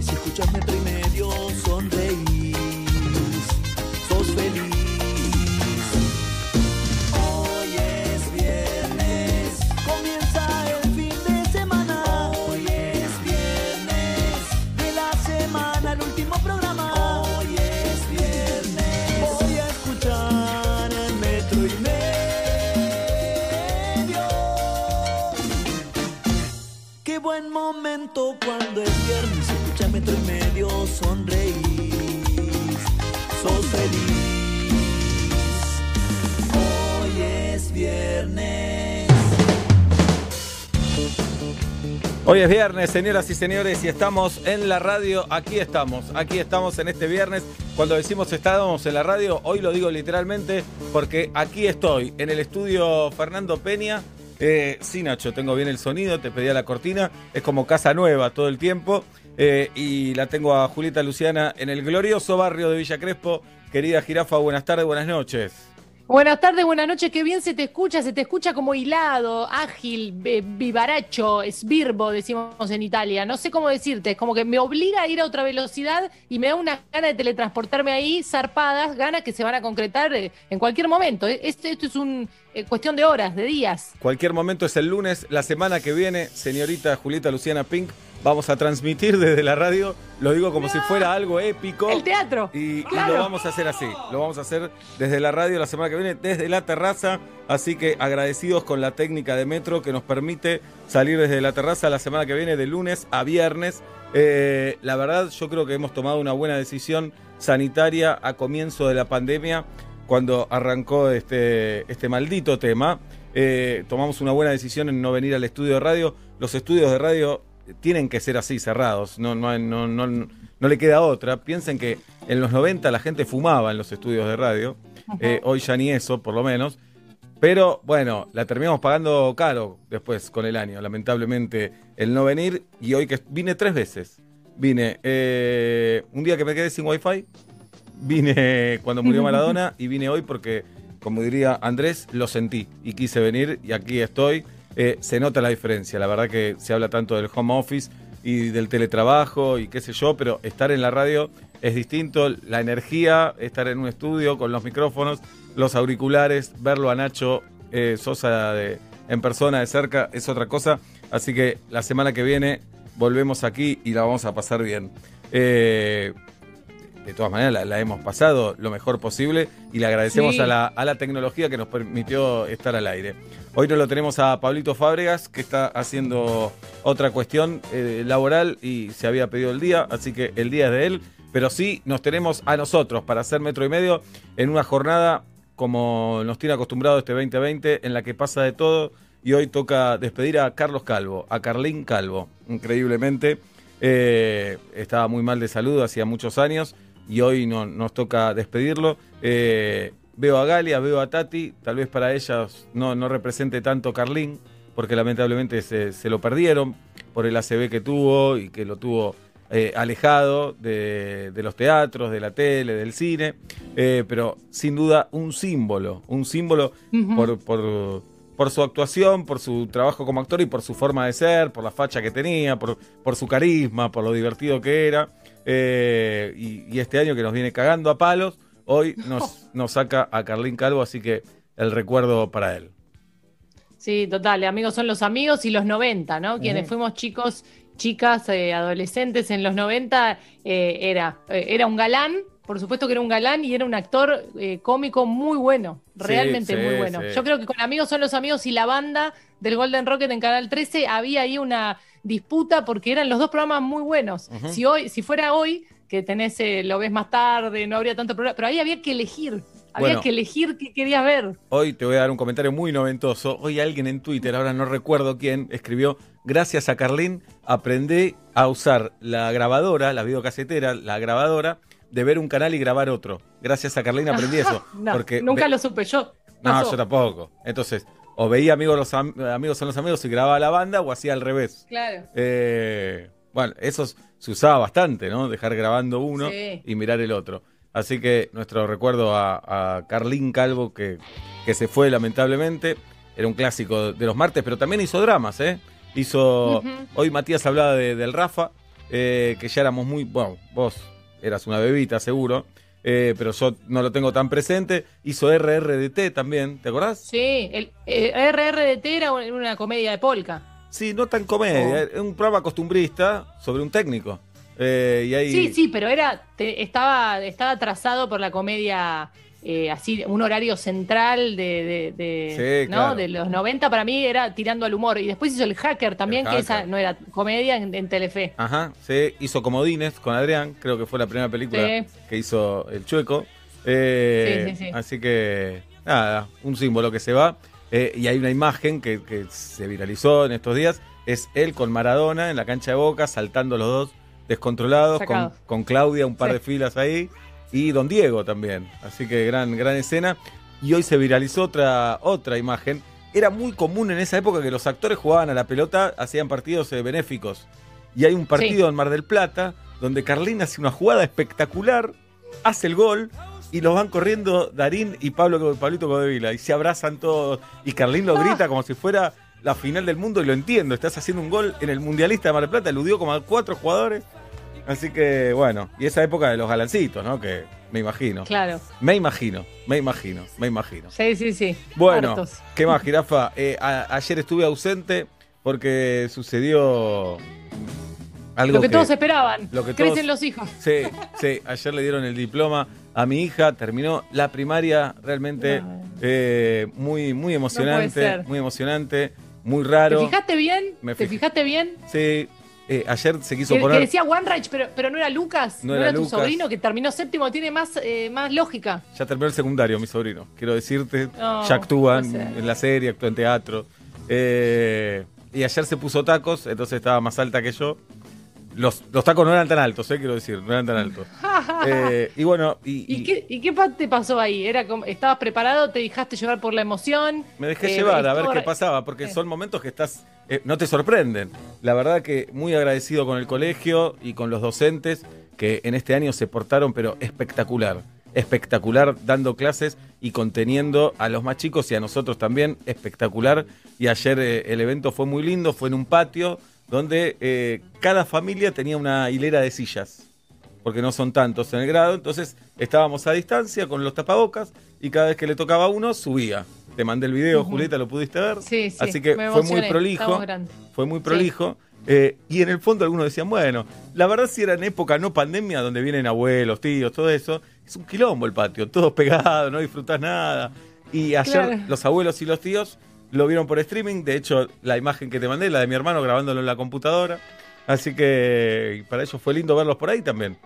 y escuchas metro y y medio, sonreís, sos feliz. Hoy es viernes. Hoy es viernes, señoras y señores, y estamos en la radio. Aquí estamos, aquí estamos en este viernes. Cuando decimos estábamos en la radio, hoy lo digo literalmente porque aquí estoy, en el estudio Fernando Peña. Eh, sí, Nacho, tengo bien el sonido, te pedía la cortina. Es como casa nueva todo el tiempo. Eh, y la tengo a Julieta Luciana en el glorioso barrio de Villa Crespo. Querida Jirafa, buenas tardes, buenas noches. Buenas tardes, buenas noches, qué bien se te escucha, se te escucha como hilado, ágil, eh, vivaracho, esbirbo, decimos en Italia. No sé cómo decirte, es como que me obliga a ir a otra velocidad y me da una gana de teletransportarme ahí, zarpadas, ganas que se van a concretar eh, en cualquier momento. Esto, esto es una cuestión de horas, de días. Cualquier momento es el lunes, la semana que viene, señorita Julieta Luciana Pink, vamos a transmitir desde la radio, lo digo como si fuera algo épico. El teatro. Y, lo vamos a hacer así, lo vamos a hacer desde la radio la semana que viene, desde la terraza, así que agradecidos con la técnica de Metro que nos permite salir desde la terraza la semana que viene de lunes a viernes. Eh, la verdad yo creo que hemos tomado una buena decisión sanitaria a comienzo de la pandemia, cuando arrancó este, este maldito tema. Eh, tomamos una buena decisión en no venir al estudio de radio. Los estudios de radio tienen que ser así, cerrados. No, no, no, no, no le queda otra. Piensen que en los 90 la gente fumaba en los estudios de radio. Eh, hoy ya ni eso, por lo menos. Pero bueno, la terminamos pagando caro después con el año, lamentablemente, el no venir. Y hoy que vine tres veces. Vine eh, un día que me quedé sin wifi, vine cuando murió Maradona y vine hoy porque, como diría Andrés, lo sentí y quise venir y aquí estoy. Eh, se nota la diferencia, la verdad que se habla tanto del home office y del teletrabajo y qué sé yo, pero estar en la radio es distinto, la energía, estar en un estudio con los micrófonos, los auriculares, verlo a Nacho eh, Sosa en persona de cerca es otra cosa, así que la semana que viene volvemos aquí y la vamos a pasar bien. Eh, de todas maneras la, la hemos pasado lo mejor posible y le agradecemos Sí. a, la, a la tecnología que nos permitió estar al aire. Hoy no lo tenemos a Pablito Fábregas, que está haciendo otra cuestión eh, laboral y se había pedido el día, así que el día es de él. Pero sí nos tenemos a nosotros para hacer metro y medio en una jornada como nos tiene acostumbrado este 2020, en la que pasa de todo. Y hoy toca despedir a Carlos Calvo, a Carlín Calvo, increíblemente. Eh, estaba muy mal de salud hacía muchos años y hoy no- nos toca despedirlo. Eh, veo a Galia, veo a Tati, tal vez para ellas no, no represente tanto Carlín, porque lamentablemente se, se lo perdieron por el ACB que tuvo y que lo tuvo eh, alejado de, de los teatros, de la tele, del cine, Eh, pero sin duda un símbolo, un símbolo por, por, por su actuación, por su trabajo como actor y por su forma de ser, por la facha que tenía, por, por su carisma, por lo divertido que era. Eh, y, y este año que nos viene cagando a palos, hoy nos, nos saca a Carlín Calvo, así que el recuerdo para él. Sí, total, amigos son los amigos y los 90, ¿no? Quienes fuimos chicos, chicas, eh, adolescentes en los 90, eh, era, era un galán, por supuesto que era un galán y era un actor eh, cómico muy bueno, realmente sí, muy bueno. sí. Yo creo que con Amigos son los amigos y la banda del Golden Rocket en Canal 13 había ahí una disputa porque eran los dos programas muy buenos. Si hoy, si fuera hoy, que tenés, eh, lo ves más tarde, no habría tanto programa, pero ahí había que elegir, había Bueno. que elegir qué querías ver. Hoy te voy a dar un comentario muy noventoso. Hoy alguien en Twitter, ahora no recuerdo quién, escribió, gracias a Carlín aprendí a usar la grabadora, la videocasetera, la grabadora, de ver un canal y grabar otro. Gracias a Carlín aprendí eso. No, porque nunca lo supe yo. No, yo tampoco. Entonces, o veía amigos, los am- amigos son los amigos y grababa la banda o hacía al revés. Claro. Eh, bueno, eso se usaba bastante, ¿no? Dejar grabando uno Sí. y mirar el otro. Así que nuestro recuerdo a, a Carlín Calvo, que, que se fue lamentablemente. Era un clásico de los martes, pero también hizo dramas, ¿eh? Hizo. Hoy Matías hablaba de- del Rafa. eh, que ya éramos muy, bueno, vos eras una bebita seguro, eh, pero yo no lo tengo tan presente. Hizo RRDT también, ¿te acordás? Sí, el eh, RRDT era un- una comedia de polka. Sí, no tan comedia, es un programa costumbrista sobre un técnico. Eh, y ahí, Sí, sí, pero era te- estaba, estaba trazado por la comedia eh, así, un horario central de, de, de- Sí, ¿no? claro. de los 90 para mí era tirando al humor. Y después hizo el hacker también, El que esa no era comedia en, en Telefe. Ajá, sí, hizo Comodines con Adrián, creo que fue la primera película Sí. que hizo el Chueco. Eh, Sí, sí, sí. Así que, nada, un símbolo que se va. Eh, y hay una imagen que, que se viralizó en estos días, es él con Maradona en la cancha de Boca, saltando los dos descontrolados, con, con Claudia un par de filas ahí, y Don Diego también. Así que gran, gran escena. Y hoy se viralizó otra, otra imagen. Era muy común en esa época que los actores jugaban a la pelota, hacían partidos eh, benéficos. Y hay un partido Sí. en Mar del Plata donde Carlín hace una jugada espectacular, hace el gol y los van corriendo Darín y Pablo Pablito Codevila y se abrazan todos y Carlín lo grita como si fuera la final del mundo y lo entiendo, estás haciendo un gol en el Mundialista de Mar del Plata, eludió como a cuatro jugadores. Así que bueno, y esa época de los galancitos, ¿no? Que me imagino. Claro. Me imagino, me imagino, me imagino. Sí, sí, sí. Bueno, Hartos. ¿qué más, jirafa? Eh, a- ayer estuve ausente porque sucedió algo Lo que, todos esperaban. lo que Crecen todos- los hijos. Sí, sí, ayer le dieron el diploma a mi hija, terminó la primaria realmente No. eh, muy, muy emocionante, muy emocionante, muy raro. ¿Te fijaste bien? Me ¿Te fijé. fijaste bien? Sí, eh, ayer se quiso Que, que poner, decía One Reich, pero, pero no era Lucas, No no, era era, tu Lucas. sobrino que terminó séptimo, tiene más, eh, más lógica. ya terminó el secundario mi sobrino, quiero decirte, No, ya actúa en la serie, actúa en teatro. Eh, y ayer se puso tacos, entonces estaba más alta que yo. Los, los tacos no eran tan altos, eh, quiero decir, no eran tan altos. Eh, y bueno, y, ¿Y, y- qué, ¿Y qué te pasó ahí? ¿Era como, ¿Estabas preparado? ¿Te dejaste llevar por la emoción? Me dejé Eh, llevar a ver qué pasaba, porque son momentos que estás, no te sorprenden. La verdad que muy agradecido con el colegio y con los docentes que en este año se portaron, pero espectacular, espectacular dando clases y conteniendo a los más chicos y a nosotros también, espectacular. Y ayer el evento fue muy lindo, fue en un patio donde eh, cada familia tenía una hilera de sillas porque no son tantos en el grado, entonces estábamos a distancia con los tapabocas y cada vez que le tocaba a uno subía. Te mandé el video. Julieta, lo pudiste ver. Sí, sí, Así que fue muy prolijo. Fue muy prolijo. Eh, y en el fondo algunos decían, bueno, la verdad si era en época no pandemia, donde vienen abuelos, tíos, todo eso, es un quilombo el patio, todos pegados, no disfrutas nada. Y ayer Claro. los abuelos y los tíos lo vieron por streaming, de hecho la imagen que te mandé, la de mi hermano grabándolo en la computadora. Así que para ellos fue lindo verlos por ahí también.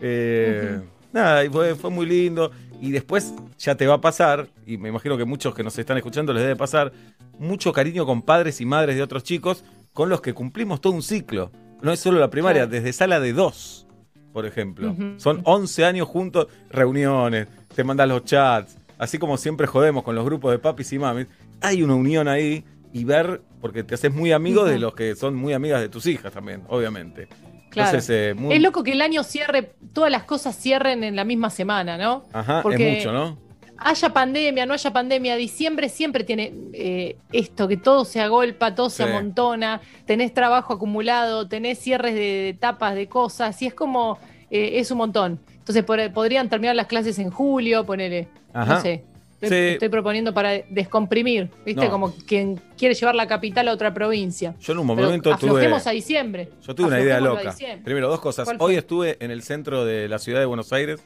Eh, Nada, y fue, fue muy lindo. Y después ya te va a pasar, y me imagino que muchos que nos están escuchando les debe pasar, mucho cariño con padres y madres de otros chicos con los que cumplimos todo un ciclo. No es solo la primaria, desde sala de dos, por ejemplo. Son 11 años juntos, reuniones, te mandan los chats, así como siempre jodemos con los grupos de papis y mamis. Hay una unión ahí y ver, porque te haces muy amigo de los que son muy amigas de tus hijas también, obviamente. Claro. Entonces, eh, muy- Es loco que el año cierre, todas las cosas cierren en la misma semana, ¿no? Ajá, porque- es mucho, ¿no? Haya pandemia, no haya pandemia, diciembre siempre tiene eh, esto, que todo se agolpa, todo se amontona, tenés trabajo acumulado, tenés cierres de etapas de cosas, y es como, eh, es un montón. Entonces por- podrían terminar las clases en julio, ponele, Ajá. no sé. Estoy, Sí. estoy proponiendo para descomprimir, ¿viste? No. Como quien quiere llevar la capital a otra provincia. Yo en un Pero momento tuve. aflojemos a diciembre. Yo tuve una idea loca. Primero, dos cosas. ¿Cuál Hoy estuve en el centro de la ciudad de Buenos Aires,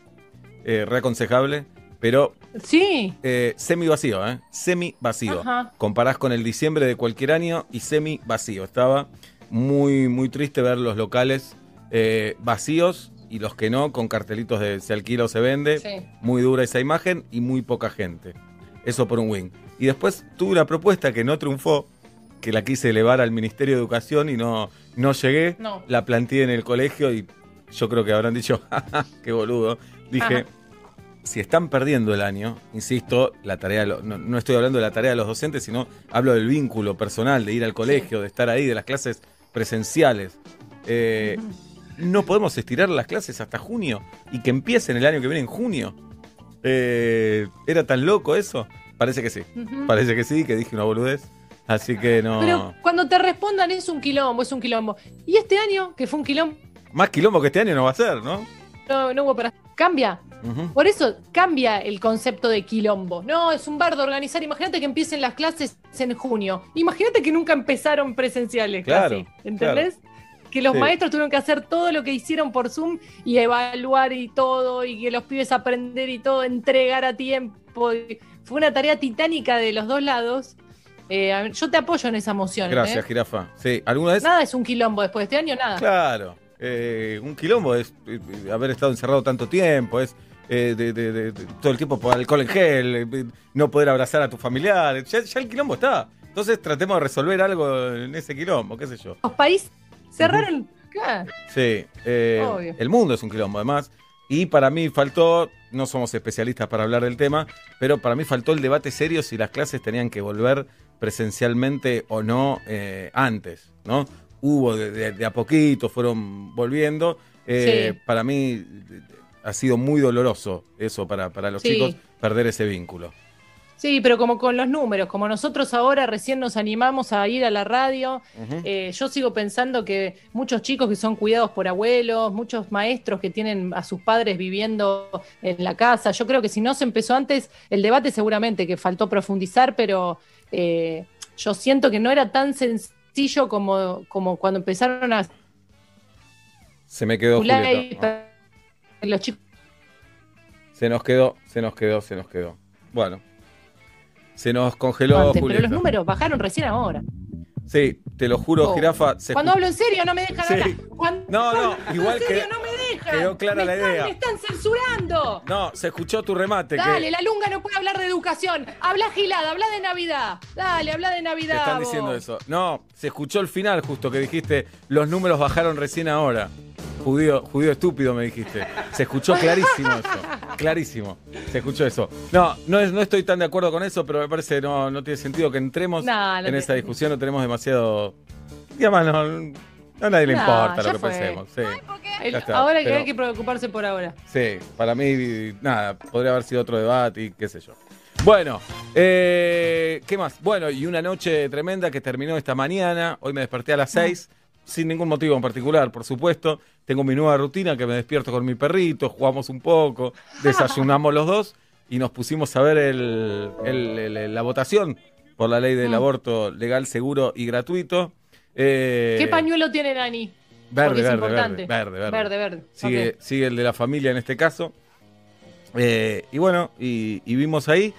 eh, reaconsejable, pero Sí, eh, semi vacío, ¿eh? Semi vacío. Ajá. Comparás con el diciembre de cualquier año y semi vacío. Estaba muy, muy triste ver los locales eh, vacíos y los que no, con cartelitos de se alquila o se vende. Sí. Muy dura esa imagen y muy poca gente. Eso por un wing. Y después tuve una propuesta que no triunfó, que la quise elevar al Ministerio de Educación y no, no llegué. No. La planteé en el colegio y yo creo que habrán dicho, "Ja, ja, qué boludo. Dije, Ajá. si están perdiendo el año, insisto, la tarea no, no estoy hablando de la tarea de los docentes, sino hablo del vínculo personal, de ir al colegio, de estar ahí, de las clases presenciales. Eh, no podemos estirar las clases hasta junio y que empiecen el año que viene en junio. Eh, ¿Era tan loco eso? Parece que sí. Parece que sí, que dije una boludez. Así que no. Pero cuando te respondan es un quilombo, es un quilombo. Y este año, que fue un quilombo Más quilombo que este año no va a ser, ¿no? No, no hubo para. Cambia. Por eso cambia el concepto de quilombo. No, es un bar de organizar. Imagínate que empiecen las clases en junio. Imagínate que nunca empezaron presenciales Claro, casi. ¿Entendés? Que los Sí. maestros tuvieron que hacer todo lo que hicieron por Zoom y evaluar y todo, y que los pibes aprender y todo, entregar a tiempo. Fue una tarea titánica de los dos lados. Eh, yo te apoyo en esa moción. Gracias, ¿eh? jirafa. Sí, ¿alguna vez? Nada es un quilombo después de este año, nada. Claro. eh, un quilombo es eh, haber estado encerrado tanto tiempo, es de, de- de- de- todo el tiempo por alcohol en gel, no poder abrazar a tu familiar. Ya, ya el quilombo está. Entonces tratemos de resolver algo en ese quilombo, qué sé yo. Los países cerraron. Ah, Sí, eh, Obvio. el mundo es un quilombo además. Y para mí faltó, no somos especialistas para hablar del tema, pero para mí faltó el debate serio si las clases tenían que volver presencialmente o no eh, antes, ¿no? Hubo de, de- de a poquito, fueron volviendo. Eh, Sí. Para mí eh, ha sido muy doloroso eso para, para los Sí. chicos, perder ese vínculo. Sí, pero como con los números, como nosotros ahora recién nos animamos a ir a la radio, eh, yo sigo pensando que muchos chicos que son cuidados por abuelos, muchos maestros que tienen a sus padres viviendo en la casa, yo creo que si no se empezó antes, el debate seguramente que faltó profundizar, pero eh, yo siento que no era tan sencillo como, como cuando empezaron a Se me quedó Julieta. los chicos Se nos quedó, se nos quedó, se nos quedó. Bueno. Se nos congeló antes, pero los números bajaron recién ahora. Sí, te lo juro, Oh. jirafa. se Cuando hablo en serio no me dejan Sí. hablar. Cuando No, no, igual en serio que- no. Quedó clara Me la están- idea. Me están censurando. No, se escuchó tu remate. Dale, que la lunga no puede hablar de educación. Habla gilada, habla de Navidad. Dale, habla de te Navidad. están vos. diciendo eso. No, se escuchó el final justo que dijiste, los números bajaron recién ahora. Judío, judío estúpido me dijiste. Se escuchó clarísimo eso. Clarísimo. Se escuchó eso. No, no, es- no estoy tan de acuerdo con eso, pero me parece que no, no tiene sentido que entremos No, no en esa discusión. No tenemos demasiado. Y además, no, a nadie le importa ya lo que fue. pensemos. Sí. El- Ya está, ahora que pero- hay que preocuparse por ahora. Sí, para mí, nada, podría haber sido otro debate y qué sé yo. Bueno, eh, ¿qué más? Bueno, y una noche tremenda que terminó esta mañana. Hoy me desperté a las 6, sin ningún motivo en particular, por supuesto. Tengo mi nueva rutina que me despierto con mi perrito, jugamos un poco, desayunamos los dos y nos pusimos a ver el- el- el- la votación por la ley del Mm. aborto legal, seguro y gratuito. Eh, ¿Qué pañuelo tiene Nani? Verde, verde, verde, verde, verde. Verde, verde. Sigue, el de la familia en este caso. Eh, y bueno, y, y vimos ahí.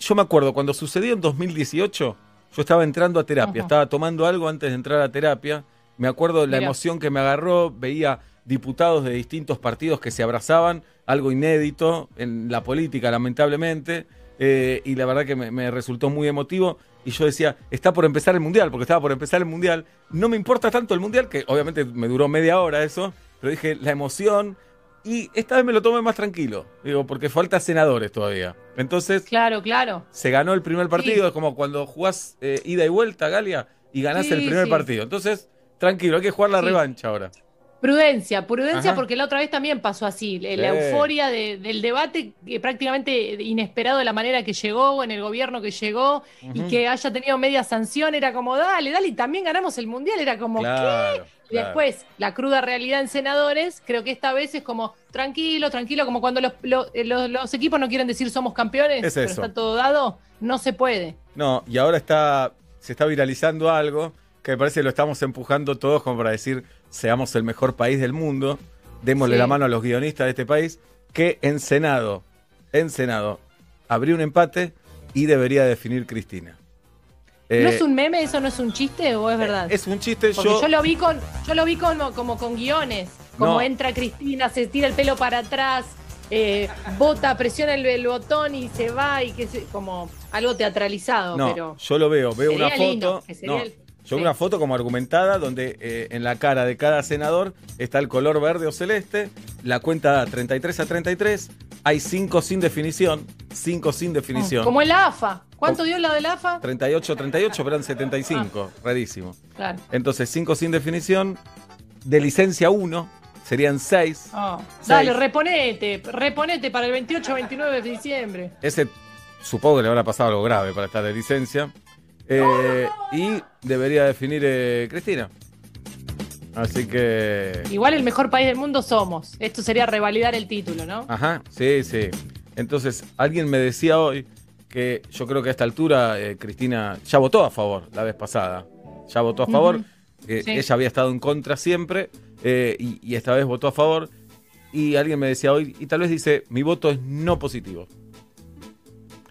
Yo me acuerdo, cuando sucedió en 2018, yo estaba entrando a terapia, estaba tomando algo antes de entrar a terapia. Me acuerdo de la emoción que me agarró, veía diputados de distintos partidos que se abrazaban, algo inédito en la política, lamentablemente. eh, y la verdad que me, me resultó muy emotivo. Y yo decía, está por empezar el mundial, porque estaba por empezar el mundial. No me importa tanto el mundial, que obviamente me duró media hora eso, pero dije, la emoción. Y esta vez me lo tomé más tranquilo, digo, porque falta senadores todavía. Entonces, Claro, claro. se ganó el primer partido, Sí. es como cuando jugás eh, ida y vuelta, Galia, y ganás Sí, el primer sí. partido. Entonces, tranquilo, hay que jugar la revancha ahora. Prudencia, prudencia Ajá. porque la otra vez también pasó así. La la Sí. euforia de- del debate que prácticamente inesperado de la manera que llegó, en el gobierno que llegó y que haya tenido media sanción, era como, dale, dale, y también ganamos el mundial, era como, Claro, Y después, la cruda realidad en senadores, creo que esta vez es como tranquilo, tranquilo, como cuando los, lo- eh, los- los equipos no quieren decir somos campeones, Es pero está todo dado, no se puede. No, y ahora está, se está viralizando algo que me parece que lo estamos empujando todos como para decir, seamos el mejor país del mundo, démosle Sí. la mano a los guionistas de este país, que en Senado, en Senado, habría un empate y debería definir Cristina. ¿No Eh, es un meme, eso no es un chiste o es verdad? es un chiste, Porque yo... yo, lo vi con, yo lo vi como, como con guiones, como No. entra Cristina, se tira el pelo para atrás, eh, bota, presiona el, el botón y se va y que se, como algo teatralizado, No, pero yo lo veo, veo una foto. lindo, que sería no, el- veo sí. una foto como argumentada donde eh, en la cara de cada senador está el color verde o celeste, la cuenta da 33 a 33, hay 5 sin definición, 5 sin definición. como el AFA. ¿Cuánto dio la del AFA? 38 38, pero eran 75, Ah. rarísimo. Claro. Entonces 5 sin definición, de licencia 1 serían 6. Ah, dale, reponete, reponete para el 28-29 de diciembre. Ese supongo que le habrá pasado algo grave para estar de licencia. Eh, y debería definir eh, Cristina. Así que. Igual el mejor país del mundo somos. Esto sería revalidar el título, ¿no? Ajá, sí, sí. Entonces, alguien me decía hoy que yo creo que a esta altura eh, Cristina ya votó a favor la vez pasada. Ya votó a favor. Sí. Ella había estado en contra siempre y, y esta vez votó a favor. Y alguien me decía hoy, y tal vez dice, mi voto es no positivo.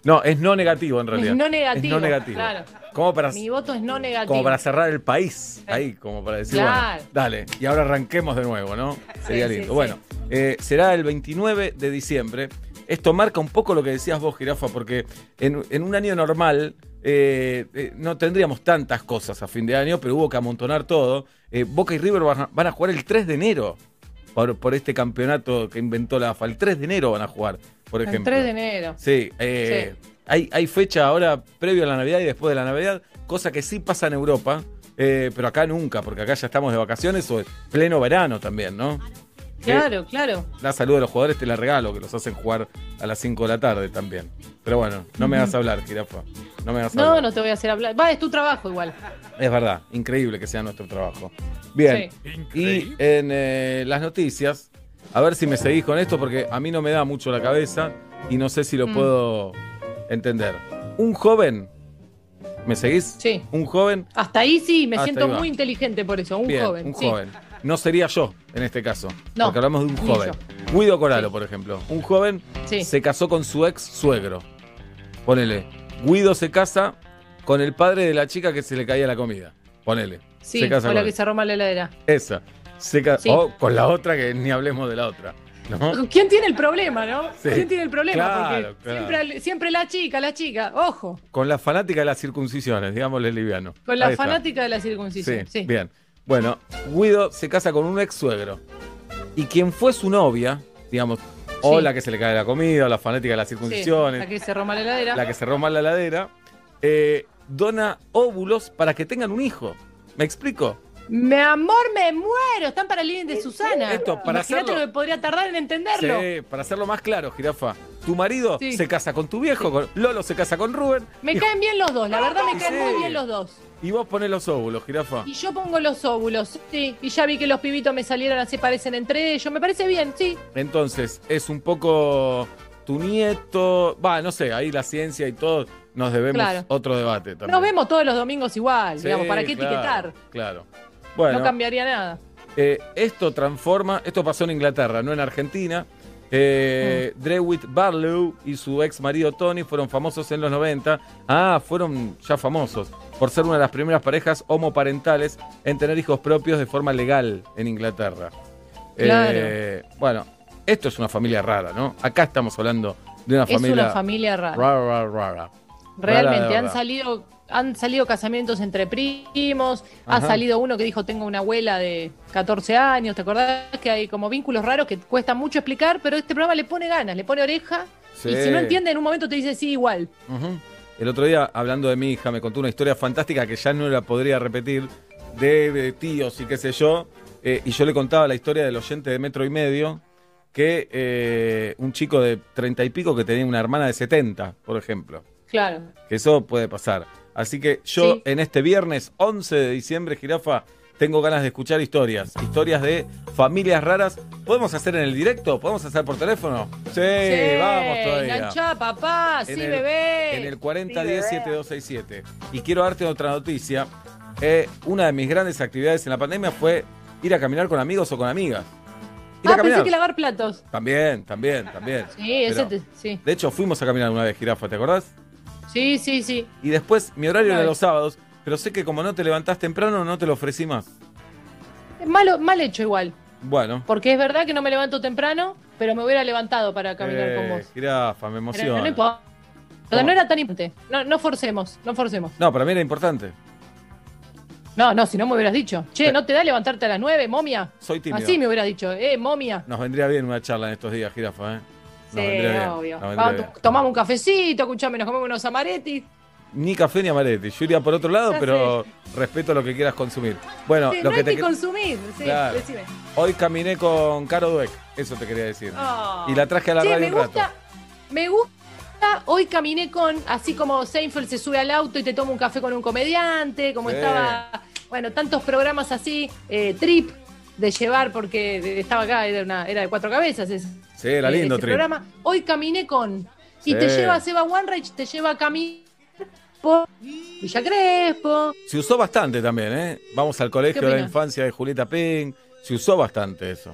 No, es no negativo en realidad. Es no negativo. Es no negativo. Claro. Como para, Mi voto es no negativo. como para cerrar el país. Ahí, como para decir, Claro. bueno, dale. Y ahora arranquemos de nuevo, ¿no? Sería sí, lindo. sí. Bueno, eh, será el 29 de diciembre. Esto marca un poco lo que decías vos, Jirafa, porque en, en un año normal eh, eh, no tendríamos tantas cosas a fin de año, pero hubo que amontonar todo. Eh, Boca y River van a, van a jugar el 3 de enero por, por este campeonato que inventó la AFA. El 3 de enero van a jugar, por El ejemplo. 3 de enero. Sí, eh, Hay, hay fecha ahora previo a la Navidad y después de la Navidad, cosa que sí pasa en Europa, eh, pero acá nunca, porque acá ya estamos de vacaciones o en pleno verano también, ¿no? Claro, claro. La salud a los jugadores te la regalo, que los hacen jugar a las 5 de la tarde también. Pero bueno, no me hagas hablar, jirafa. No me hagas No, hablar. no te voy a hacer hablar. Va, es tu trabajo igual. Es verdad, increíble que sea nuestro trabajo. Bien, y en eh, las noticias, a ver si me seguís con esto, porque a mí no me da mucho la cabeza y no sé si lo Mm. puedo entender. Un joven, ¿me seguís? Sí. Un joven, Hasta ahí sí, me Hasta siento muy inteligente por eso. Un bien, joven. un sí. joven. No sería yo en este caso, No, porque hablamos de un joven. Guido Coralo, Sí. por ejemplo. Un joven Sí. se casó con su ex suegro. Ponele. Guido se casa con el padre de la chica que se le caía la comida. Ponele. Sí, se casa fue la con que se arroma la heladera. Esa. Se ca-. O con la otra, que ni hablemos de la otra. ¿No? ¿Quién tiene el problema, no? Sí. ¿Quién tiene el problema? Claro, Porque claro. Siempre, siempre la chica, la chica. Ojo, Con la fanática de las circuncisiones, digámosle liviano. con la Ahí está. fanática de la circuncisión. Sí. bien. Bueno, Guido se casa con un ex suegro. Y quien fue su novia, digamos, o Sí. la que se le cae la comida, o la fanática de las Sí, circuncisiones, la que se arroma la heladera. la que se rompa la ladera, eh, dona óvulos para que tengan un hijo. ¿Me explico? Mi amor, me muero. Están para el living de Susana. Esto, para hacerlo- lo que podría tardar en entenderlo. Sí, para hacerlo más claro, jirafa. Tu marido Sí. se casa con tu viejo, con Lolo se casa con Rubén. Me y, caen bien los dos, la verdad me caen Sí. muy bien los dos. y vos ponés los óvulos, jirafa. Y yo pongo los óvulos, sí. Y ya vi que los pibitos me salieron así, parecen entre ellos. Me parece bien, sí. Entonces, es un poco tu nieto. Va, no sé, ahí la ciencia y todo nos debemos Claro. otro debate también. Nos vemos todos los domingos igual, Sí, digamos, ¿para qué claro, etiquetar? Claro. Bueno, No cambiaría nada. eh, esto transforma. Esto pasó en Inglaterra, no en Argentina. Eh, Mm. Drewitt Barlow y su ex marido Tony fueron famosos en los 90. Ah, fueron ya famosos por ser una de las primeras parejas homoparentales en tener hijos propios de forma legal en Inglaterra. Eh, bueno, esto es una familia rara, ¿no? Acá estamos hablando de una Es familia una familia rara. rara, rara, rara. Realmente, Rara, han salido, han salido casamientos entre primos, ha salido uno que dijo tengo una abuela de 14 años, ¿te acordás? Que hay como vínculos raros que cuesta mucho explicar, pero este programa le pone ganas, le pone oreja, Sí. y si no entiende en un momento te dice sí, igual. El otro día, hablando de mi hija, me contó una historia fantástica que ya no la podría repetir, de, de tíos y qué sé yo. eh, y yo le contaba la historia del oyente de metro y medio, que eh, un chico de treinta y pico que tenía una hermana de 70, por ejemplo. Claro. Que eso puede pasar. Así que yo Sí. en este viernes 11 de diciembre, Jirafa, tengo ganas de escuchar historias. Historias de familias raras. ¿Podemos hacer en el directo? ¿Podemos hacer por teléfono? Sí, vamos todavía. Enganchá, papá, sí, En el- bebé. En el Sí, 4010-7267. Y quiero darte otra noticia. Eh, una de mis grandes actividades en la pandemia fue ir a caminar con amigos o con amigas. Ir a Ah, caminar. pensé que lavar platos. También, también, también. Sí, ese Pero- te- sí. De hecho, fuimos a caminar una vez, Jirafa, ¿te acordás? Sí, sí, sí. Y después, mi horario era los sábados, pero sé que como no te levantás temprano, no te lo ofrecí más. Malo, mal hecho igual. Bueno. Porque es verdad que no me levanto temprano, pero me hubiera levantado para caminar eh, con vos. Jirafa, me Pero emociona. no importa. ¿Cómo? No era tan importante. No, no forcemos, no forcemos. No, para mí era importante. No, no, si no me hubieras dicho. Che, Eh. ¿no te da levantarte a las nueve, momia? Soy tímido. Así me hubieras dicho, eh, momia. Nos vendría bien una charla en estos días, Jirafa, ¿eh? Sí, vendría obvio. Vamos, bien. tomamos un cafecito, escuchame, nos comemos unos amaretis. Ni café ni amaretti. Yo iría por otro lado, Ya pero respeto lo que quieras consumir. Bueno, Sí, lo no que hay te que consumir. Sí, Claro. decime. hoy caminé con Caro Dueck, eso te quería decir. Oh. Y la traje a la Che, radio me un gusta, rato. me gusta. Hoy caminé con, así como Seinfeld se sube al auto y te toma un café con un comediante, como Sí. estaba bueno, tantos programas así, eh, Trip, de llevar, porque estaba acá, era, una, era de cuatro cabezas. ese- Sí, era lindo, ese Trip. programa. Hoy caminé con. Y Sí. te lleva Seba Wanreich, te lleva a caminar por Villa Crespo. Se usó bastante también, ¿eh? Vamos al colegio ¿Qué de la infancia de Julieta Ping. Se usó bastante eso.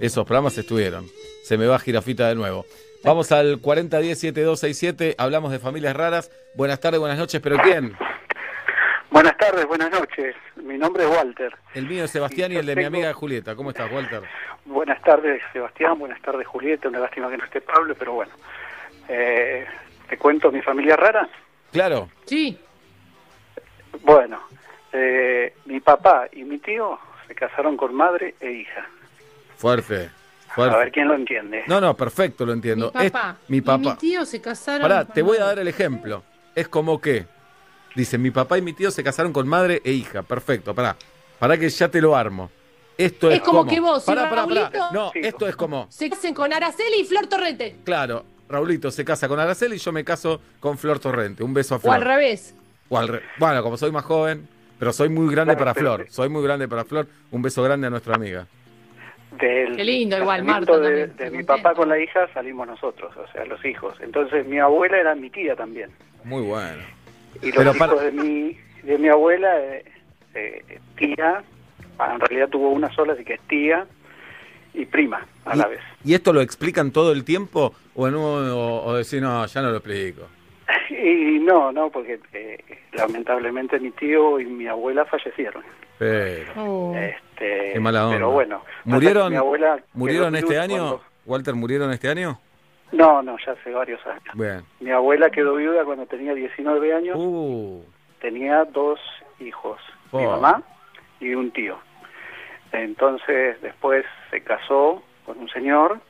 Esos programas estuvieron. Se me va Girafita de nuevo. Vamos al 4010-7267. Hablamos de familias raras. Buenas tardes, buenas noches, pero ¿quién? Buenas tardes, buenas noches. Mi nombre es Walter. El mío es Sebastián y el de mi amiga Julieta. ¿Cómo estás, Walter? Buenas tardes, Sebastián. Buenas tardes, Julieta. Una lástima que no esté Pablo, pero bueno. Eh, ¿Te cuento mi familia rara? Claro. Sí. Bueno, eh, mi papá y mi tío se casaron con madre e hija. Fuerte. A Fuerte. ver quién lo entiende. No, no, perfecto, lo entiendo. Mi Es- papá. mi y mi tío se casaron. Pará, con te voy a dar el ejemplo. Es como que, dice, mi papá y mi tío se casaron con madre e hija. Perfecto, pará. Pará que ya te lo armo. Esto es, Es como que vos Pará, pará, pará. Raulito- No, Sí. esto es como, Se casen con Araceli y Flor Torrente. claro, Raulito se casa con Araceli y yo me caso con Flor Torrente. Un beso a O Flor. al revés. O al re- Bueno, como soy más joven, pero soy muy grande Claro, para Flor. Soy muy grande para Flor. Un beso grande a nuestra amiga. Del Qué lindo, igual, Marta de, de mi papá con la hija salimos nosotros, o sea, los hijos. Entonces mi abuela era mi tía también. Muy bueno. Y los Pero hijos para- de mi de mi abuela, eh, eh, tía, ah, en realidad tuvo una sola, así que es tía y prima a la ¿Y, vez. ¿Y esto lo explican todo el tiempo? ¿O, en un, o, o decir, no, ya no lo explico? Y no, no, porque eh, lamentablemente mi tío y mi abuela fallecieron. Pero... Oh. Este, Qué mala onda. Pero bueno. ¿Murieron, mi abuela ¿murieron este año? cuando- Walter, ¿murieron este año? No, no, ya hace varios años. Mi abuela quedó viuda cuando tenía 19 años. Uh, Tenía dos hijos, mi Oh. mamá y un tío. Entonces después se casó con un señor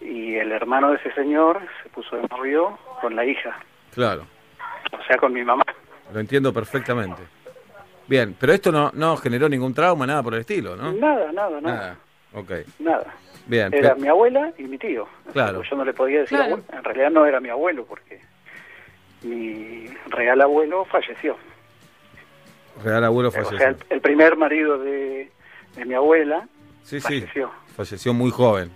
y el hermano de ese señor se puso de novio con la hija, claro, o sea, con mi mamá. lo entiendo perfectamente. Bien, pero esto no, no generó ningún trauma, nada por el estilo, ¿no? Nada, nada, nada, Nada. Ok. nada. Bien. Era mi abuela y mi tío. Claro. Yo no le podía decir Claro. abuelo. En realidad no era mi abuelo porque mi real abuelo falleció. Real abuelo O sea, falleció. el, el primer marido de, de mi abuela Sí, sí. falleció. Falleció muy joven.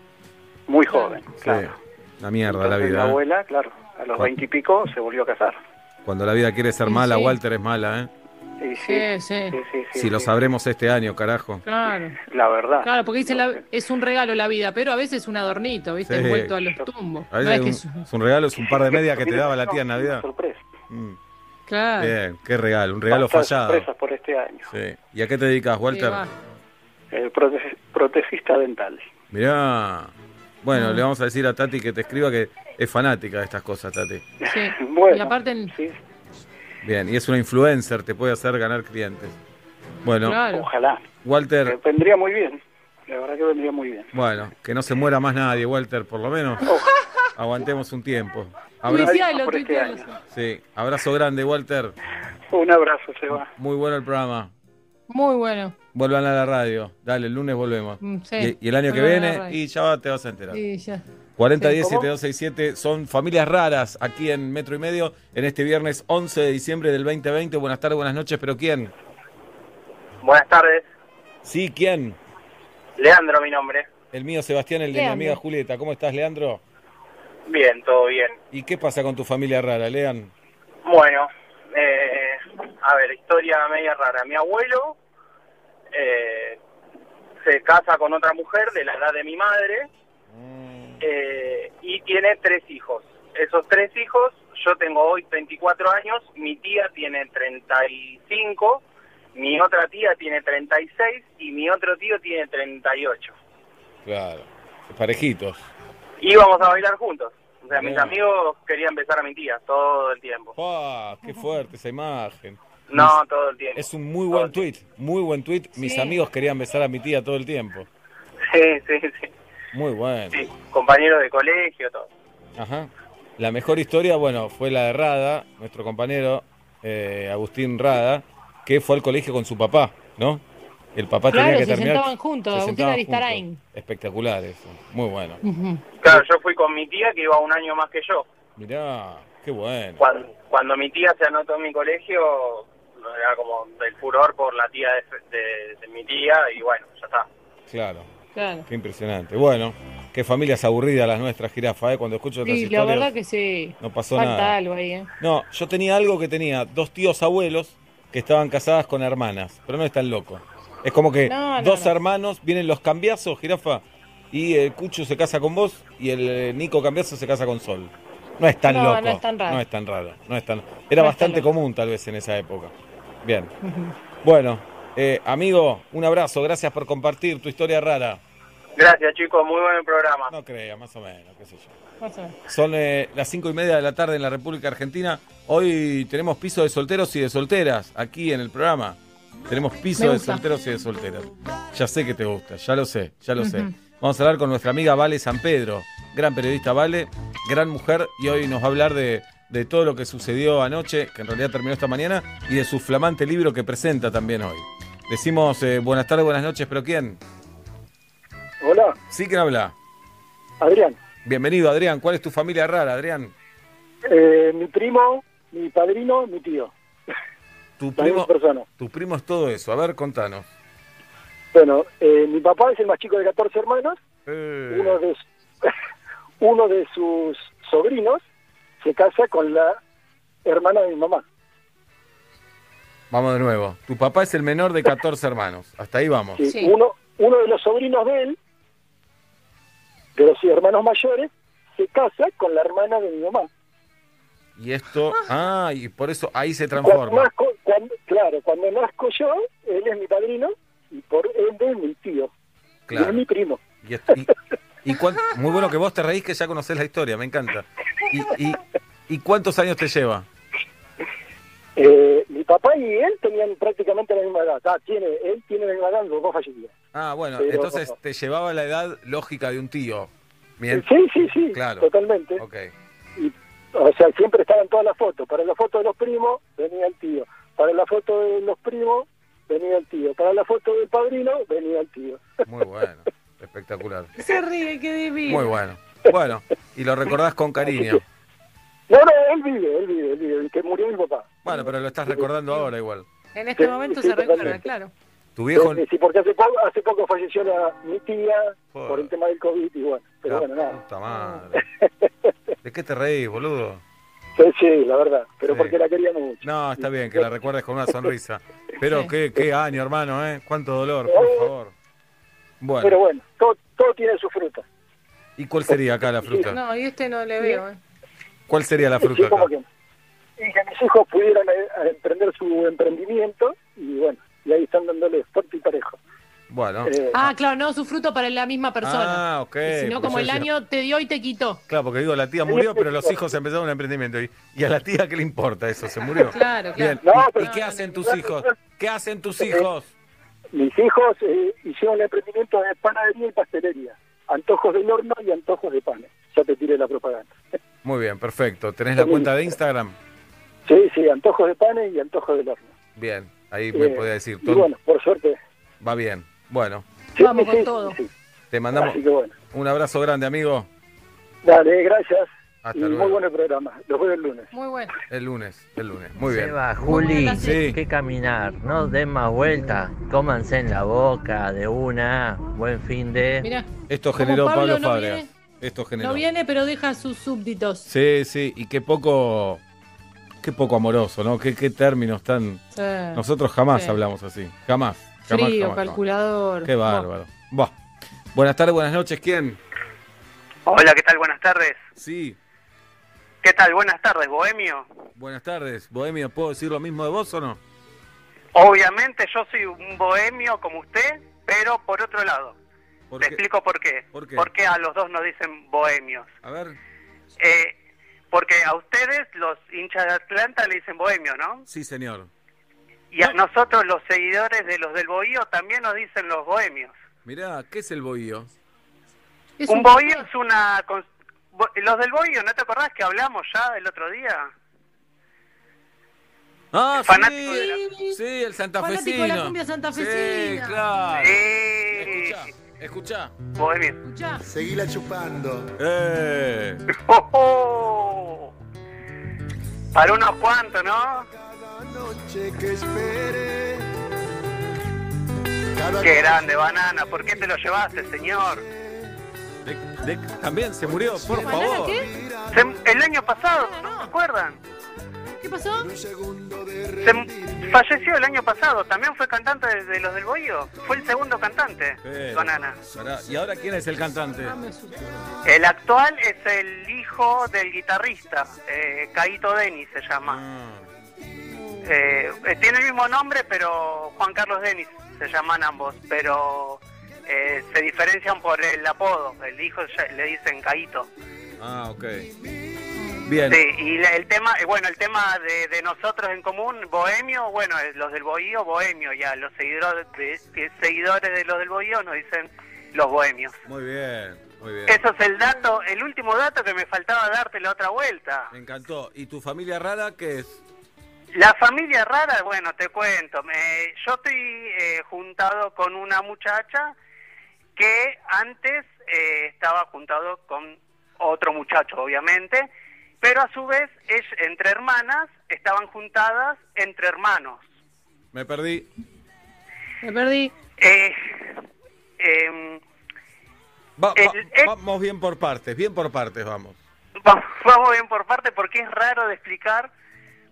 Muy joven, claro. Sí. La mierda la vida. Mi ¿eh? abuela, claro, a los veintipico se volvió a casar. Cuando la vida quiere ser Sí, mala, sí. Walter es mala, ¿eh? Sí, sí. sí, sí, si lo sabremos este año, carajo. Claro. La verdad. Claro, porque dice la- es un regalo la vida, pero a veces es un adornito, ¿viste? Sí. Envuelto a los tumbos. A No veces es que es es- un, es un regalo, es un par de medias que te daba la tía en No, Navidad. sorpresa. Mm, Claro. Bien, qué regalo, un regalo Bastantes fallado. sorpresas por este año. Sí. ¿Y a qué te dedicas, Walter? El prote- protecista dental. Mirá. Bueno, Mm. le vamos a decir a Tati que te escriba que es fanática de estas cosas, Tati. Sí. Bueno, Y aparte, en- sí, Bien, y es una influencer, te puede hacer ganar clientes. Bueno, claro. ojalá. Eh, Walter, vendría muy bien. La verdad que vendría muy bien. bueno, que no se muera más nadie, Walter, por lo menos. Aguantemos un tiempo. Abra- Tuitealo, por este tuitealo. sí, abrazo grande, Walter. Un abrazo, Seba. Muy bueno el programa. Muy bueno. Vuelvan a la radio. Dale, el lunes volvemos. Mm, sí. Y, y el año que viene, y ya te vas a enterar. Sí, ya. 4010-7267 son familias raras aquí en Metro y Medio en este viernes 11 de diciembre del 2020. Buenas tardes, buenas noches, pero ¿quién? Buenas tardes, Sí, ¿quién? Leandro mi nombre. El mío, Sebastián, el de mi amiga Julieta. ¿Cómo estás, Leandro? Bien, todo bien. ¿Y qué pasa con tu familia rara, Lean? Bueno, eh, a ver, historia media rara. Mi abuelo eh, se casa con otra mujer de la edad de mi madre eh, y tiene tres hijos. Esos tres hijos, yo tengo hoy 24 años, mi tía tiene 35, mi otra tía tiene 36 y mi otro tío tiene 38. Claro, parejitos. Íbamos a bailar juntos. O sea, mis amigos querían besar a mi tía todo el tiempo. ¡Ah, qué fuerte esa imagen! No, todo el tiempo. Es un muy buen Todo tweet, muy buen tweet. Mis amigos querían besar a mi tía todo el tiempo. Sí, sí, sí. Muy bueno. sí. Compañeros de colegio, todo. Ajá. La mejor historia, bueno, fue la de Rada, nuestro compañero eh, Agustín Rada, que fue al colegio con su papá, ¿no? El papá Claro, tenía que se terminar. sentaban juntos, se Agustín sentaban Aristarain. juntos. Espectacular eso, muy bueno. Claro, yo fui con mi tía que iba un año más que yo. Mirá, qué bueno. Cuando, cuando mi tía se anotó en mi colegio, era como del furor por la tía de, de- de mi tía y bueno, ya está. Claro, Claro. qué impresionante. Bueno, qué familias aburridas las nuestras, jirafa, ¿eh? Cuando escucho estas Sí, la historias. verdad que sí. No pasó Falta nada. algo ahí, ¿eh? No, yo tenía algo que tenía dos tíos abuelos que estaban casadas con hermanas, pero no es tan loco. Es como que No, no, dos no. hermanos, vienen los cambiazos, jirafa, y el Cucho se casa con vos y el eh, Nico Cambiazo se casa con Sol. No es tan No, loco. no es tan raro. No es tan raro. No es tan... Era bastante común tal vez en esa época. Bien. Bueno, eh, amigo, un abrazo. Gracias por compartir tu historia rara. Gracias chicos, muy buen programa. No creas, más o menos, qué sé yo. Son eh, las cinco y media de la tarde en la República Argentina. Hoy tenemos piso de solteros y de solteras aquí en el programa. Tenemos piso de solteros y de solteras. Ya sé que te gusta, ya lo sé, ya lo sé. Vamos a hablar con nuestra amiga Vale San Pedro, gran periodista Vale, gran mujer, y hoy nos va a hablar de, de todo lo que sucedió anoche, que en realidad terminó esta mañana, y de su flamante libro que presenta también hoy. Decimos eh, buenas tardes, buenas noches, pero ¿quién? Hola, Sí, ¿quién habla? Adrián. Bienvenido, Adrián. ¿Cuál es tu familia rara, Adrián? Eh, mi primo, mi padrino, mi tío. Tu primo, tu primo es todo eso. A ver, contanos. Bueno, eh, mi papá es el más chico de 14 hermanos. Eh, Uno de, uno de sus sobrinos se casa con la hermana de mi mamá. Vamos de nuevo. Tu papá es el menor de 14 hermanos. Hasta ahí vamos. Sí, Sí. Uno, uno de los sobrinos de él, de los hermanos mayores, se casa con la hermana de mi mamá. Y esto, ah, y por eso ahí se Cuando transforma. nazco, cuando- claro, cuando nazco yo, él es mi padrino y por ende es mi tío. Y es Claro. mi primo. Y, esto- y- y cuán- muy bueno que vos te reís que ya conocés la historia, me encanta. ¿Y, y, y cuántos años te lleva? Eh, mi papá y él tenían prácticamente la misma edad. Ah, tiene, él tiene la misma edad, los dos fallecidos. Ah, bueno, Pero- entonces te llevaba la edad lógica de un tío. Bien. Sí, sí, sí, Claro. totalmente. Ok. Y, o sea, siempre estaban todas las fotos. Para la foto de los primos venía el tío. Para la foto de los primos venía el tío. Para la foto del padrino venía el tío. Muy bueno. Espectacular. Se ríe, qué divino. Muy bueno. Bueno, y lo recordás con cariño. No, no, él vive, él vive, él vive, que murió mi papá. Bueno, pero lo estás recordando ahora igual. En este Sí, momento sí, se recuerda, totalmente. claro. Tu viejo... Eh, sí, porque hace poco, hace poco falleció la, mi tía Joder. por el tema del COVID y bueno, pero La bueno, nada. puta madre. ¿De qué te reís, boludo? Sí, sí, la verdad, pero Sí. porque la quería mucho. No, está bien, que la recuerdes con una sonrisa. Pero Sí. qué, qué año, hermano, ¿eh? Cuánto dolor, por favor. Pero Bueno, bueno, todo, todo tiene su fruta. ¿y cuál sería acá la fruta? No, y este no le veo, ¿eh? ¿Cuál sería la Sí, fruta como acá? que, y que mis hijos pudieran eh, emprender su emprendimiento y bueno, y ahí están dándole fuerte y parejo. Bueno. Eh, Ah, claro, no, su fruto para la misma persona. Ah, ok. Si no, como el decía- año te dio y te quitó. Claro, porque digo, la tía murió, pero los hijos empezaron un emprendimiento. ¿Y, y a la tía qué le importa eso? ¿Se murió? Claro, claro. Bien. No, ¿Y- pero- ¿Y, qué hacen tus hijos? ¿Qué hacen tus hijos? mis hijos eh, hicieron el emprendimiento de panadería y pastelería. Antojos del horno y antojos de panes. Ya te tiré la propaganda. Muy bien, perfecto. ¿Tenés la cuenta de Instagram? Sí, sí, antojos de panes y antojos del horno. Bien, ahí me Eh, podía decir. Y todo- bueno, por suerte. Va bien. Bueno, sí, Vamos con todo. sí. te mandamos Así que bueno. un abrazo grande, amigo. Dale, gracias. Hasta y luego. muy buen programa. Los veo el lunes. Muy bueno. El lunes, el lunes. Muy bien. Seba, Juli, Sí. que caminar, no den más vueltas, cómanse en la boca de una, buen fin de... Mira, Esto generó Pablo Pablo no. Esto generó. no viene, pero deja sus súbditos. Sí, sí, y qué poco, qué poco amoroso, ¿no? Qué, qué términos tan... Sí. Nosotros jamás Sí. hablamos así, jamás. jamás Frío, jamás, jamás. calculador. Qué bárbaro. Buah. Buenas tardes, buenas noches, ¿quién? Hola, ¿qué tal? Buenas tardes. Sí, ¿Qué tal? Buenas tardes, Bohemio. buenas tardes. Bohemio, ¿puedo decir lo mismo de vos o no? Obviamente yo soy un bohemio como usted, pero por otro lado. ¿Por Te qué? explico por qué. ¿Por qué? Porque a los dos nos dicen bohemios. A ver, Eh, porque a ustedes, los hinchas de Atlanta, le dicen bohemio, ¿no? sí, señor. Y a nosotros, los seguidores de los del bohío, también nos dicen los bohemios. Mirá, ¿qué es el bohío? Es un bohío es una... Los del bohío, ¿no te acordás que hablamos ya el otro día? Ah, Fanático sí, de la- sí, el santafesino. Fanático de la cumbia santafesina. Sí, claro. Eh, Escuchá, escuchá. bohemio. Escuchá. Seguila chupando. Eh, ¡Oh, oh! Para unos cuantos, ¿no? noche que espere. Cada Qué grande, banana. ¿Por qué te lo llevaste, señor? De- de- también se murió, por ¿Banana favor. qué? Se- el año pasado, ¿no se acuerdan? ¿Qué pasó? Se falleció el año pasado. También fue cantante de, de los del Bohío. Fue el segundo cantante, Pero, banana. pará, ¿Y ahora quién es el cantante? Ah. El actual es el hijo del guitarrista, eh, Caito Denis se llama. Ah, Eh, eh, tiene el mismo nombre, pero Juan Carlos Denis se llaman ambos, pero eh, se diferencian por el apodo. El hijo ya- le dicen Caito. ah, ok. Bien. Sí, y la- el tema, eh, bueno, el tema de, de nosotros en común, Bohemio, bueno, los del Bohío, Bohemio, ya, los seguidores de, de- seguidores de los del Bohío nos dicen los bohemios. Muy bien, muy bien. Eso es el dato, el último dato que me faltaba darte la otra vuelta. Me encantó. ¿Y tu familia rara qué es? La familia rara, bueno, te cuento. me- yo estoy eh, juntado con una muchacha que antes eh, estaba juntado con otro muchacho, obviamente, pero a su vez, es, entre hermanas, estaban juntadas entre hermanos. Me perdí. Me perdí. Eh, em, Va- va- El- el- Vamos bien por partes, bien por partes vamos. Va- Vamos bien por parte porque es raro de explicar,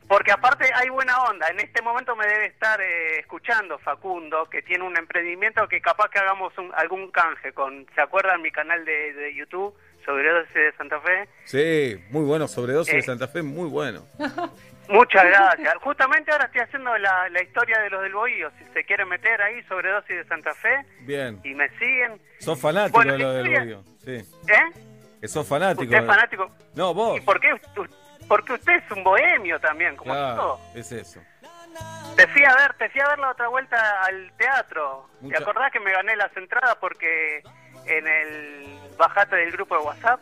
porque aparte hay buena onda. En este momento me debe estar eh, escuchando Facundo, que tiene un emprendimiento que capaz que hagamos un- algún canje con, ¿se acuerdan mi canal de, de YouTube, Sobredosis de Santa Fe? Sí, muy bueno, sobredosis de Eh. Santa Fe, muy bueno. Muchas gracias. Justamente ahora estoy haciendo la, la historia de los del Bohío, si se quieren meter ahí, Sobredosis de Santa Fe, Bien. y me siguen. Sos fanático Bueno, de lo del Bohío. Sí. ¿Eh? Que sos fanático. ¿Usted es fanático? No, vos. ¿Y por qué? Porque usted es un bohemio también, como Claro, todo. es eso. Te fui a ver, te fui a ver la otra vuelta al teatro. Mucha- ¿Te acordás que me gané las entradas porque en el bajate del grupo de WhatsApp?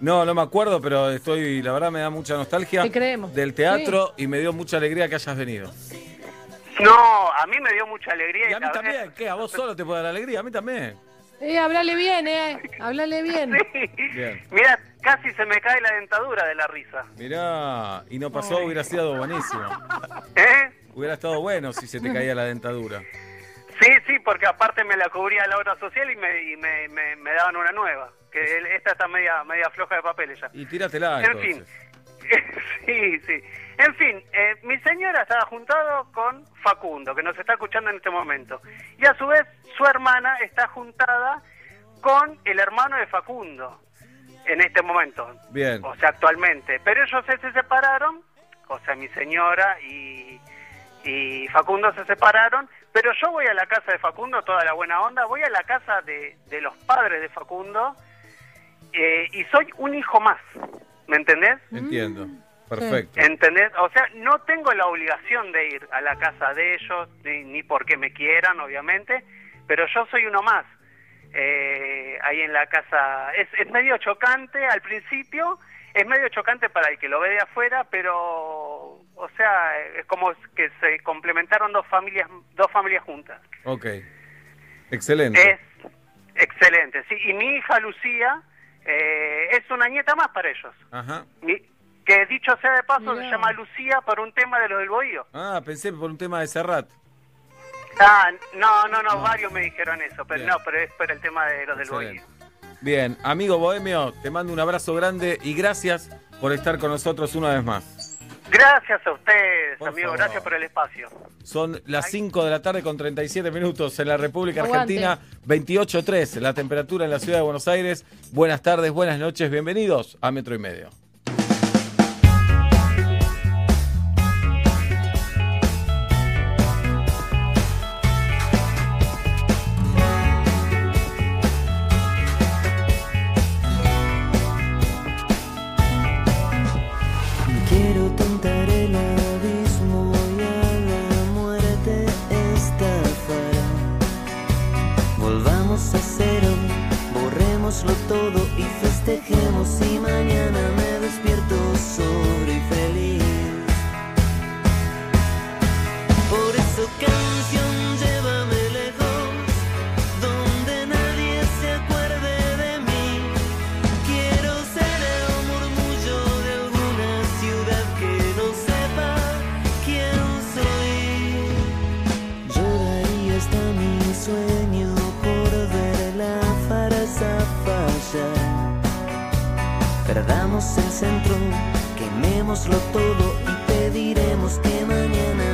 No, no me acuerdo, pero estoy, la verdad me da mucha nostalgia Te creemos. del teatro y me dio mucha alegría que hayas venido. No, a mí me dio mucha alegría. Y a mí también, verdad- ¿qué? ¿A vos solo te puede dar alegría? A mí también. Eh, hablale bien, eh. Hablale bien. Sí. Bien. Mira, casi se me cae la dentadura de la risa. Mirá, y no pasó, hubiera sido buenísimo. ¿Eh? Hubiera estado bueno si se te caía la dentadura. Sí, sí, porque aparte me la cubría la obra social y me, y me, me- me daban una nueva. Que el- esta está media, media floja de papeles ya. Y tíratela En fin. sí, sí. En fin, eh, mi señora estaba juntado con Facundo, que nos está escuchando en este momento. Y a su vez, su hermana está juntada con el hermano de Facundo, en este momento. Bien. O sea, actualmente. Pero ellos se, se separaron, o sea, mi señora y, y Facundo se separaron. Pero yo voy a la casa de Facundo, toda la buena onda, voy a la casa de, de los padres de Facundo eh, y soy un hijo más. ¿Me entendés? Entiendo. Perfecto. ¿Entendés? O sea, no tengo la obligación de ir a la casa de ellos, ni, ni porque me quieran, obviamente, pero yo soy uno más. Eh, ahí en la casa. Es, es medio chocante al principio, es medio chocante para el que lo ve de afuera, pero, o sea, es como que se complementaron dos familias, dos familias juntas. Ok. Excelente. Es excelente, sí. Y mi hija Lucía eh, es una nieta más para ellos. Ajá. Mi- que dicho sea de paso, Mirá. se llama Lucía por un tema de los del Bohío. Ah, pensé por un tema de Serrat. Ah, no, no, no, varios me dijeron eso, pero Bien. no, pero es por el tema de los del. Bohío. Bien, amigo Bohemio, te mando un abrazo grande y gracias por estar con nosotros una vez más. Gracias a ustedes, Por amigo, favor. gracias por el espacio. Son las 5 de la tarde con 37 minutos en la República. Argentina, 28.3 la temperatura en la ciudad de Buenos Aires. Buenas tardes, buenas noches, bienvenidos a Metro y Medio. El centro, quemémoslo todo y pediremos que mañana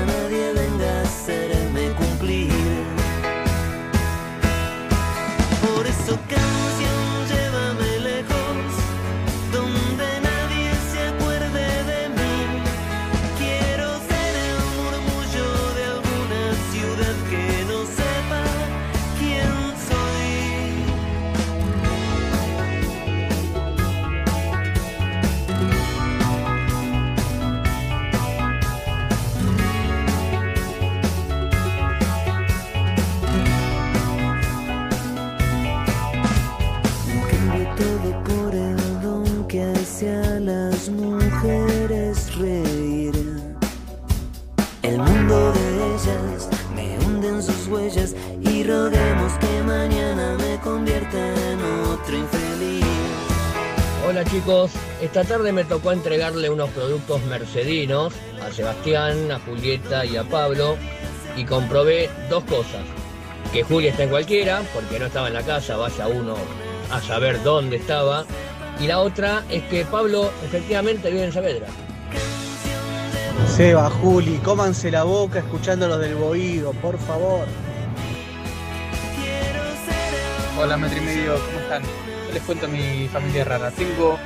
roguemos que mañana me convierta en otro infeliz. Hola chicos, esta tarde me tocó entregarle unos productos mercedinos a Sebastián, a Julieta y a Pablo y comprobé dos cosas. Que Julia está en cualquiera, porque no estaba en la casa, vaya uno a saber dónde estaba. Y la otra es que Pablo efectivamente vive en Saavedra. Seba, Juli, cómanse la boca escuchando los del boído, por favor. Hola, metro y medio, ¿cómo están? Les cuento a mi familia rara. Tengo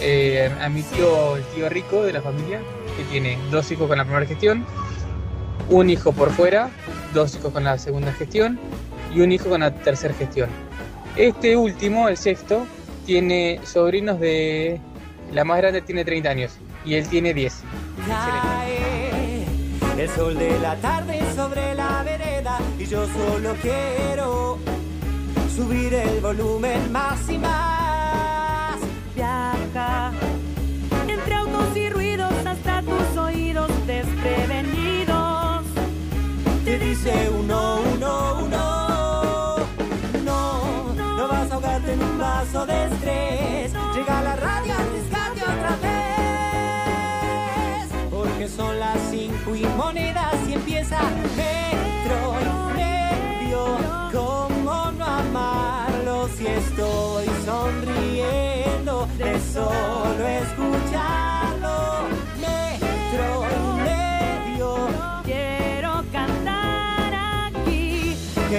eh, a mi tío, el tío rico de la familia, que tiene dos hijos con la primera gestión, un hijo por fuera, dos hijos con la segunda gestión y un hijo con la tercera gestión. Este último, el sexto, tiene sobrinos de... La más grande tiene 30 años y él tiene 10. Cae el sol de la tarde sobre la vereda y yo solo quiero subir el volumen más y más. Viaja entre autos y ruidos hasta tus oídos desprevenidos.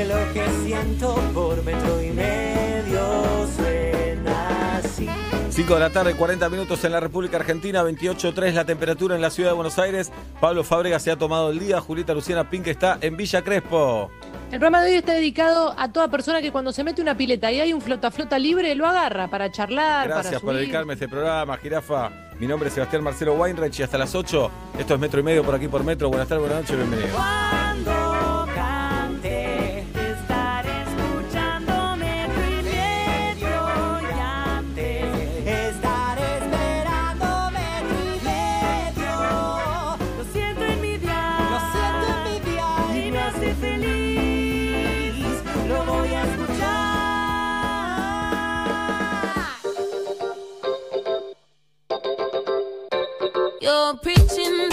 Que lo que siento por metro y medio suena así. 5 de la tarde, 40 minutos en la República Argentina, 28.3 la temperatura en la ciudad de Buenos Aires. Pablo Fábrega se ha tomado el día, Julieta Luciana Pink está en Villa Crespo. El programa de hoy está dedicado a toda persona que cuando se mete una pileta y hay un flota flota libre, lo agarra para charlar, Gracias para por subir. dedicarme a este programa, Jirafa. Mi nombre es Sebastián Marcelo Weinreich y hasta las 8. Esto es Metro y Medio por aquí por Metro. Buenas tardes, buenas noches, bienvenidos. You're preaching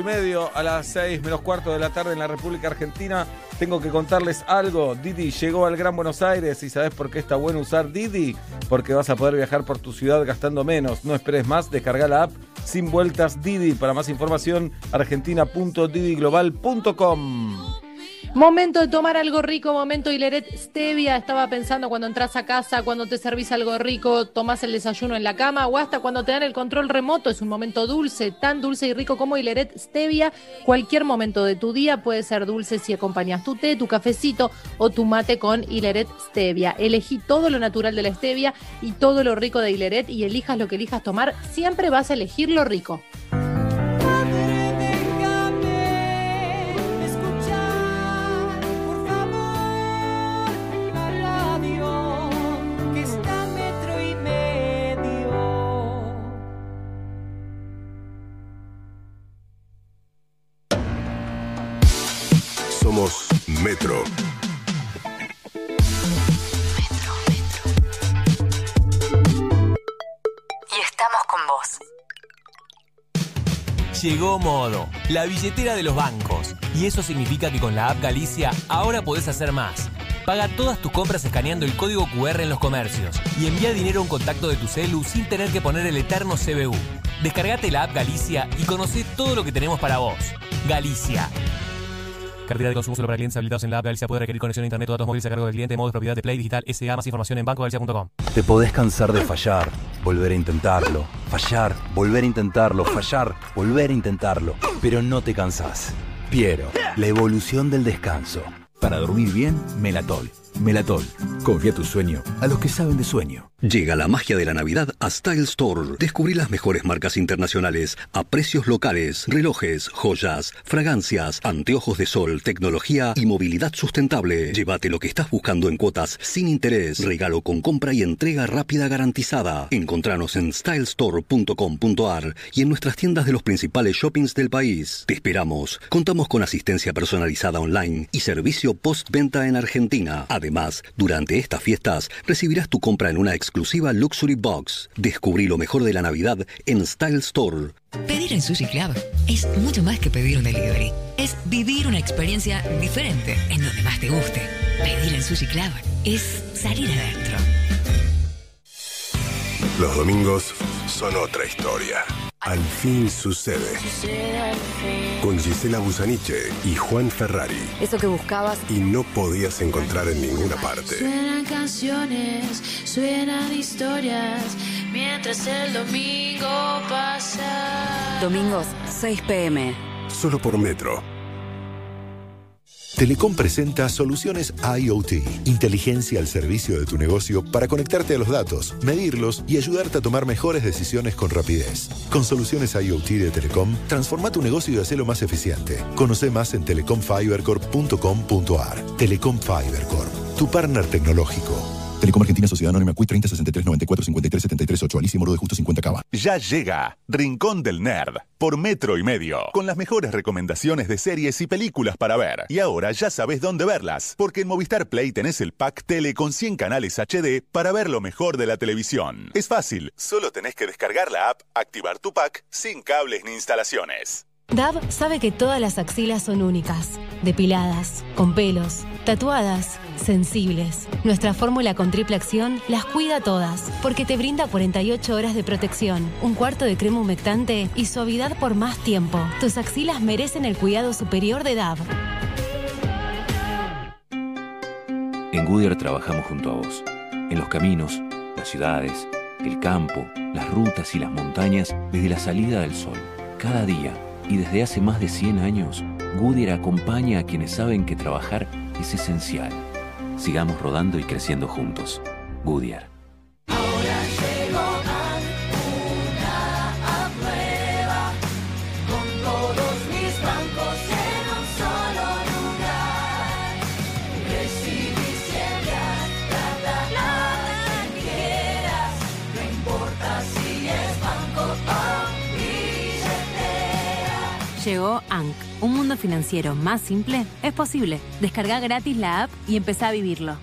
y medio a las 6 menos cuarto de la tarde en la República Argentina. Tengo que contarles algo. Didi llegó al Gran Buenos Aires y ¿sabes por qué está bueno usar Didi? Porque vas a poder viajar por tu ciudad gastando menos. No esperes más, descarga la app sin vueltas Didi. Para más información, argentina.didiglobal.com. Momento de tomar algo rico, momento Hileret Stevia. Estaba pensando cuando entras a casa, cuando te servís algo rico, tomás el desayuno en la cama o hasta cuando te dan el control remoto. Es un momento dulce, tan dulce y rico como Hileret Stevia. Cualquier momento de tu día puede ser dulce si acompañas tu té, tu cafecito o tu mate con Hileret Stevia. Elegí todo lo natural de la stevia y todo lo rico de Hileret y elijas lo que elijas tomar, siempre vas a elegir lo rico. Metro. Y estamos con vos. Llegó Modo, la billetera de los bancos. Y eso significa que con la app Galicia ahora podés hacer más. Paga todas tus compras escaneando el código QR en los comercios y envía dinero a un contacto de tu celu sin tener que poner el eterno CBU. Descargate la app Galicia y conoce todo lo que tenemos para vos. Galicia. Cartera de consumo solo para clientes habilitados en la app Galicia puede requerir conexión a internet o datos móviles a cargo del cliente. Modos propiedad de Play Digital SA. Más información en bancogalicia.com. Te podés cansar de fallar, volver a intentarlo, fallar, volver a intentarlo, fallar, volver a intentarlo, pero no te cansás. Piero, la evolución del descanso. Para dormir bien, Melatol. Melatol. Confía tu sueño a los que saben de sueño. Llega la magia de la Navidad a Style Store. Descubrí las mejores marcas internacionales a precios locales, relojes, joyas, fragancias, anteojos de sol, tecnología y movilidad sustentable. Llévate lo que estás buscando en cuotas sin interés, regalo con compra y entrega rápida garantizada. Encontranos en stylestore.com.ar y en nuestras tiendas de los principales shoppings del país. Te esperamos. Contamos con asistencia personalizada online y servicio postventa en Argentina. Además, durante estas fiestas recibirás tu compra en una exclusiva Luxury Box. Descubrí lo mejor de la Navidad en Style Store. Pedir en Sushi Club es mucho más que pedir un delivery. Es vivir una experiencia diferente en donde más te guste. Pedir en Sushi Club es salir adentro. Los domingos son otra historia. Al fin sucede. Con Gisela Busaniche y Juan Ferrari. Eso que buscabas. Y no podías encontrar en ninguna parte. Suenan canciones, suenan historias, mientras el domingo pasa. Domingos, 6 pm. Solo por Metro. Telecom presenta soluciones IoT, inteligencia al servicio de tu negocio para conectarte a los datos, medirlos y ayudarte a tomar mejores decisiones con rapidez. Con soluciones IoT de Telecom, transforma tu negocio y hacelo más eficiente. Conoce más en telecomfibercorp.com.ar. Telecom Fibercorp, tu partner tecnológico. Telecom Argentina Sociedad Anónima CUI 30 63 94 53 73 8 Alicia Moro de Justo 50 Cava. Ya llega Rincón del Nerd por Metro y Medio, con las mejores recomendaciones de series y películas para ver. Y ahora ya sabes dónde verlas, porque en Movistar Play tenés el pack tele con 100 canales HD para ver lo mejor de la televisión. Es fácil, solo tenés que descargar la app, activar tu pack sin cables ni instalaciones. Dab sabe que todas las axilas son únicas, depiladas, con pelos, tatuadas, sensibles. Nuestra fórmula con triple acción las cuida todas, porque te brinda 48 horas de protección, un cuarto de crema humectante y suavidad por más tiempo. Tus axilas merecen el cuidado superior de Dab. En Goodyear trabajamos junto a vos, en los caminos, las ciudades, el campo, las rutas y las montañas desde la salida del sol. Cada día y desde hace más de 100 años, Goodyear acompaña a quienes saben que trabajar es esencial. Sigamos rodando y creciendo juntos. Goodyear. Llegó ANC. Un mundo financiero más simple es posible. Descarga gratis la app y empezá a vivirlo.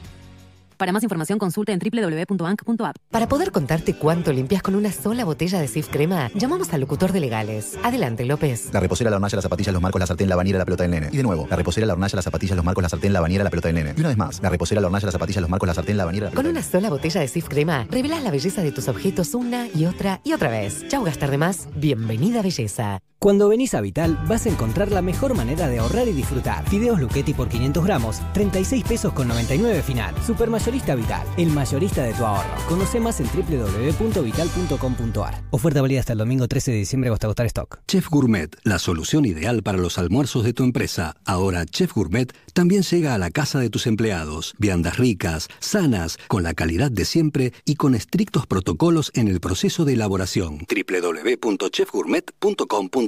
Para más información consulta en www.bank.app. Para poder contarte cuánto limpias con una sola botella de Sif Crema, llamamos al locutor de legales. Adelante, López. La reposera, la hornalla, las zapatillas, los marcos, la sartén, la bañera, la pelota del nene. Y de nuevo, la reposera, la hornalla, las zapatillas, los marcos, la sartén, la bañera, la pelota del nene. Y una vez más, la reposera, la hornalla, las zapatillas, los marcos, la sartén, la bañera, la pelota Con una sola botella de Sif Crema, revelas la belleza de tus objetos una y otra y otra vez. Chau, gastar de más. Bienvenida, belleza. Cuando venís a Vital vas a encontrar la mejor manera de ahorrar y disfrutar. Fideos Luchetti por 500 gramos, 36 pesos con 99 final. Supermayorista Vital, el mayorista de tu ahorro. Conoce más en www.vital.com.ar. Oferta válida hasta el domingo 13 de diciembre hasta agotar stock. Chef Gourmet, la solución ideal para los almuerzos de tu empresa. Ahora Chef Gourmet también llega a la casa de tus empleados. Viandas ricas, sanas, con la calidad de siempre y con estrictos protocolos en el proceso de elaboración. www.chefgourmet.com.ar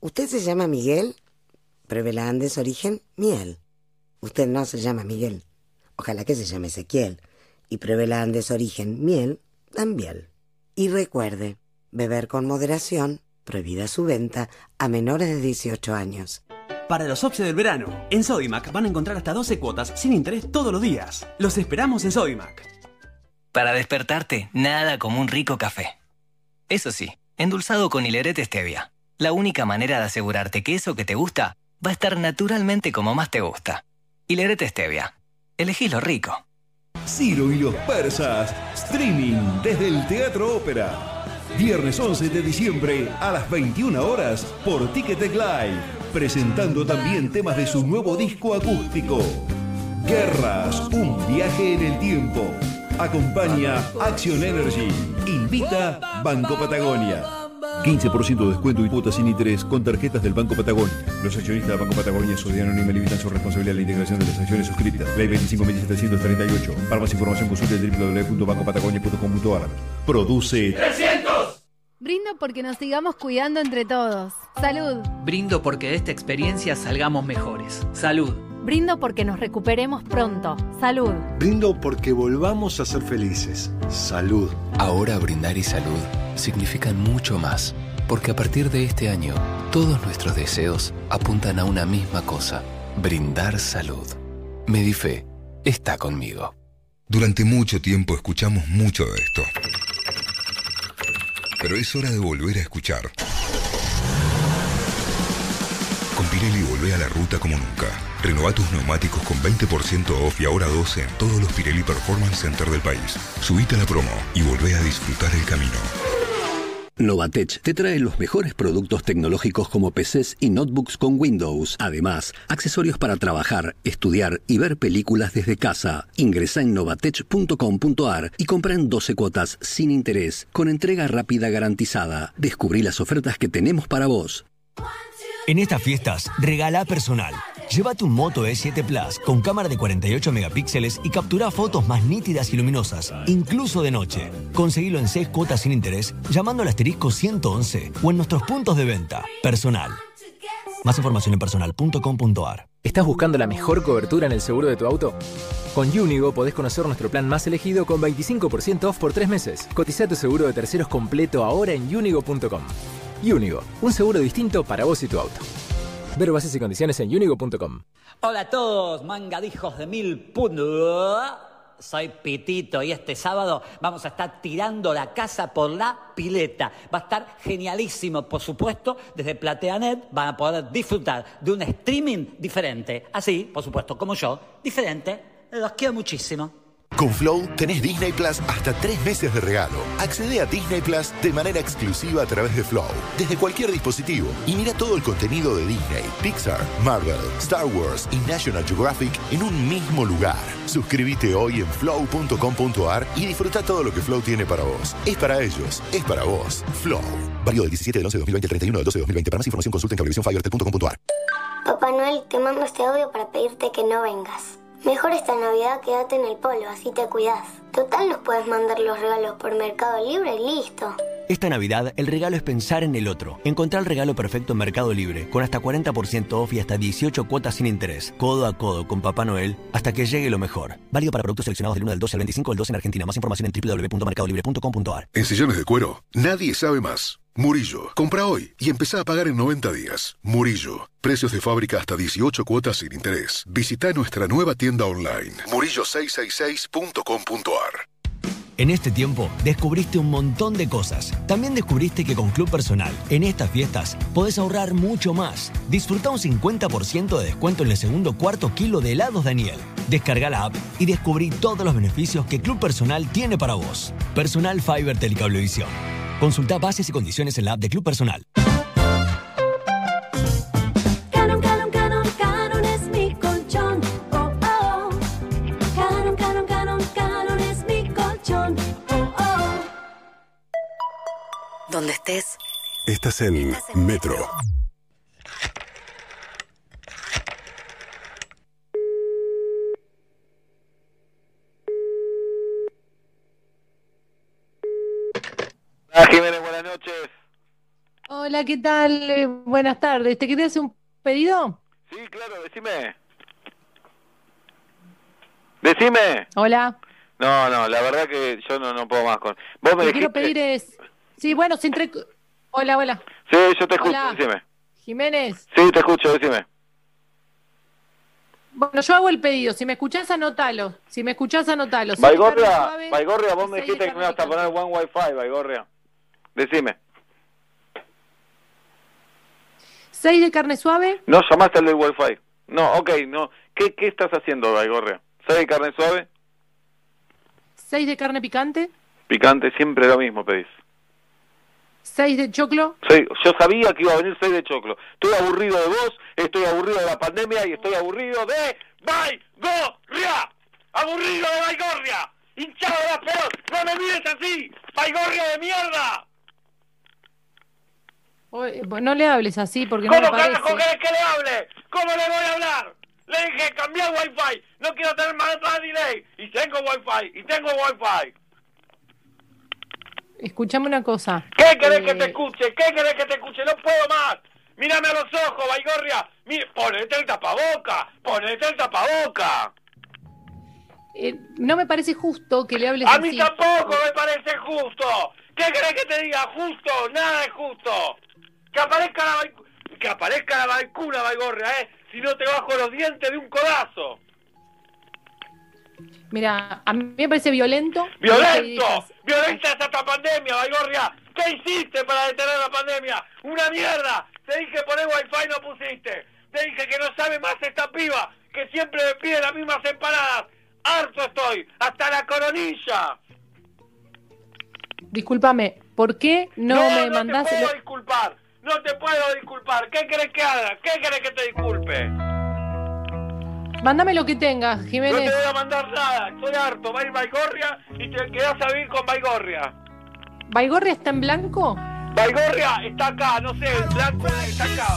¿Usted se llama Miguel? Pruebe la Andes Origen Miel. Usted no se llama Miguel. Ojalá que se llame Ezequiel. Y pruebe la Andes Origen Miel también. Y recuerde, beber con moderación, prohibida su venta a menores de 18 años. Para los OPSE del verano, en Sodimac van a encontrar hasta 12 cuotas sin interés todos los días. Los esperamos en Sodimac. Para despertarte, nada como un rico café. Eso sí, endulzado con hilerete stevia. La única manera de asegurarte que eso que te gusta va a estar naturalmente como más te gusta. Hilerete stevia. Elegí lo rico. Ciro y los persas, streaming desde el Teatro Ópera. Viernes 11 de diciembre a las 21 horas por Ticketek Live, presentando también temas de su nuevo disco acústico. Guerras, un viaje en el tiempo. Acompaña Action Energy. Invita Banco Patagonia. 15% de descuento y cuotas sin interés con tarjetas del Banco Patagonia. Los accionistas del Banco Patagonia Sociedad Anónima limitan su responsabilidad en la integración de las acciones suscritas. Ley 25.738. Para más información consulte www.bancopatagonia.com.ar. Produce 300. Brindo porque nos sigamos cuidando entre todos. Salud. Brindo porque de esta experiencia salgamos mejores. Salud. Brindo porque nos recuperemos pronto. Salud. Brindo porque volvamos a ser felices. Salud. Ahora brindar y salud significan mucho más, porque a partir de este año, todos nuestros deseos apuntan a una misma cosa, brindar salud. Medife está conmigo. Durante mucho tiempo escuchamos mucho de esto. Pero es hora de volver a escuchar. Con Pirelli volvé a la ruta como nunca. Renová tus neumáticos con 20% off y ahora 12 en todos los Pirelli Performance Center del país. Subite a la promo y volvé a disfrutar el camino. Novatech te trae los mejores productos tecnológicos como PCs y notebooks con Windows. Además, accesorios para trabajar, estudiar y ver películas desde casa. Ingresa en novatech.com.ar y compra en 12 cuotas sin interés, con entrega rápida garantizada. Descubrí las ofertas que tenemos para vos. En estas fiestas, regala personal. Llévate un Moto E7 Plus con cámara de 48 megapíxeles y captura fotos más nítidas y luminosas, incluso de noche. Conseguilo en 6 cuotas sin interés llamando al asterisco 111 o en nuestros puntos de venta. Personal. Más información en personal.com.ar. ¿Estás buscando la mejor cobertura en el seguro de tu auto? Con Unigo podés conocer nuestro plan más elegido con 25% off por 3 meses. Cotiza tu seguro de terceros completo ahora en unigo.com. Unigo, un seguro distinto para vos y tu auto. Ver bases y condiciones en unigo.com. Hola a todos, mangadijos de mil puntos. Soy Pitito y este sábado vamos a estar tirando la casa por la pileta. Va a estar genialísimo, por supuesto, desde PlateaNet van a poder disfrutar de un streaming diferente. Así, por supuesto, como yo, diferente. Los quiero muchísimo. Con Flow tenés Disney Plus hasta tres meses de regalo. Accede a Disney Plus de manera exclusiva a través de Flow, desde cualquier dispositivo, y mira todo el contenido de Disney, Pixar, Marvel, Star Wars y National Geographic en un mismo lugar. Suscríbete hoy en flow.com.ar y disfruta todo lo que Flow tiene para vos. Es para ellos, es para vos. Flow. Válido del 17 del 11 de 2020 al 31 del 12 de 2020. Para más información consulta en cablevisiónfibertel.com.ar. Papá Noel, te mando este audio para pedirte que no vengas. Mejor esta Navidad quédate en el polo, así te cuidas. Total nos puedes mandar los regalos por Mercado Libre y listo. Esta Navidad, el regalo es pensar en el otro. Encontrar el regalo perfecto en Mercado Libre, con hasta 40% off y hasta 18 cuotas sin interés, codo a codo con Papá Noel, hasta que llegue lo mejor. Válido para productos seleccionados del 1 al 12 al 25 del 12 en Argentina. Más información en www.mercadolibre.com.ar. En sillones de cuero, nadie sabe más. Murillo, compra hoy y empezá a pagar en 90 días. Murillo, precios de fábrica hasta 18 cuotas sin interés. Visita nuestra nueva tienda online, murillo666.com.ar. En este tiempo descubriste un montón de cosas. También descubriste que con Club Personal, en estas fiestas, podés ahorrar mucho más. Disfruta un 50% de descuento en el segundo cuarto kilo de helados Daniel. Descarga la app y descubrí todos los beneficios que Club Personal tiene para vos. Personal Fiber Telecablevisión. Consulta bases y condiciones en la app de Club Personal. Donde estés, Estás en Metro. Ah, Jiménez, buenas noches. Hola, ¿qué tal? Eh, buenas tardes. ¿Te querías hacer un pedido? Sí, claro, decime. Decime. Hola. No, no, la verdad que yo no, no puedo más con. Vos me Lo que quiero pedir es... Sí, bueno, sin entre... Hola, hola. Sí, yo te escucho, Hola. decime. Jiménez. Sí, te escucho, decime. Bueno, yo hago el pedido. Si me escuchás, anótalo. Si me escuchás, anótalo. Carne Baigorria, Baigorria, vos me dijiste que me ibas a poner One Wi-Fi, Baigorria. Decime. Seis de carne suave, No llamaste al del Wi-Fi. No, ok, no. ¿Qué, qué estás haciendo, Baigorria? ¿Sabes carne suave? seis de carne picante, Picante, siempre lo mismo pedís. seis de choclo, Sí, yo sabía que iba a venir 6 de choclo. Estoy aburrido de vos, estoy aburrido de la pandemia y estoy aburrido de Baigorria. Aburrido de Baigorria. Hinchado de las pelos. No me mires así. Baigorria de mierda. Oye, no le hables así porque no ¿Cómo me parece. carajo querés que le hable? ¿Cómo le voy a hablar? Le dije cambiar Wi-Fi. No quiero tener más, más delay. Y tengo Wi-Fi. Y tengo Wi-Fi. Escuchame una cosa. ¿Qué querés Eh, que te escuche? ¿Qué querés que te escuche? No puedo más. Mírame a los ojos, Baigorria. Mire, ponete el tapaboca. Ponete el tapaboca. eh, no me parece justo que le hables A así. mí tampoco me parece justo. ¿Qué querés que te diga? Justo, nada es justo. Que aparezca la vaicu- que aparezca la vacuna, Baigorria, eh. Si no te bajo los dientes de un codazo. Mira, a mí me parece violento. ¡Violento! ¡Violenta es esta pandemia, Baigorria! ¿Qué hiciste para detener la pandemia? ¡Una mierda! Te dije poner wifi y no pusiste. Te dije que no sabe más esta piba, que siempre me pide las mismas empanadas. ¡Harto estoy! ¡Hasta la coronilla! Discúlpame, ¿por qué no, no, me no mandás te puedo lo- disculpar. No te puedo disculpar. ¿Qué querés que haga? ¿Qué querés que te disculpe? Mándame lo que tengas, No te Jiménez. voy a mandar nada. Estoy harto. Va a ir Baigorria y te quedás a vivir con Baigorria. ¿Baigorria está en blanco? Baigorria está acá, no sé, el blanco está acá.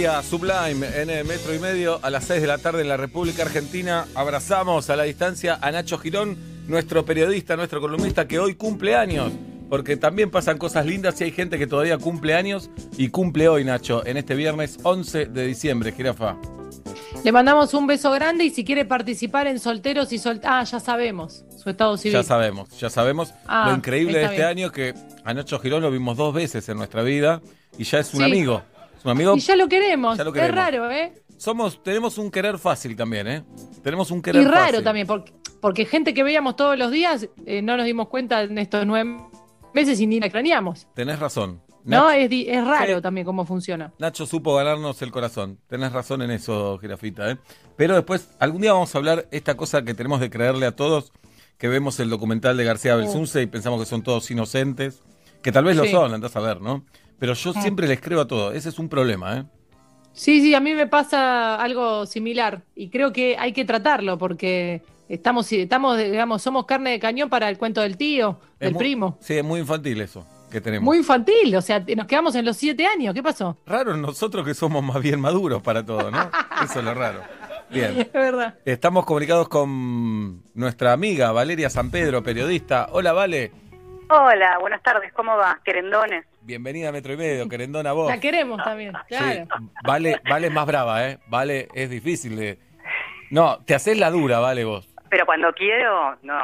Sublime en el metro y medio a las 6 de la tarde en la República Argentina. Abrazamos a la distancia a Nacho Girón, nuestro periodista, nuestro columnista que hoy cumple años. Porque también pasan cosas lindas y hay gente que todavía cumple años y cumple hoy, Nacho, en este viernes 11 de diciembre, jirafa. Le mandamos un beso grande y si quiere participar en solteros y sol... Ah, ya sabemos, su estado civil. Ya sabemos, ya sabemos. Ah, lo increíble de este bien. año que a Nacho Girón lo vimos dos veces en nuestra vida y ya es un Sí. amigo. Es un amigo. Y ya lo queremos. Ya lo Es raro, ¿eh? Somos, tenemos un querer fácil también, ¿eh? Tenemos un querer Y raro fácil. también, porque, porque gente que veíamos todos los días eh, no nos dimos cuenta en estos nueve meses y ni la extrañamos. Tenés razón. ¿No? Es, es raro Sí. también cómo funciona. Nacho supo ganarnos el corazón. Tenés razón en eso, Girafita, ¿eh? Pero después, algún día vamos a hablar esta cosa que tenemos de creerle a todos, que vemos el documental de García Belsunce y pensamos que son todos inocentes, que tal vez lo son, andás a ver, ¿no? Pero yo Ah. siempre les creo a todos. Ese es un problema, ¿eh? Sí, sí, a mí me pasa algo similar y creo que hay que tratarlo porque estamos, estamos, digamos, somos carne de cañón para el cuento del tío, Es del muy- primo. Sí, es muy infantil eso que tenemos. Muy infantil, o sea, nos quedamos en los siete años. ¿Qué pasó? Raro en nosotros que somos más bien maduros para todo, ¿no? Eso es lo raro. Bien. Es verdad. Estamos comunicados con nuestra amiga Valeria San Pedro, periodista. Hola, Vale. Hola, buenas tardes, ¿cómo va? Querendones. Bienvenida a Metro y Medio, querendona vos. La queremos también, claro. Sí, vale, vale es más brava, ¿eh? Vale es difícil de... No, te haces la dura, Vale, vos. Pero cuando quiero, no,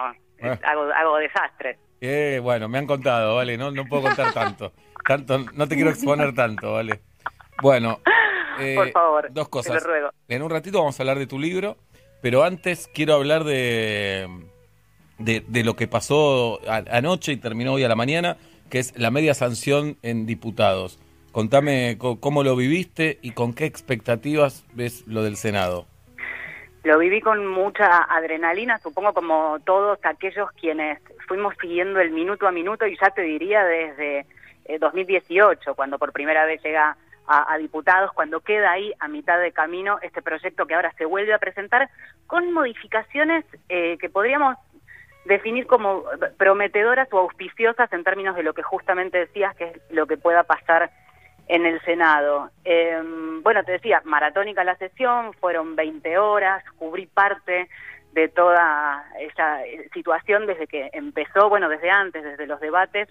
Ah. hago, hago desastres. Eh, bueno, me han contado, Vale, no, no puedo contar tanto. Tanto, no te quiero exponer tanto, Vale. Bueno, eh, Por favor, dos te cosas. lo ruego. En un ratito vamos a hablar de tu libro, pero antes quiero hablar de, de, de lo que pasó a- anoche y terminó hoy a la mañana, que es la media sanción en diputados. Contame co- cómo lo viviste y con qué expectativas ves lo del Senado. Lo viví con mucha adrenalina, supongo como todos aquellos quienes fuimos siguiendo el minuto a minuto y ya te diría desde eh, 2018, cuando por primera vez llega a, a diputados, cuando queda ahí a mitad de camino este proyecto que ahora se vuelve a presentar con modificaciones eh, que podríamos definir como prometedoras o auspiciosas en términos de lo que justamente decías que es lo que pueda pasar en el Senado. Eh, bueno, te decía, maratónica la sesión, fueron 20 horas, cubrí parte de toda esa eh, situación desde que empezó, bueno, desde antes, desde los debates,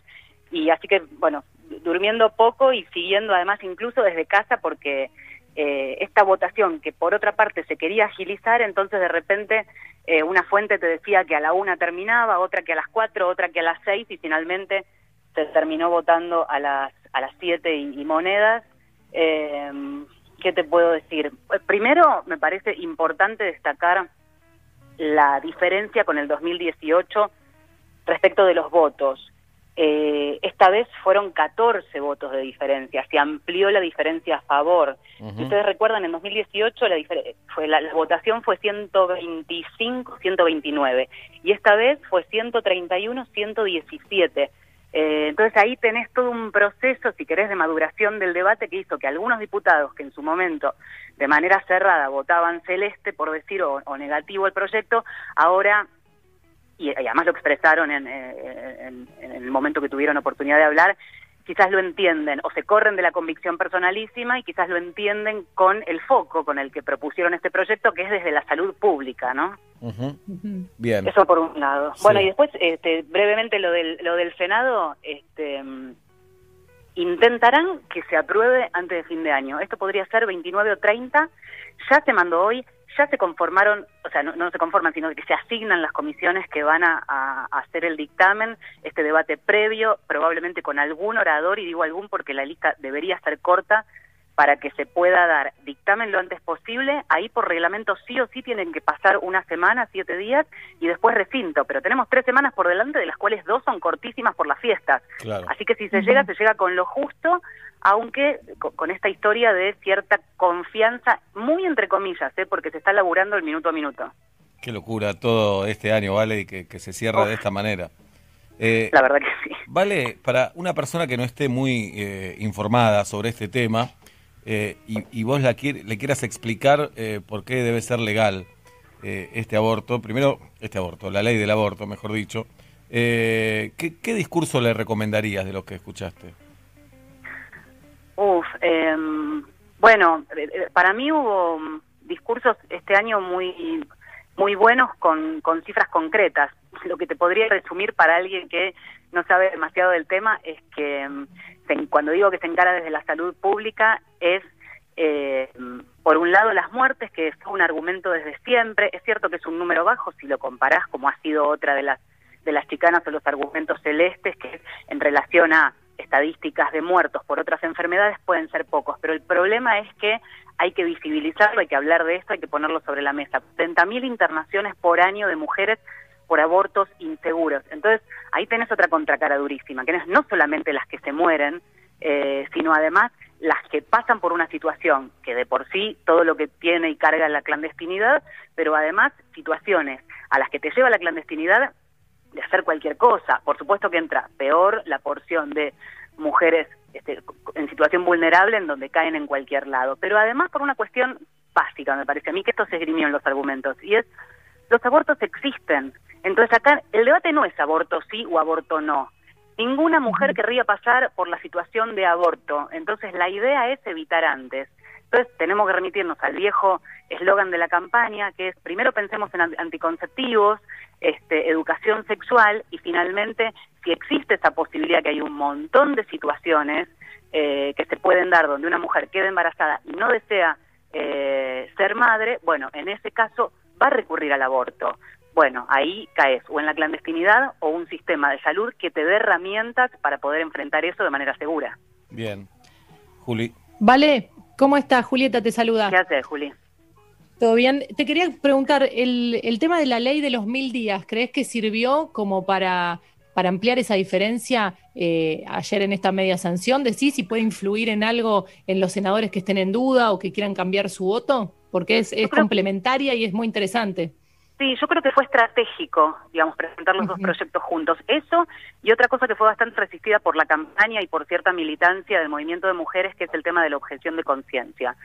y así que, bueno, durmiendo poco y siguiendo además incluso desde casa porque eh, esta votación que por otra parte se quería agilizar, entonces de repente eh, una fuente te decía que a la una terminaba, otra que a las cuatro, otra que a las seis y finalmente se terminó votando a las a las siete y, y monedas. Eh, ¿Qué te puedo decir? Eh, Primero, me parece importante destacar la diferencia con el 2018 respecto de los votos. Eh, esta vez fueron 14 votos de diferencia, se amplió la diferencia a favor. Si ustedes recuerdan, en 2018 la, fue la, la votación fue 125, 129 y esta vez fue 131, 117. Eh, entonces ahí tenés todo un proceso, si querés, de maduración del debate que hizo que algunos diputados que en su momento de manera cerrada votaban celeste, por decir, o, o negativo el proyecto, ahora y, y además lo expresaron en, eh, en- en el momento que tuvieron oportunidad de hablar, quizás lo entienden o se corren de la convicción personalísima y quizás lo entienden con el foco con el que propusieron este proyecto, que es desde la salud pública, ¿no? Bien. Eso por un lado. Sí. Bueno, y después, este, brevemente, lo del, lo del Senado, este, intentarán que se apruebe antes de fin de año. Esto podría ser 29 o 30, ya se mandó hoy, ya se conformaron, o sea, no, no se conforman, sino que se asignan las comisiones que van a, a- hacer el dictamen, este debate previo, probablemente con algún orador, y digo algún porque la lista debería ser corta, para que se pueda dar dictamen lo antes posible. Ahí por reglamento sí o sí tienen que pasar una semana, siete días y después recinto. Pero tenemos tres semanas por delante, de las cuales dos son cortísimas por las fiestas. Claro. Así que si se llega, se llega con lo justo, aunque co- con esta historia de cierta confianza, muy entre comillas, ¿eh? porque se está laburando el minuto a minuto. Qué locura todo este año, ¿vale? Y que, que se cierra de esta manera. Eh, La verdad que sí. Vale, para una persona que no esté muy eh, informada sobre este tema eh, y, y vos la le quieras explicar eh, por qué debe ser legal eh, este aborto, primero este aborto, la ley del aborto, mejor dicho, eh, ¿qué, qué discurso le recomendarías de lo que escuchaste? Uf, em, Bueno, eh, eh, para mí hubo mm, discursos este año muy muy buenos con, con cifras concretas. Lo que te podría resumir para alguien que no sabe demasiado del tema es que mm, cuando digo que se encara desde la salud pública es eh, por un lado las muertes, que fue un argumento desde siempre. Es cierto que es un número bajo si lo comparás, como ha sido otra de las de las chicanas o los argumentos celestes, que en relación a estadísticas de muertos por otras enfermedades pueden ser pocos. Pero el problema es que hay que visibilizarlo, hay que hablar de esto, hay que ponerlo sobre la mesa. 30.000 internaciones por año de mujeres por abortos inseguros. Entonces, ahí tenés otra contracara durísima, que no es no solamente las que se mueren, eh, sino además las que pasan por una situación que de por sí todo lo que tiene y carga la clandestinidad, pero además situaciones a las que te lleva la clandestinidad de hacer cualquier cosa. Por supuesto que entra peor la porción de mujeres este, en situación vulnerable en donde caen en cualquier lado, pero además por una cuestión básica, me parece a mí que esto se esgrimió en los argumentos, y es los abortos existen. Entonces acá el debate no es aborto sí o aborto no. Ninguna mujer querría pasar por la situación de aborto. Entonces la idea es evitar antes. Entonces tenemos que remitirnos al viejo eslogan de la campaña, que es primero pensemos en an- anticonceptivos, este, educación sexual y finalmente si existe esa posibilidad que hay un montón de situaciones eh, que se pueden dar donde una mujer queda embarazada y no desea eh, ser madre, bueno, en ese caso va a recurrir al aborto. Bueno, ahí caes o en la clandestinidad o un sistema de salud que te dé herramientas para poder enfrentar eso de manera segura. Bien. Juli. Vale, ¿cómo estás? Julieta te saluda. ¿Qué haces, Juli? ¿Todo bien? Te quería preguntar, el, el tema de la ley de los mil días, ¿crees que sirvió como para, para ampliar esa diferencia eh, ayer en esta media sanción? ¿Decís si puede influir en algo en los senadores que estén en duda o que quieran cambiar su voto? Porque es, es complementaria y es muy interesante. Sí, yo creo que fue estratégico, digamos, presentar los dos proyectos juntos. Eso y otra cosa que fue bastante resistida por la campaña y por cierta militancia del movimiento de mujeres, que es el tema de la objeción de conciencia.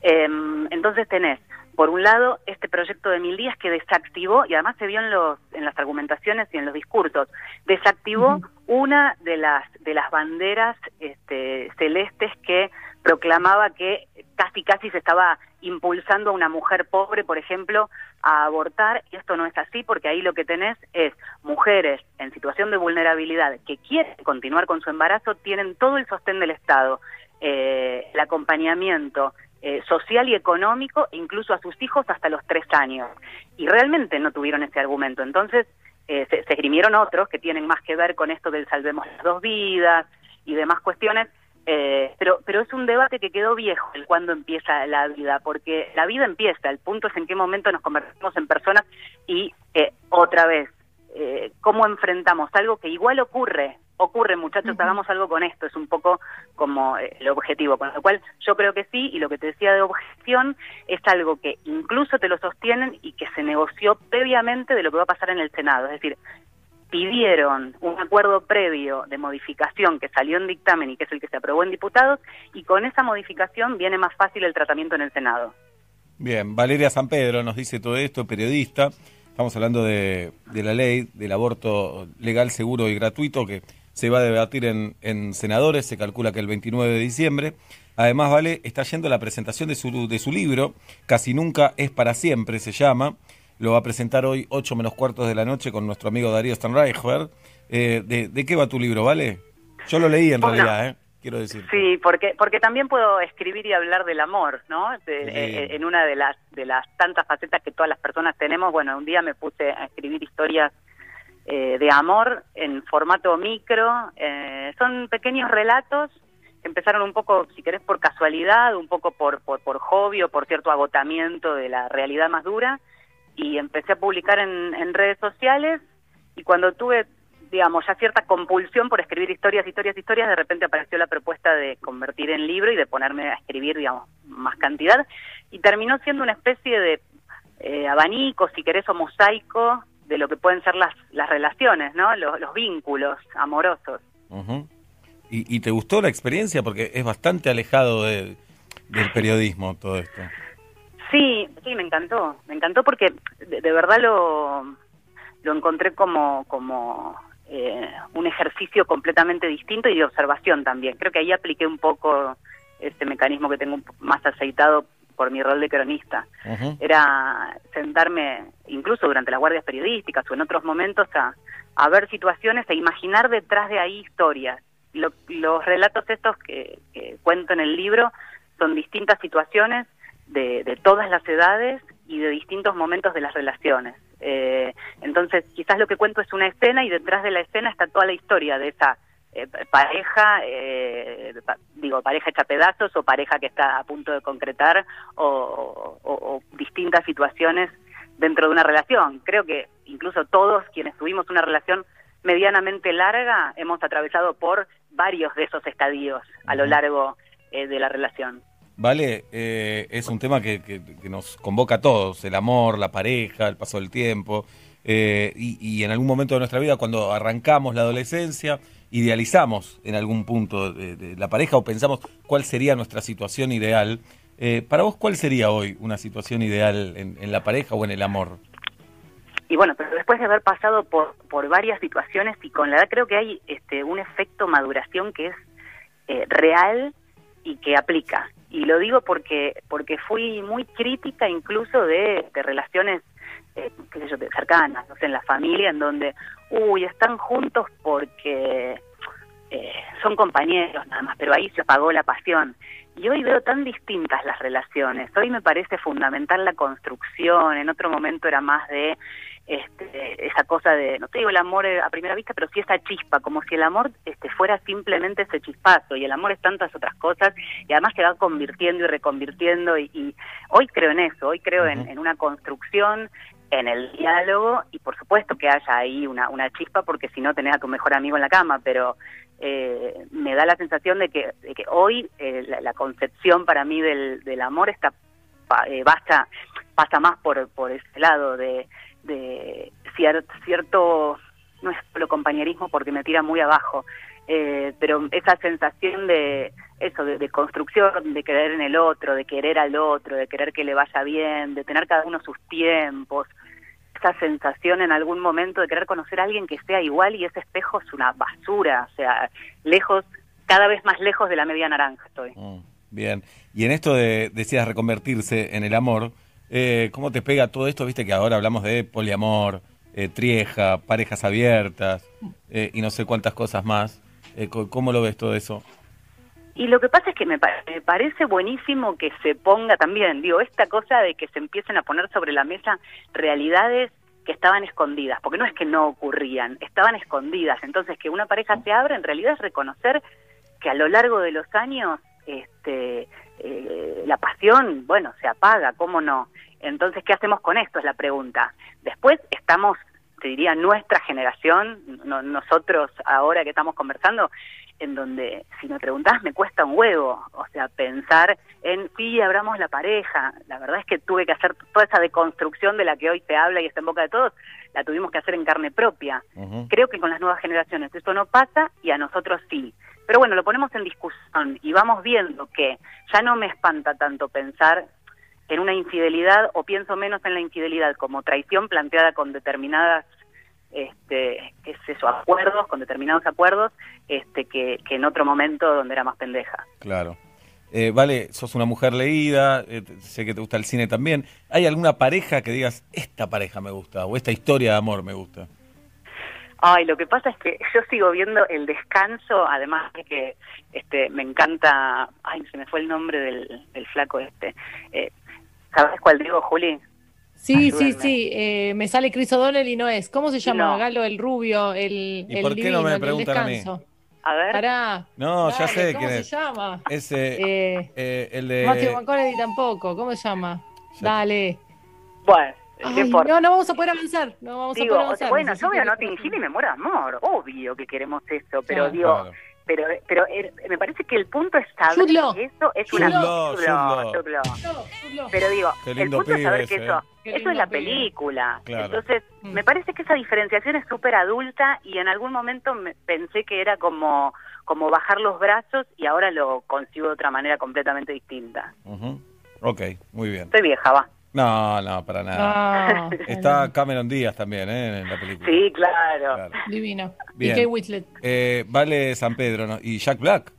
Eh, entonces tenés, por un lado, este proyecto de mil días que desactivó, y además se vio en, los, en las argumentaciones y en los discursos, desactivó una de las, de las banderas este, celestes que proclamaba que casi casi se estaba impulsando a una mujer pobre, por ejemplo, a abortar, y esto no es así porque ahí lo que tenés es mujeres en situación de vulnerabilidad que quieren continuar con su embarazo, tienen todo el sostén del Estado, eh, el acompañamiento eh, social y económico, incluso a sus hijos hasta los tres años. Y realmente no tuvieron ese argumento. Entonces, eh, se, se esgrimieron otros que tienen más que ver con esto del salvemos las dos vidas y demás cuestiones, eh, pero, pero es un debate que quedó viejo el cuándo empieza la vida, porque la vida empieza, el punto es en qué momento nos convertimos en personas y eh, otra vez, eh, cómo enfrentamos algo que igual ocurre, ocurre muchachos, hagamos algo con esto, es un poco como eh, el objetivo, con lo cual yo creo que sí, y lo que te decía de objeción es algo que incluso te lo sostienen y que se negoció previamente de lo que va a pasar en el Senado, es decir, pidieron un acuerdo previo de modificación que salió en dictamen y que es el que se aprobó en diputados, y con esa modificación viene más fácil el tratamiento en el Senado. Bien, Valeria San Pedro nos dice todo esto, periodista. Estamos hablando de, de la ley del aborto legal, seguro y gratuito que se va a debatir en, en senadores, se calcula que el 29 de diciembre. Además, Vale está yendo a la presentación de su, de su libro, Casi Nunca es para Siempre, se llama. Lo va a presentar hoy, 8 menos cuartos de la noche, con nuestro amigo Darío Stanreichberg. Eh, de, ¿De qué va tu libro, Vale? Yo lo leí en realidad, ¿eh? quiero decir. Sí, porque porque también puedo escribir y hablar del amor, ¿no? De- Sí. eh, en una de las de las tantas facetas que todas las personas tenemos. Bueno, un día me puse a escribir historias eh, de amor en formato micro. eh, son pequeños relatos que empezaron un poco, si querés, por casualidad, un poco por por, por hobby o por cierto agotamiento de la realidad más dura. Y empecé a publicar en, en redes sociales y cuando tuve digamos, ya cierta compulsión por escribir historias, historias, historias, de repente apareció la propuesta de convertir en libro y de ponerme a escribir, digamos, más cantidad, y terminó siendo una especie de eh, abanico, si querés, o mosaico de lo que pueden ser las, las relaciones, ¿no? Los, los vínculos amorosos. ¿Y, y te gustó la experiencia? Porque es bastante alejado de- del periodismo todo esto. Sí, sí, me encantó, me encantó porque de, de verdad lo, lo encontré como, como eh, un ejercicio completamente distinto y de observación también. Creo que ahí apliqué un poco ese mecanismo que tengo más aceitado por mi rol de cronista. Era sentarme, incluso durante las guardias periodísticas o en otros momentos, a, a ver situaciones e imaginar detrás de ahí historias. Lo- los relatos estos que, que cuento en el libro son distintas situaciones de, de todas las edades y de distintos momentos de las relaciones. Eh, entonces, quizás lo que cuento es una escena y detrás de la escena está toda la historia de esa eh, pareja, eh, pa- digo, pareja hecha pedazos o pareja que está a punto de concretar o, o- o distintas situaciones dentro de una relación. Creo que incluso todos quienes tuvimos una relación medianamente larga hemos atravesado por varios de esos estadios a lo largo eh, de la relación. Vale, eh, es un tema que, que- que nos convoca a todos, el amor, la pareja, el paso del tiempo, eh, y, y en algún momento de nuestra vida, cuando arrancamos la adolescencia, idealizamos en algún punto de, la pareja o pensamos cuál sería nuestra situación ideal. Eh, para vos, ¿cuál sería hoy una situación ideal en, en la pareja o en el amor? Y bueno, pero después de haber pasado por, por varias situaciones y con la edad creo que hay este, un efecto maduración que es eh, real y que aplica. Y lo digo porque porque fui muy crítica incluso de, de relaciones, eh, qué sé yo, cercanas, no en la familia, en donde, uy, están juntos porque eh, son compañeros nada más, pero ahí se apagó la pasión. Y hoy veo tan distintas las relaciones. Hoy me parece fundamental la construcción. En otro momento era más de este, esa cosa de, no te digo el amor eh, a primera vista, pero sí esa chispa, como si el amor este, fuera simplemente ese chispazo. Y el amor es tantas otras cosas y además se va convirtiendo y reconvirtiendo. Y, y hoy creo en eso. Hoy creo en, en una construcción en el diálogo y por supuesto que haya ahí una, una chispa porque si no tenés a tu mejor amigo en la cama, pero eh, me da la sensación de que, de que hoy eh, la, la concepción para mí del, del amor está eh, basta, pasa más por, por ese lado de, de cier- cierto, no es solo compañerismo porque me tira muy abajo, eh, pero esa sensación de eso, de, construcción, de creer en el otro, de querer al otro, de querer que le vaya bien, de tener cada uno sus tiempos, esa sensación en algún momento de querer conocer a alguien que sea igual y ese espejo es una basura, o sea, lejos, cada vez más lejos de la media naranja estoy. Bien, y en esto de, decías, reconvertirse en el amor, eh, ¿cómo te pega todo esto? Viste que ahora hablamos de poliamor, eh, trieja, parejas abiertas eh, y no sé cuántas cosas más. Eh, ¿Cómo lo ves todo eso? Y lo que pasa es que me parece buenísimo que se ponga también, digo, esta cosa de que se empiecen a poner sobre la mesa realidades que estaban escondidas, porque no es que no ocurrían, estaban escondidas. Entonces, que una pareja se abra en realidad es reconocer que a lo largo de los años este, eh, la pasión, bueno, se apaga, ¿cómo no? Entonces, ¿qué hacemos con esto? Es la pregunta. Después estamos, te diría, nuestra generación, no- nosotros ahora que estamos conversando, en donde, si me preguntás, me cuesta un huevo, o sea, pensar en, sí, abramos la pareja. La verdad es que tuve que hacer toda esa deconstrucción de la que hoy se habla y está en boca de todos, la tuvimos que hacer en carne propia. Creo que con las nuevas generaciones eso no pasa y a nosotros sí. Pero bueno, lo ponemos en discusión y vamos viendo que ya no me espanta tanto pensar en una infidelidad o pienso menos en la infidelidad como traición planteada con determinadas este qué es eso acuerdos con determinados acuerdos este que, que en otro momento donde era más pendeja Claro. Eh, vale, sos una mujer leída, eh, sé que te gusta el cine también. ¿Hay alguna pareja que digas, esta pareja me gusta o esta historia de amor me gusta? Ay, lo que pasa es que yo sigo viendo el descanso, además de que este me encanta, ay, se me fue el nombre del, del flaco este. Eh, ¿Sabes cuál digo, Juli? Sí, sí, Ayúdenme. sí. eh, me sale Chris O'Donnell y no es. ¿Cómo se llama? No. Galo, el rubio, el, ¿Y el por qué divino, no me preguntan a mí? A ver. Pará. No, ya sé ¿Cómo quién se es. llama? Ese, Eh, eh, el de... Matthew McConaughey tampoco. ¿Cómo se llama? Dale. Bueno, Ay, no, no vamos a poder avanzar. No vamos Digo, a poder o sea, avanzar. bueno, yo veo Notting Hill y me muero de amor, obvio que queremos eso, pero Claro. digo, Claro. Pero pero eh, me parece que el punto es saber que eso es una Pero digo, el punto es saber que eso, eh. Eso lindo es la pibe. película. Claro. Entonces, Mm. me parece que esa diferenciación es súper adulta y en algún momento me- pensé que era como, como bajar los brazos y ahora lo consigo de otra manera completamente distinta. Ujú. Ok, muy bien. Estoy vieja, va. No, no, para nada. Ah, Está Cameron Díaz también, ¿eh? En la película. Sí, claro. Claro. divino. Bien. Y Kate Whistlet. Eh, vale San Pedro, ¿no? Y Jack Black.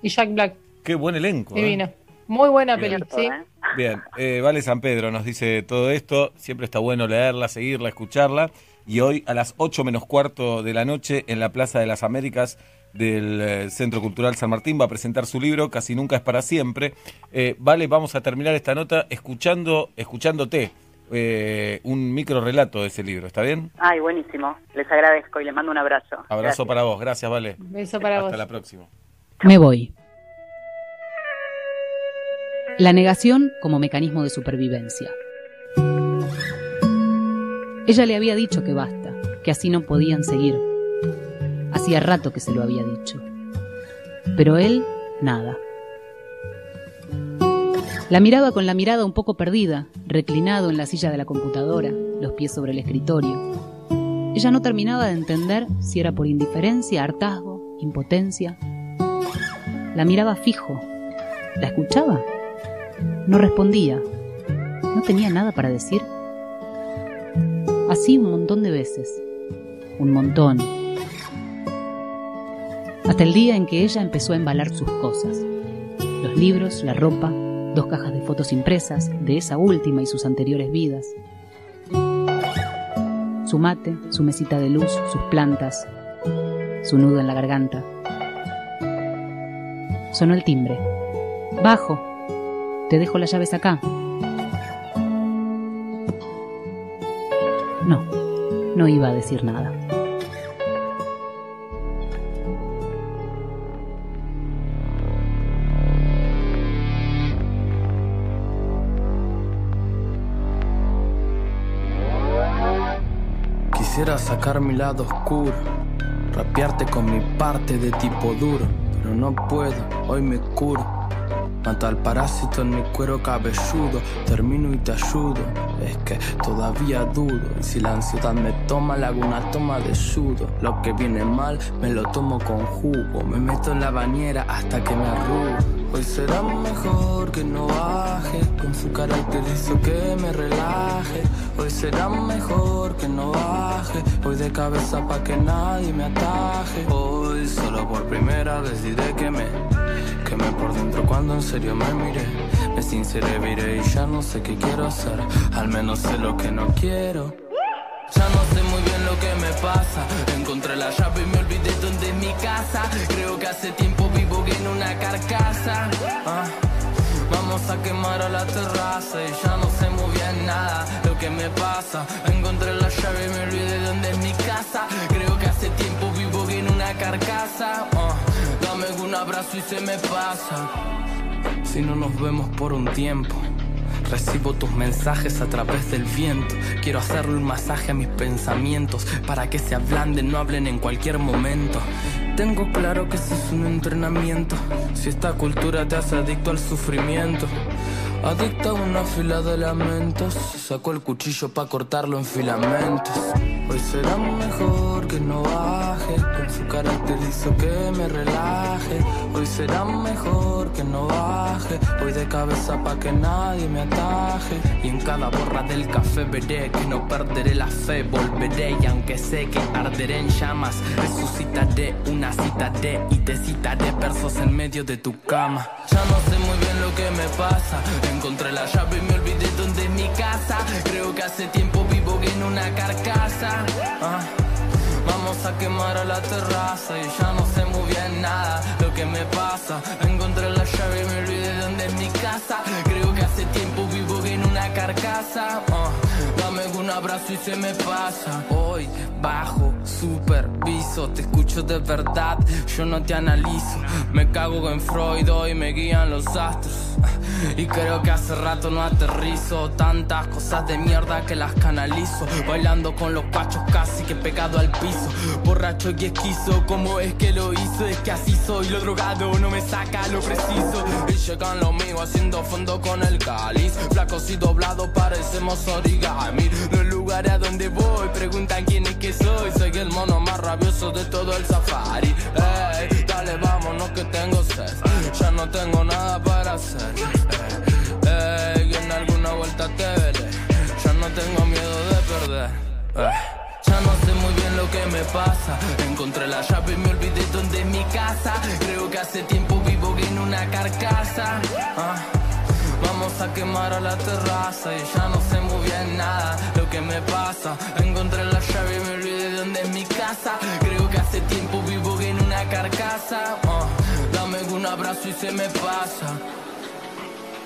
Y Jack Black. Qué buen elenco. ¿eh? Divino. Muy buena ¿sí? Bien, eh, Vale San Pedro nos dice todo esto. Siempre está bueno leerla, seguirla, escucharla. Y hoy a las 8 menos cuarto de la noche en la Plaza de las Américas del eh, Centro Cultural San Martín va a presentar su libro Casi Nunca es para Siempre. Eh, vale, vamos a terminar esta nota escuchando, escuchándote eh, un micro relato de ese libro. ¿Está bien? Ay, buenísimo. Les agradezco y les mando un abrazo. Abrazo Gracias. para vos. Gracias, Vale. Beso para Hasta vos. la próxima. Me voy. La negación como mecanismo de supervivencia. Ella le había dicho que basta, que así no podían seguir. Hacía rato que se lo había dicho. Pero él, nada. La miraba con la mirada un poco perdida, reclinado en la silla de la computadora, los pies sobre el escritorio. Ella no terminaba de entender si era por indiferencia, hartazgo, impotencia. La miraba fijo. ¿La escuchaba? No respondía. ¿No tenía nada para decir? Así un montón de veces. Un montón. Hasta el día en que ella empezó a embalar sus cosas. Los libros, la ropa, dos cajas de fotos impresas de esa última y sus anteriores vidas. Su mate, su mesita de luz, sus plantas, su nudo en la garganta. Sonó el timbre. Bajo. Te dejo las llaves acá. No, no iba a decir nada. Quisiera sacar mi lado oscuro, rapearte con mi parte de tipo duro, pero no puedo, hoy me curo. Mata al parásito en mi cuero cabelludo, termino y te ayudo. Es que todavía dudo, y si la ansiedad me toma, le hago una toma de sudo. Lo que viene mal, me lo tomo con jugo, me meto en la bañera hasta que me arrugo. Hoy será mejor que no baje, con su carácter hizo que me relaje. Hoy será mejor que no baje, voy de cabeza pa' que nadie me ataje. Hoy solo por primera vez diré que me Quemé por dentro cuando en serio me miré Me sinceré, viré y ya no sé qué quiero hacer Al menos sé lo que no quiero ya no sé muy bien lo que me pasa Encontré la llave y me olvidé dónde es mi casa Creo que hace tiempo vivo en una carcasa Ah, Vamos a quemar a la terraza y ya no sé muy bien nada lo que me pasa. Encontré la llave y me olvidé dónde es mi casa. Creo que hace tiempo vivo en una carcasa. Ah, Dame un abrazo y se me pasa. Si no nos vemos por un tiempo. Recibo tus mensajes a través del viento. Quiero hacerle un masaje a mis pensamientos para que se ablanden, no hablen en cualquier momento. Tengo claro que eso es un entrenamiento. Si esta cultura te hace adicto al sufrimiento. Adicta a una fila de lamentos. Sacó el cuchillo para cortarlo en filamentos. Hoy será mejor que no baje. Con su carácter hizo que me relaje. Hoy será mejor que no baje. Voy de cabeza pa' que nadie me ataje. Y en cada borra del café veré que no perderé la fe. Volveré y aunque sé que arderé en llamas, resucitaré una cita de y te citaré versos en medio de tu cama. Ya no sé muy bien lo que me pasa. Encontré la llave y me olvidé dónde es mi casa. Creo que hace tiempo una carcasa. Ah. Vamos a quemar a la terraza y ya no sé muy bien nada lo que me pasa. Encontré la llave y me olvidé dónde es mi casa. Creo que hace tiempo vivo en una carcasa. Ah, un abrazo y se me pasa. Hoy bajo, superviso, te escucho de verdad, yo no te analizo. Me cago en Freud hoy me guían los astros. Y creo que hace rato no aterrizo Tantas cosas de mierda que las canalizo Bailando con los pachos casi que pegado al piso Borracho y esquizo, ¿cómo es que lo hizo? Es que así soy, lo drogado no me saca lo preciso Y llegan los míos haciendo fondo con el cáliz Flacos y doblados parecemos origami A donde voy. Preguntan quién es que soy. Soy el mono más rabioso de todo el safari. Ey, dale vámonos que tengo sed. Ya no tengo nada para hacer. Ey, en alguna vuelta te veré. Ya no tengo miedo de perder. Ey, Ya no sé muy bien lo que me pasa. Encontré la llave y me olvidé dónde es mi casa. Creo que hace tiempo vivo en una carcasa. Ah, Vamos a quemar a la terraza y ya no sé muy bien nada lo que me pasa. Encontré la llave y me olvidé de dónde es mi casa. Creo que hace tiempo vivo en una carcasa. Ah, Dame un abrazo y se me pasa.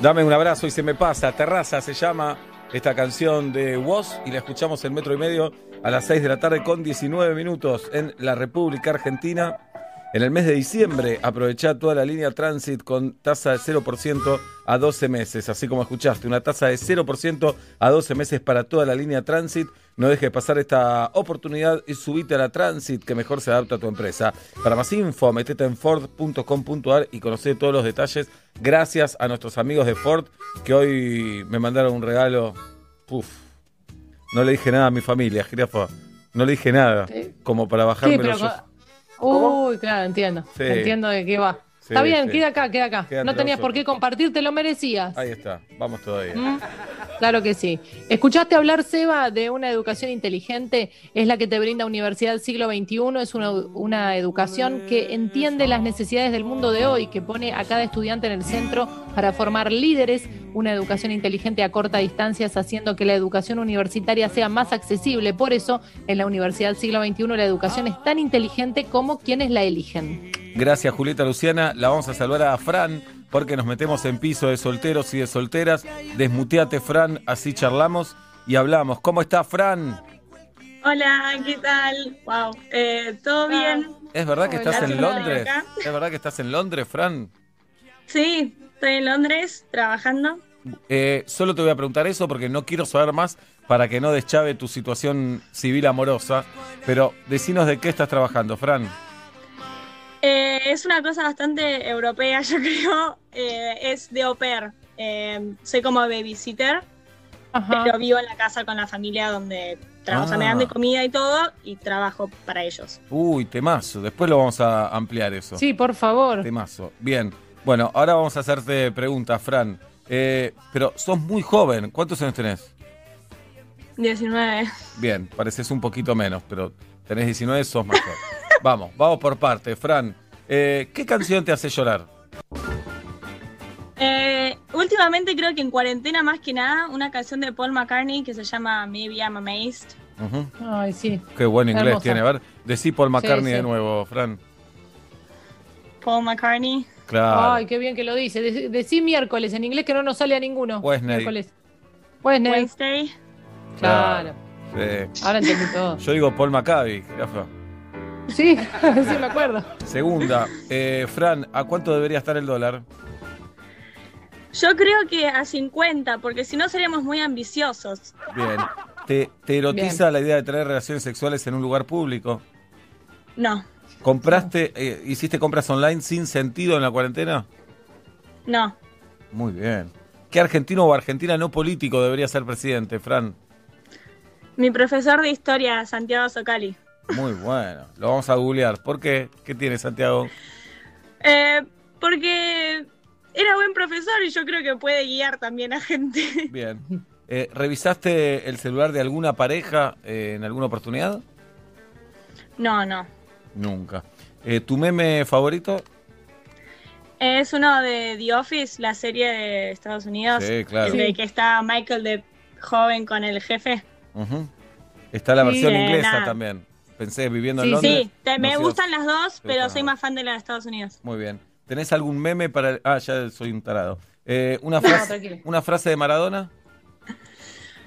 Dame un abrazo y se me pasa. Terraza se llama esta canción de Woz y la escuchamos en metro y medio a las 6 de la tarde con 19 minutos en la República Argentina. En el mes de diciembre aprovechá toda la línea Transit con tasa de 0% a 12 meses, así como escuchaste, una tasa de 0% a 12 meses para toda la línea Transit. No dejes pasar esta oportunidad y subite a la Transit que mejor se adapta a tu empresa. Para más info, metete en ford.com.ar y conoce todos los detalles. Gracias a nuestros amigos de Ford que hoy me mandaron un regalo. Uf, no le dije nada a mi familia, jirafa. No le dije nada, como para bajarme Sí, los... Uy, claro, entiendo. Sí. Entiendo de qué va. Sí, Está bien, sí. queda acá, queda acá. Queda no tenías por qué compartir, te lo merecías. Ahí está, vamos todavía. Mm, Claro que sí. ¿Escuchaste hablar, Seba, de una educación inteligente? Es la que te brinda Universidad Siglo XXI. Es una, una educación que entiende las necesidades del mundo de hoy, que pone a cada estudiante en el centro para formar líderes. Una educación inteligente a corta distancias, haciendo que la educación universitaria sea más accesible. Por eso, en la Universidad Siglo XXI, la educación es tan inteligente como quienes la eligen. Gracias, Julieta Luciana. La vamos a saludar a Fran porque nos metemos en piso de solteros y de solteras. Desmuteate, Fran, así charlamos y hablamos. ¿Cómo está, Fran? Hola, ¿qué tal? Wow, eh, ¿todo bien? ¿Es verdad que Hola. estás en. Londres? ¿Es verdad que estás en Londres, Fran? Sí, estoy en Londres trabajando. Eh, solo te voy a preguntar eso porque no quiero saber más para que no deschave tu situación civil amorosa. Pero decinos de qué estás trabajando, Fran. Eh, es una cosa bastante europea, yo creo. Eh, es de au pair. Eh, soy como babysitter, pero vivo en la casa con la familia donde trabajo. O sea, me dan de Ah. comida y todo y trabajo para ellos. Uy, temazo. Después lo vamos a ampliar eso. Sí, por favor. Temazo. Bien. Bueno, ahora vamos a hacerte preguntas, Fran. Eh, pero sos muy joven. ¿Cuántos años tenés? 19. Bien, pareces un poquito menos, pero tenés 19, sos mayor. vamos, vamos por parte. Fran, eh, ¿qué canción te hace llorar? Eh, últimamente creo que en cuarentena más que nada, una canción de Paul McCartney que se llama Maybe I'm Amazed. Ay, sí. Qué buen inglés Hermosa. tiene. A ver, decí Paul McCartney sí. de nuevo, Fran. Paul McCartney. Claro. Ay, qué bien que lo dice. De- Decí miércoles en inglés que no nos sale a ninguno. Wednesday. Miércoles. Wednesday. Wednesday. Claro. Sí. Ahora entendí todo. Yo digo Paul McCartney. Sí, sí me acuerdo. Segunda, eh, Fran, ¿a cuánto debería estar el dólar? Yo creo que a 50, porque si no seríamos muy ambiciosos. Bien. ¿Te, te erotiza la idea de tener relaciones sexuales en un lugar público? No, ¿Compraste, eh, hiciste compras online sin sentido en la cuarentena? no. Muy bien. ¿Qué argentino o argentina no político debería ser presidente, Fran? Mi profesor de historia, Santiago Socali. Muy bueno. Lo vamos a googlear. ¿Por qué? ¿Qué tiene Santiago? Eh, porque era buen profesor y yo creo que puede guiar también a gente. Bien. Eh, ¿Revisaste el celular de alguna pareja eh, en alguna oportunidad? No, no. Nunca. Eh, ¿Tu meme favorito? Es uno de The Office, la serie de Estados Unidos. Sí, claro. El de que está Michael de joven con el jefe. Está la versión inglesa nada. también. Pensé viviendo en Sí, Londres. sí, te- me no gustan las dos, Sí, pero soy más fan de la de Estados Unidos. Muy bien. ¿Tenés algún meme para el- Ah, ya soy un tarado. Eh, una, No, frase, tranquilo. una frase de Maradona.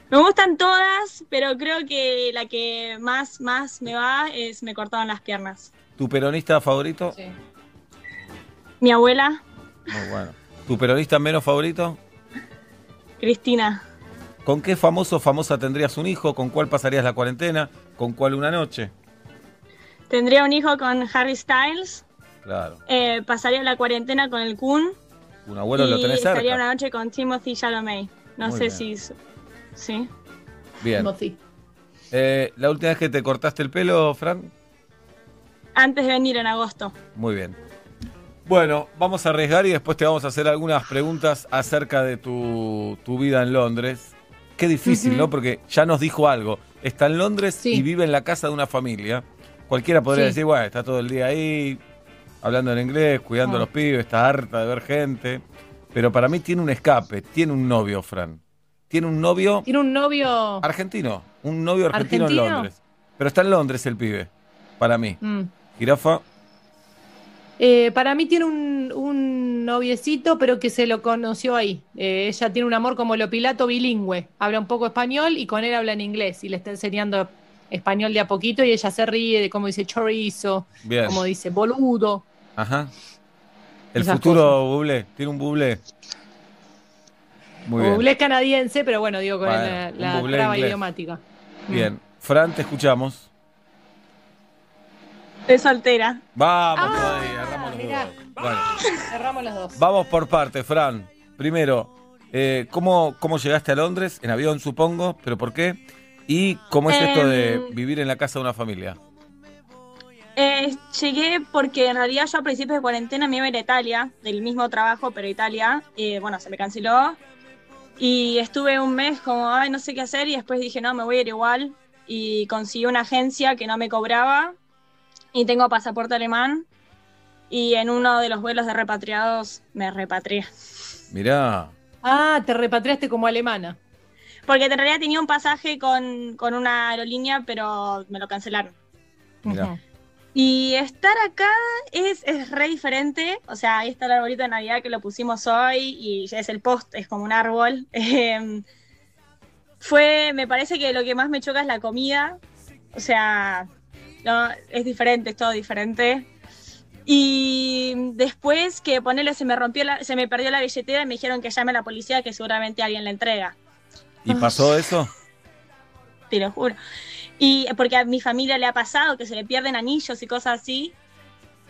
Me gustan todas, pero creo que la que más, más me va es Me cortaron las piernas. ¿Tu peronista favorito? Mi abuela, Muy bueno. ¿Tu peronista menos favorito? Cristina. ¿Con qué famoso o famosa tendrías un hijo? ¿Con cuál pasarías la cuarentena? ¿Con cuál una noche? Tendría un hijo con Harry Styles. Claro. eh, pasaría la cuarentena con el Kun. Un abuelo y lo tenés estaría cerca. una noche con Timothy Chalamet. No Muy sé bien. si... Sí. Bien. Eh, ¿La última vez que te cortaste el pelo, Fran? Antes de venir en agosto. Muy bien. Bueno, vamos a arriesgar y después te vamos a hacer algunas preguntas acerca de tu, tu vida en Londres. Qué difícil. ¿no? Porque ya nos dijo algo. está en Londres y vive en la casa de una familia. Cualquiera podría Sí. decir, bueno, está todo el día ahí, hablando en inglés, cuidando a Ah. los pibes, está harta de ver gente. Pero para mí tiene un escape, tiene un novio, Fran. Tiene un novio Tiene un novio. argentino, un novio argentino, ¿Argentino? en Londres. Pero está en Londres el pibe, para mí. Mm. Jirafa, Eh, para mí tiene un, un noviecito, pero que se lo conoció ahí. Eh, ella tiene un amor como lo Pilato bilingüe. Habla un poco español y con él habla en inglés. Y le está enseñando español de a poquito y ella se ríe de cómo dice chorizo, Bien. como dice boludo. ajá. El Esas futuro buble, tiene un buble. Muy es canadiense, pero bueno, digo, con Bueno, la, la traba inglés. idiomática. Bien. Fran, te escuchamos. Estoy soltera. Vamos Ah, todavía, agarramos los mirá. dos. Bueno, Cerramos los dos. vamos por parte, Fran. Primero, eh, ¿cómo, ¿cómo llegaste a Londres? En avión, supongo, pero ¿por qué? ¿Y cómo es esto de Em, vivir en la casa de una familia? Eh, llegué porque en realidad yo a principios de cuarentena me iba a ir a Italia, del mismo trabajo, pero Italia. Eh, bueno, se me canceló. Y estuve un mes como, ay, no sé qué hacer. Y después dije, no, me voy a ir igual. Y conseguí una agencia que no me cobraba. Y tengo pasaporte alemán. Y en uno de los vuelos de repatriados me repatrié. Mirá, Ah, te repatriaste como alemana. Porque en realidad tenía un pasaje con, con una aerolínea, pero me lo cancelaron. Y estar acá es, es re diferente. O sea, ahí está el arbolito de Navidad que lo pusimos hoy y ya es el post, es como un árbol. Em, fue, me parece que lo que más me choca es la comida. O sea, no, es diferente, es todo diferente. Y después que ponerle se me rompió la- se me perdió la billetera y me dijeron que llame a la policía que seguramente alguien la entrega. ¿Y pasó eso? te lo juro. Y porque a mi familia le ha pasado que se le pierden anillos y cosas así.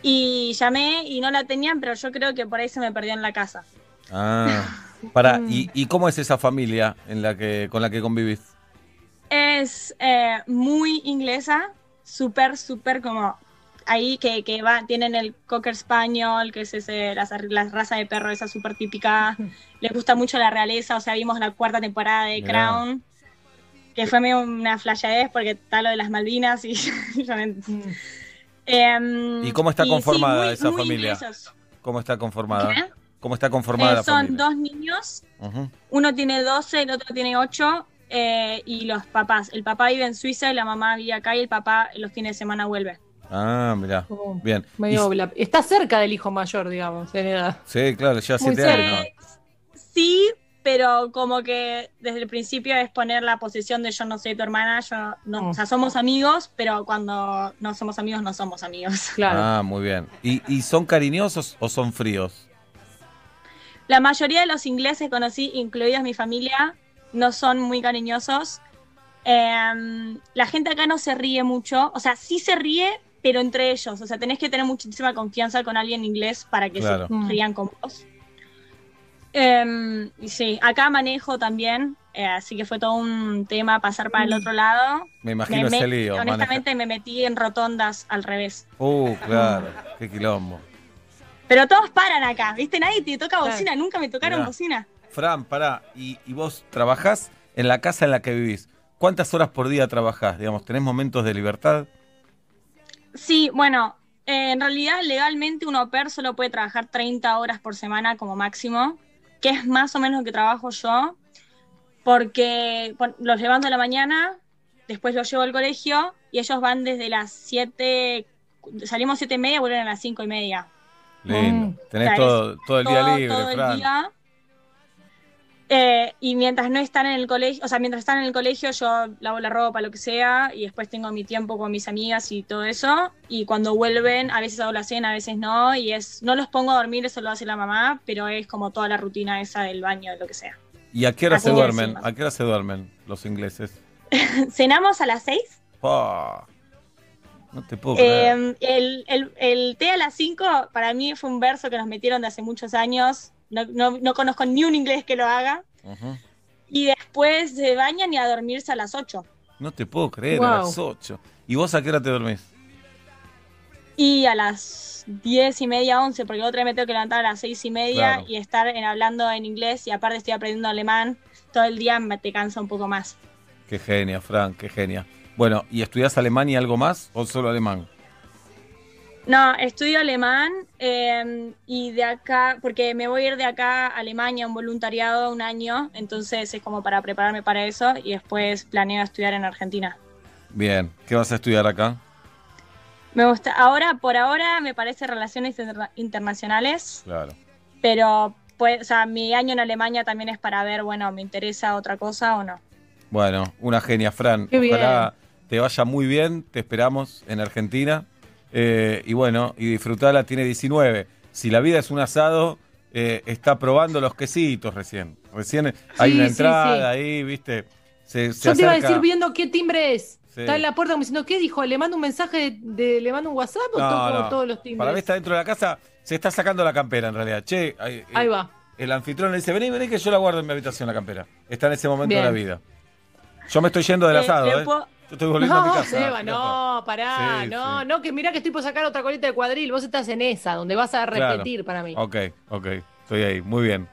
Y llamé y no la tenían, pero yo creo que por ahí se me perdió en la casa. Ah, para, ¿y, y cómo es esa familia en la que, con la que convivís? Es eh, muy inglesa, súper, súper como ahí que, que va, tienen el Cocker Spaniel, que es ese, la, la raza de perro esa súper típica. Les gusta mucho la realeza, o sea, vimos la cuarta temporada de. Crown, que fue medio una flashadez porque está lo de las Malvinas y ent- Em, ¿Y cómo está y sí, conformada muy- esa muy familia? inglesos. ¿Cómo está conformada? ¿Qué? ¿Cómo está conformada Eh, la son dos niños, Ujú. uno tiene 12, el otro tiene 8, eh, y los papás. El papá vive en Suiza y la mamá vive acá y el papá los fines de semana vuelve. Ah, mirá. Bien. Y- Medio bla- Está cerca del hijo mayor, digamos, en edad. sí, claro, ya Muy siete cerca. años. Sí, pero como que desde el principio es poner la posición de yo no soy tu hermana, yo no, o sea, somos amigos, pero cuando no somos amigos no somos amigos. Ah, muy bien. ¿Y, y son cariñosos o son fríos? La mayoría de los ingleses que conocí, incluidos mi familia, no son muy cariñosos. Em, la gente acá no se ríe mucho, o sea, sí se ríe, pero entre ellos. O sea, tenés que tener muchísima confianza con alguien inglés para que Claro. se rían con vos. Em, sí, acá manejo también, eh, así que fue todo un tema pasar para el otro lado. Me imagino Me- ese lío. honestamente me metí en rotondas al revés. Uh, claro. Qué quilombo. Pero todos paran acá, ¿viste? Nadie te toca Claro. bocina, nunca me tocaron Mirá. bocina. Fran, pará. ¿Y, y vos trabajás en la casa en la que vivís? ¿Cuántas horas por día trabajás? Digamos, ¿tenés momentos de libertad? Sí, bueno, eh, en realidad legalmente un au pair solo puede trabajar 30 horas por semana como máximo, que es más o menos lo que trabajo yo, porque los levanto a la mañana, después los llevo al colegio y ellos van desde las 7, salimos 7 y media, vuelven a las 5 y media. Lindo. Tenés O sea, todo, el día todo- libre, todo el Fran. día. Eh, y mientras no están en el colegio, o sea, mientras están en el colegio, yo lavo la ropa, lo que sea, y después tengo mi tiempo con mis amigas y todo eso. Y cuando vuelven, a veces hago la cena, a veces no, y es, no los pongo a dormir, eso lo hace la mamá, pero es como toda la rutina esa del baño, de lo que sea. ¿Y a qué hora Así se duermen? ¿A qué hora se duermen los ingleses? Cenamos a las 6. Pa. No te puedo creer. Eh, el, el- el té a las 5 para mí fue un verso que nos metieron de hace muchos años. No, no- no conozco ni un inglés que lo haga. Y después se bañan y a dormirse a las 8. No te puedo creer, a las 8. ¿Y vos a qué hora te dormís? Y a las 10 y media, 11, porque otra vez me tengo que levantar a las 6 y media Claro. y estar en, hablando en inglés y aparte estoy aprendiendo alemán. Todo el día me te cansa un poco más. Qué genia, Fran, qué genia. Bueno, ¿y estudias alemán y algo más o solo alemán? No, estudio alemán eh, y de acá, porque me voy a ir de acá a Alemania a un voluntariado un año, entonces es como para prepararme para eso y después planeo estudiar en Argentina. Bien, ¿qué vas a estudiar acá? Me gusta, ahora, por ahora me parece relaciones interna- internacionales, Claro. pero pues, o sea, mi año en Alemania también es para ver, bueno, me interesa otra cosa o no. Bueno, una genia, Fran. Qué bien. Te vaya muy bien, te esperamos en Argentina. Eh, y bueno, y disfrutala, tiene 19. Si la vida es un asado, eh, está probando los quesitos recién. Recién hay una sí, entrada sí. ahí, viste. Se, se Yo te iba a decir viendo qué timbre es. Está en la puerta como diciendo, ¿qué dijo? ¿Le mando un mensaje de, le mando un WhatsApp o No, toco no. todos los timbres? Para mí está dentro de la casa, se está sacando la campera en realidad. Che, ahí, Ahí va. El anfitrión le dice, vení, vení que yo la guardo en mi habitación la campera. Está en ese momento Bien. de la vida. Yo me estoy yendo del Eh, asado, ¿eh? Puedo- Yo estoy volviendo a mi No, casa. Seba, no, pará, Sí, no, sí. no, que mirá que estoy por sacar otra colita de cuadril, vos estás en esa, donde vas a Claro. repetir para mí. Ok, ok, estoy ahí, muy bien.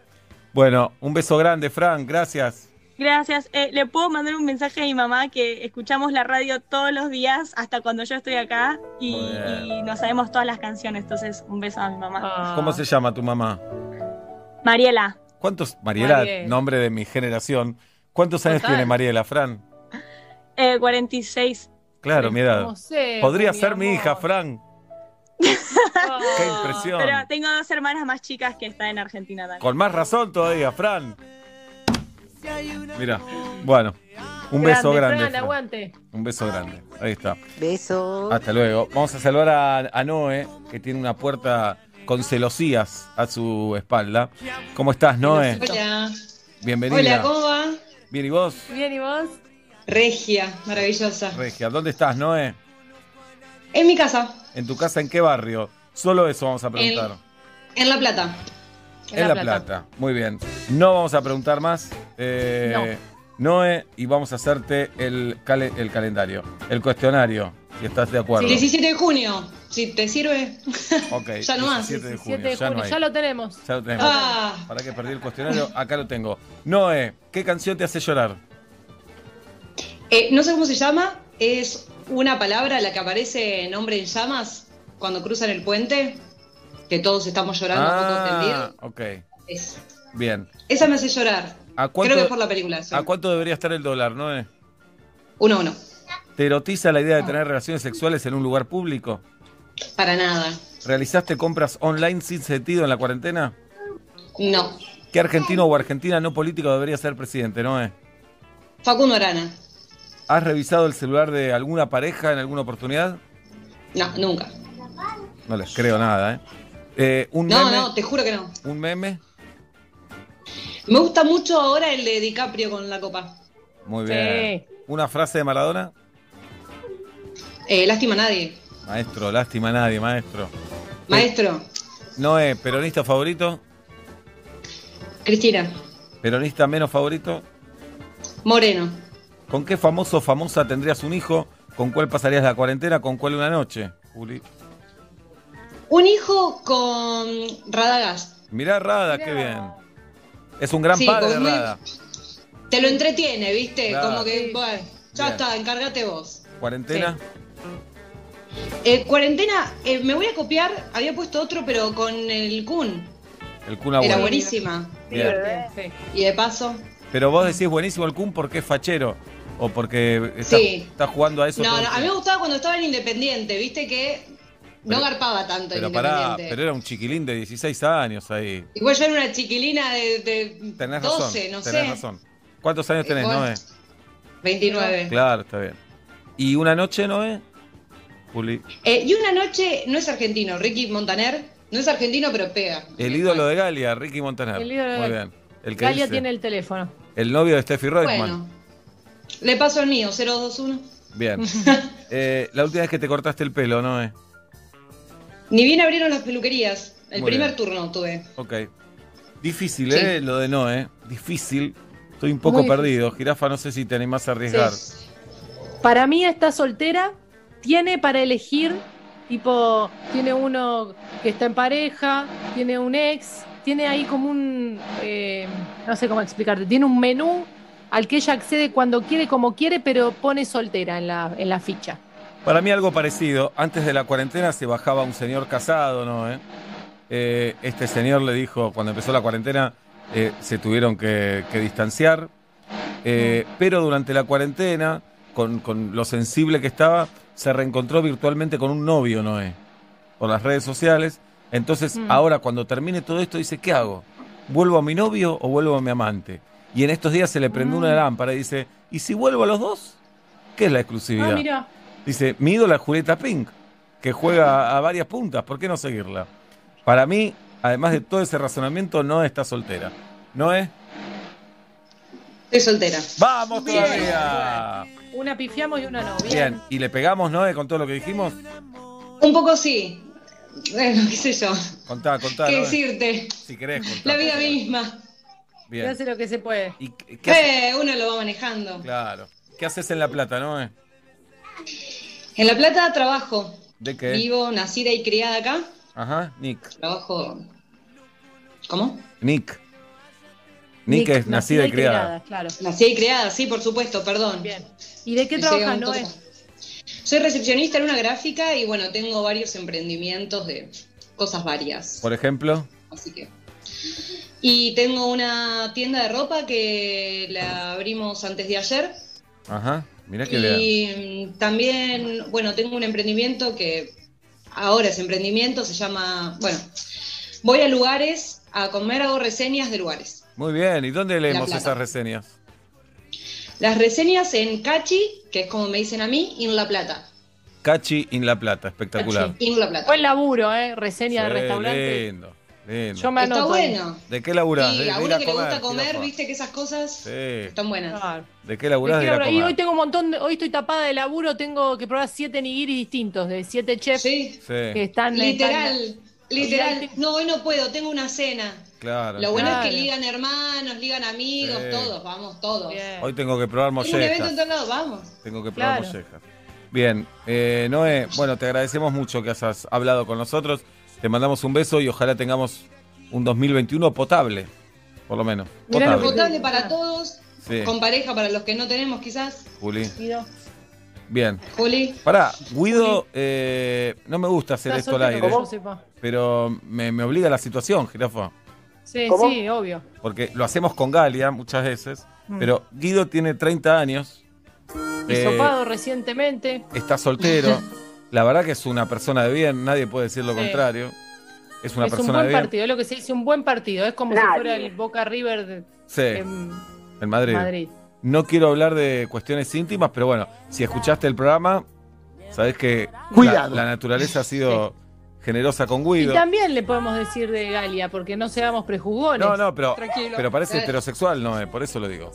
Bueno, un beso grande, Fran, gracias. Gracias. Eh, ¿Le puedo mandar un mensaje a mi mamá que escuchamos la radio todos los días hasta cuando yo estoy acá y, nos sabemos todas las canciones? Entonces, un beso a mi mamá. Ah. ¿Cómo se llama tu mamá? Mariela, ¿Cuántos, Mariela, nombre de mi generación, ¿cuántos años Total. tiene Mariela, Fran? Eh, 46. Claro, mi edad. ¿Cómo sé, Podría mi ser mi hija, Fran. Qué impresión. Pero tengo dos hermanas más chicas que están en Argentina también. Con más razón todavía, Fran. Mira, bueno, un Grande, beso grande. Fran, Fran. aguante. Un beso grande. Ahí está. Beso. Hasta luego. Vamos a saludar a, a Noé, que tiene una puerta con celosías a su espalda. ¿Cómo estás, Noé? Hola. Bienvenida. Hola, ¿cómo va? Bien, ¿y vos? Bien, ¿y vos? Regia, maravillosa. Regia, ¿dónde estás, Noé? En mi casa, ¿En tu casa en qué barrio? Solo eso vamos a preguntar. en La Plata. En, La Plata. Muy bien. No vamos a preguntar más. Eh, Noé, y vamos a hacerte el, cale- el calendario, el cuestionario, si estás de acuerdo. 17 de junio, si te sirve. Ok, Ya no más. 17 de junio. 7 de ya, no junio, hay. ya lo tenemos. Ya lo tenemos. Ah. Para que perdí el cuestionario, acá lo tengo. Noé, ¿qué canción te hace llorar? Eh, no sé cómo se llama, es una palabra la que aparece en Hombre en Llamas cuando cruzan el puente, que todos estamos llorando poco Ah, entendido. ok. Es- Bien. esa me hace llorar. ¿A cuánto, Creo que por la película. sí. ¿A cuánto debería estar el dólar, Noé? Uno a uno. ¿Te erotiza la idea de tener relaciones sexuales en un lugar público? Para nada. ¿Realizaste compras online sin sentido en la cuarentena? No. ¿Qué argentino o argentina no político debería ser presidente, Noé? Facundo Arana. ¿Has revisado el celular de alguna pareja en alguna oportunidad? No, nunca. No les creo nada, ¿eh? Eh, ¿Un No, meme? no, te juro que no. ¿Un meme? Me gusta mucho ahora el de DiCaprio con la copa. Muy Sí. bien. ¿Una frase de Maradona? Eh, lástima a nadie. Maestro, lástima a nadie, maestro. Maestro, Noé, ¿peronista favorito? Cristina, ¿Peronista menos favorito? Moreno. ¿Con qué famoso o famosa tendrías un hijo? ¿Con cuál pasarías la cuarentena? ¿Con cuál una noche? Juli. Un hijo con Radagast. Mirá Rada, qué bien. Es un gran Sí, padre, con muy- Rada. Te lo entretiene, ¿viste? Claro. Como que, bueno, ya Bien. está, encárgate vos. ¿Cuarentena? Eh, cuarentena, eh, me voy a copiar, había puesto otro, pero con el Kun. El Kun Era Agüero. buenísima. Bien. Y de paso. Pero vos decís buenísimo el Kun porque es fachero. O porque está, Sí. está jugando a eso. No, no, a mí me gustaba cuando estaba en Independiente, ¿viste? Que no garpaba tanto en Pero pará, Independiente. pero era un chiquilín de 16 años ahí. Igual yo era una chiquilina de, de Tenés 12, razón. no tenés sé. razón. ¿Cuántos años tenés, Igual. Noé? 29. Claro, está bien. ¿Y una noche, Noé? Juli. Eh, y una noche, no es argentino, Ricky Montaner, no es argentino, pero pega. El ídolo de Galia, Ricky Montaner. El ídolo de Muy Galia. bien. El que Galia dice- tiene el teléfono. El novio de Steffi Reutemann. Bueno, le paso el mío, 021. Bien. Eh, la última vez que te cortaste el pelo, Noé. Ni bien abrieron las peluquerías, el Muy primer bien. turno tuve. Ok. Difícil, Sí. ¿eh? Lo de Noé. Difícil. Estoy un poco Muy perdido. Jirafa, no sé si te animás a arriesgar. Para mí está soltera, tiene para elegir, tipo, tiene uno que está en pareja, tiene un ex, tiene ahí como un, eh, no sé cómo explicarte, tiene un menú al que ella accede cuando quiere, como quiere, pero pone soltera en la, en la ficha. Para mí algo parecido. Antes de la cuarentena se bajaba un señor casado, ¿no? eh? Eh, este señor le dijo, cuando empezó la cuarentena, eh, se tuvieron que, que distanciar. Pero durante la cuarentena, con, con lo sensible que estaba, se reencontró virtualmente con un novio, Noé, por las redes sociales. Entonces, Mm. ahora cuando termine todo esto, dice, ¿qué hago? ¿Vuelvo a mi novio o vuelvo a mi amante? Y en estos días se le prendió una lámpara y dice, ¿y si vuelvo a los dos? ¿Qué es la exclusividad? Ah, mira. Dice, mi ídola es Julieta Pink, que juega a varias puntas, ¿por qué no seguirla? Para mí, además de todo ese razonamiento, no está soltera. ¿No es? Estoy soltera. ¡Vamos Bien. todavía! Una pifiamos y una no. Bien. Bien, ¿y le pegamos, Noé, con todo lo que dijimos? Un poco sí. Bueno, qué sé yo. Contá, contá. ¿Qué Noé. decirte? Si querés, contá. La vida misma. Se hace lo que se puede. ¿Qué hace- Eh, uno lo va manejando. Claro. ¿Qué haces en La Plata, Noé? En La Plata trabajo. ¿De qué? Vivo, nacida y criada acá. Ajá, Nick. Trabajo. ¿Cómo? Nick. Nick, es nacida y criada. claro. Nacida y criada, sí, por supuesto, perdón. Bien. ¿Y de qué Me trabajas, Noé? Soy recepcionista en una gráfica y bueno, tengo varios emprendimientos de cosas varias. Por ejemplo. Así que. Y tengo una tienda de ropa que la abrimos antes de ayer. Ajá. Mirá que bien. Y también, bueno, tengo un emprendimiento que ahora es emprendimiento, se llama, bueno, voy a lugares a comer, hago reseñas de lugares. Muy bien. ¿Y dónde leemos esas reseñas? Las reseñas en Cachi, que es como me dicen a mí, y en La Plata. Cachi in La Plata. Espectacular. Y en La Plata. Buen laburo, ¿eh? Reseña de restaurante. Lindo, lindo. Yo me Está anoto. ahí. bueno. ¿De qué laburás? De- de a ir uno a que le gusta comer, viste que esas cosas Sí. están buenas. ¿De qué laburás? ¿De ir a y hoy tengo un montón, de- hoy estoy tapada de laburo, tengo que probar siete nigiris distintos, de siete chefs Sí. que están Literal, están- literal. No, hoy no puedo, tengo una cena. Claro. Lo bueno Claro. es que ligan hermanos, ligan amigos, Sí. todos, vamos, todos. Hoy tengo que probar Tengo un evento en mollejas. todos lados, vamos. Tengo que probar Claro. mollejas. Bien, eh, Noé, bueno, te agradecemos mucho que hayas hablado con nosotros. Te mandamos un beso y ojalá tengamos un 2021 potable, por lo menos. Mirá Potable. potable para todos, Sí, con pareja para los que no tenemos quizás. Juli. Guido. Bien. Juli. Pará, Guido, eh, no me gusta hacer Está esto al aire, pero me, me obliga la situación, jirafa. Sí, ¿Cómo? sí, obvio. Porque lo hacemos con Galia muchas veces, Mm. pero Guido tiene 30 años. eh, Hisopado recientemente. está soltero. La verdad que es una persona de bien, nadie puede decir lo Sí. contrario. Es una es un persona buen de bien. partido, es lo que se dice, un buen partido. Es como si Nadie. fuera el Boca River de Sí, en en Madrid. Madrid. No quiero hablar de cuestiones íntimas, pero bueno, si escuchaste el programa, sabés que Cuidado. La, la naturaleza ha sido generosa con Y Guido. también le podemos decir de Galia, porque no seamos prejugones. No, no, pero, Tranquilo. pero parece heterosexual, no, eh, por eso lo digo.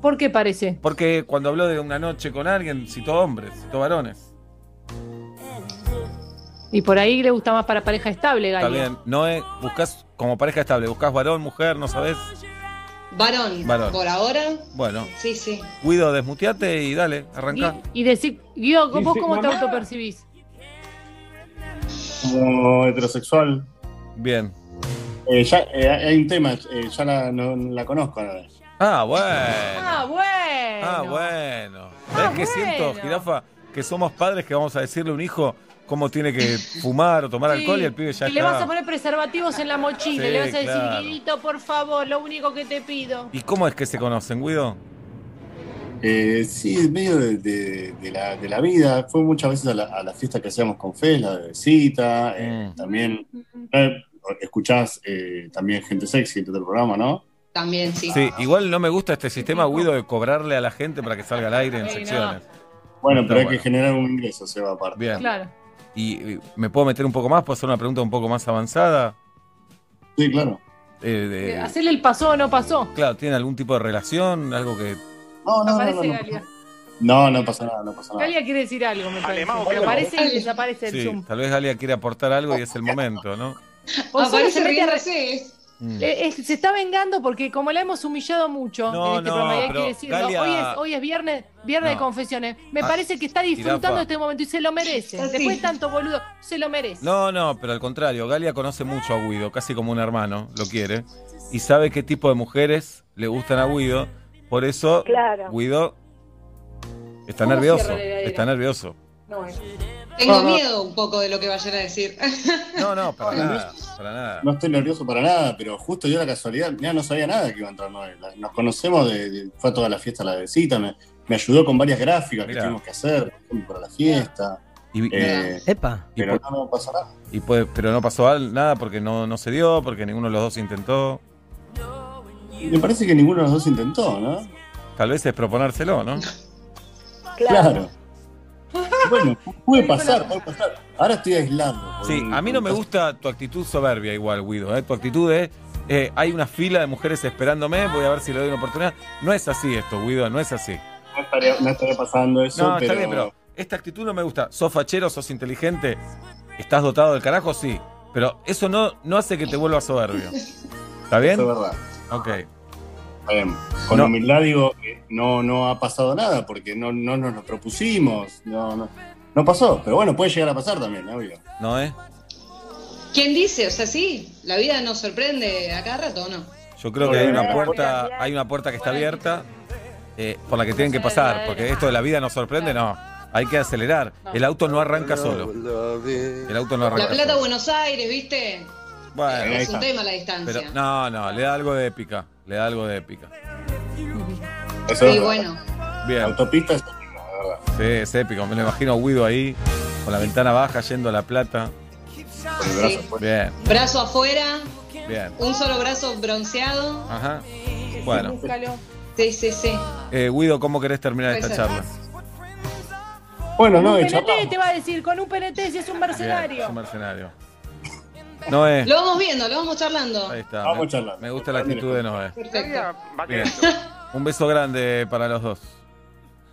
¿Por qué parece? Porque cuando habló de una noche con alguien, citó hombres, citó varones. Y por ahí le gusta más para pareja estable, Galia. Está bien, no es, buscas como pareja estable, buscas varón, mujer, no sabes. Varón, Varón. por ahora, Bueno, sí, sí. Guido, desmuteate y dale, arranca. Y decir, Guido, ¿vos cómo te mamá. autopercibís? Como heterosexual. Bien. Eh, ya, eh, hay un tema, eh, ya la, no, la conozco. ¿no? Ah, bueno. Ah, bueno. Ah, bueno. ¿Sabes qué siento, bueno. jirafa? Que somos padres que vamos a decirle a un hijo cómo tiene que fumar o tomar Sí, alcohol y el pibe ya que le vas a poner preservativos en la mochila. Sí, le vas a decir, claro. Guidito, por favor, lo único que te pido. ¿Y cómo es que se conocen, Guido? Eh, sí, en medio de, de- de la, de la vida. Fue muchas veces a la, a la fiesta que hacíamos con Fe, la de cita. eh, Mm. También eh, escuchás eh, también gente sexy en todo el programa, ¿no? También, sí. Sí, igual no me gusta este sistema, Guido, de cobrarle a la gente para que salga al aire en secciones. Bueno, Está pero hay bueno. que generar un ingreso, se va aparte. Bien. Claro. ¿Y me puedo meter un poco más? ¿Puedo hacer una pregunta un poco más avanzada? Sí, claro. Eh, de- Hacerle el pasó o no pasó. claro, ¿tiene algún tipo de relación? ¿Algo que...? No, no, Aparece no, no, Galia. no, no pasa nada, no pasa nada. Galia quiere decir algo, me parece. Porque aparece y desaparece el Sí, Zoom. tal vez Galia quiere aportar algo y es el momento, ¿no? Aparece riéndose. Mm. Eh, es- se está vengando porque como la hemos humillado mucho No, en este no, programa, y hay que decirlo, Galia- hoy es, hoy es viernes, viernes de No. confesiones. Me Ah, parece que está disfrutando de este momento y se lo merece. Así. Después de tanto boludo, se lo merece. No, no, pero al contrario, Galia conoce mucho a Guido, casi como un hermano, lo quiere, y sabe qué tipo de mujeres le gustan a Guido, Por eso, Claro. Guido está ¿Cómo nervioso. Está nervioso. Tengo No, no. miedo un poco de lo que vayan a decir. No, no, para nada. Para nada. No estoy nervioso para nada, pero justo dio la casualidad, ya no sabía nada que iba a entrar Noel. Nos conocemos, de, de- fue a toda la fiesta la de cita, me, me ayudó con varias gráficas Mirá. que tuvimos que hacer por ejemplo, para la fiesta. Y, Eh, Epa. pero no, no pasa nada. y puede- pero no pasó nada porque no, no se dio, porque ninguno de los dos intentó. Me parece que ninguno de los dos intentó, ¿no? Tal vez es proponérselo, ¿no? Claro. Bueno, puede pasar, puede pasar. Ahora estoy aislado. Sí, a mí no me gusta tu actitud soberbia igual, Guido. ¿eh? Tu actitud es, eh, hay una fila de mujeres esperándome, voy a ver si le doy una oportunidad. No es así esto, Guido, no es así. No estaría, no estaría pasando eso, No, pero... está bien, pero esta actitud no me gusta. Sos fachero, sos inteligente, estás dotado del carajo, sí. Pero eso no, no hace que te vuelvas soberbio. ¿Está bien? Eso es verdad. Ok. Bien. Con No. humildad digo que no, no ha pasado nada porque no, no nos lo propusimos. No, no, no pasó. Pero bueno, puede llegar a pasar también, obvio. ¿No eh? ¿Quién dice? O sea, sí, la vida nos sorprende a cada rato, ¿o no? Yo creo que hay una puerta, hay una puerta que está abierta eh, por la que tienen que pasar, porque esto de la vida nos sorprende, no. Hay que acelerar. El auto no arranca solo. El auto no La Plata, solo. Buenos Aires, ¿viste? Bueno, es un tema la distancia. pero no, no, le da algo de épica. Le da algo de épica. Eso y es bueno, Bien. Autopista es Sí, es épico. Me lo imagino a Guido ahí, con la ventana baja, yendo a la plata. Con el brazo fuera. Bien, brazo afuera, bien. un solo brazo bronceado. Ajá. Bueno. Sí, sí, sí. eh, Guido, ¿cómo querés terminar esta Puede ser. charla? Bueno, Con no, un PNT te va a decir, con un PNT si es un Bien, mercenario. es un mercenario. Noé, Lo vamos viendo, lo vamos charlando. ahí está. Vamos me, charlando. me gusta la actitud de Noé. Perfecto. Bien. Un beso grande para los dos.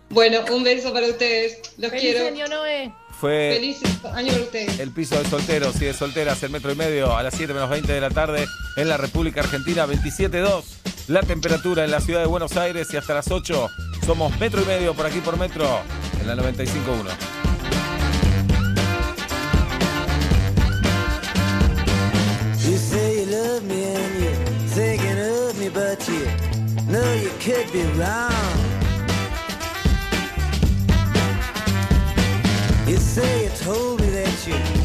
Bueno, un beso para ustedes. Los Feliz quiero. año, Noé. Fue Feliz año para ustedes. el piso de solteros y de solteras, el metro y medio, a las 7 menos 20 de la tarde en la República Argentina, 27.2. La temperatura en la ciudad de Buenos Aires y hasta las 8 somos metro y medio por aquí por metro en la 95.1. love me and you're thinking of me, but you know you could be wrong. You say you told me that you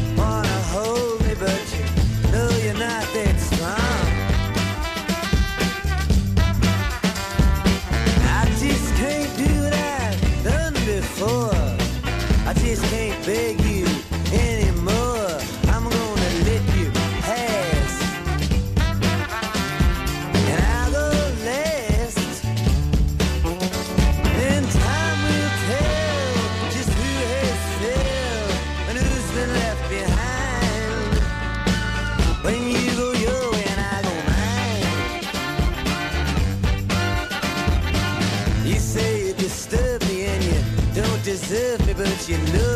deserve me, but you know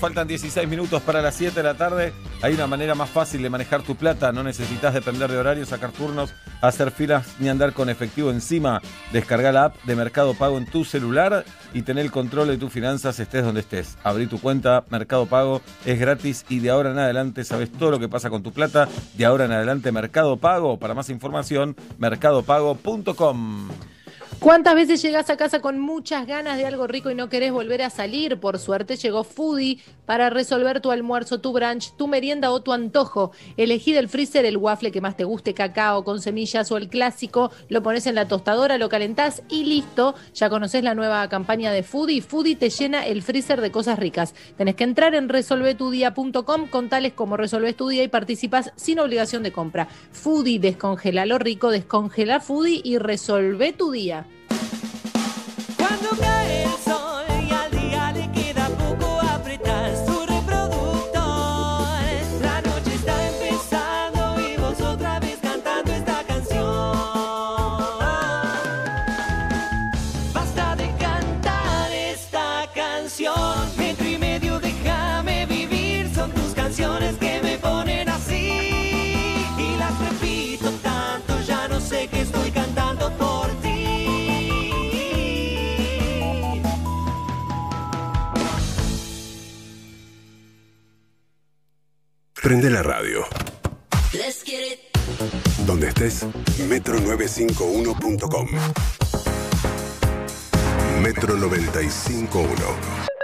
faltan 16 minutos para las 7 de la tarde. Hay una manera más fácil de manejar tu plata. No necesitas depender de horarios, sacar turnos, hacer filas ni andar con efectivo encima. Descarga la app de Mercado Pago en tu celular y tener el control de tus finanzas estés donde estés. Abrí tu cuenta, Mercado Pago es gratis y de ahora en adelante sabes todo lo que pasa con tu plata. De ahora en adelante Mercado Pago. Para más información, mercadopago.com. ¿Cuántas veces llegas a casa con muchas ganas de algo rico y no querés volver a salir? Por suerte llegó Foodie para resolver tu almuerzo, tu brunch, tu merienda o tu antojo. Elegí del freezer el waffle que más te guste, cacao con semillas o el clásico, lo pones en la tostadora, lo calentás y listo. Ya conoces la nueva campaña de Foodie. Foodie te llena el freezer de cosas ricas. Tenés que entrar en resolvetudia.com con tales como Resolves tu día y participas sin obligación de compra. Foodie descongela lo rico, descongela Foodie y resolve tu día. Tchau. Prende la radio. Let's get it. Donde estés, metro951.com. Metro951.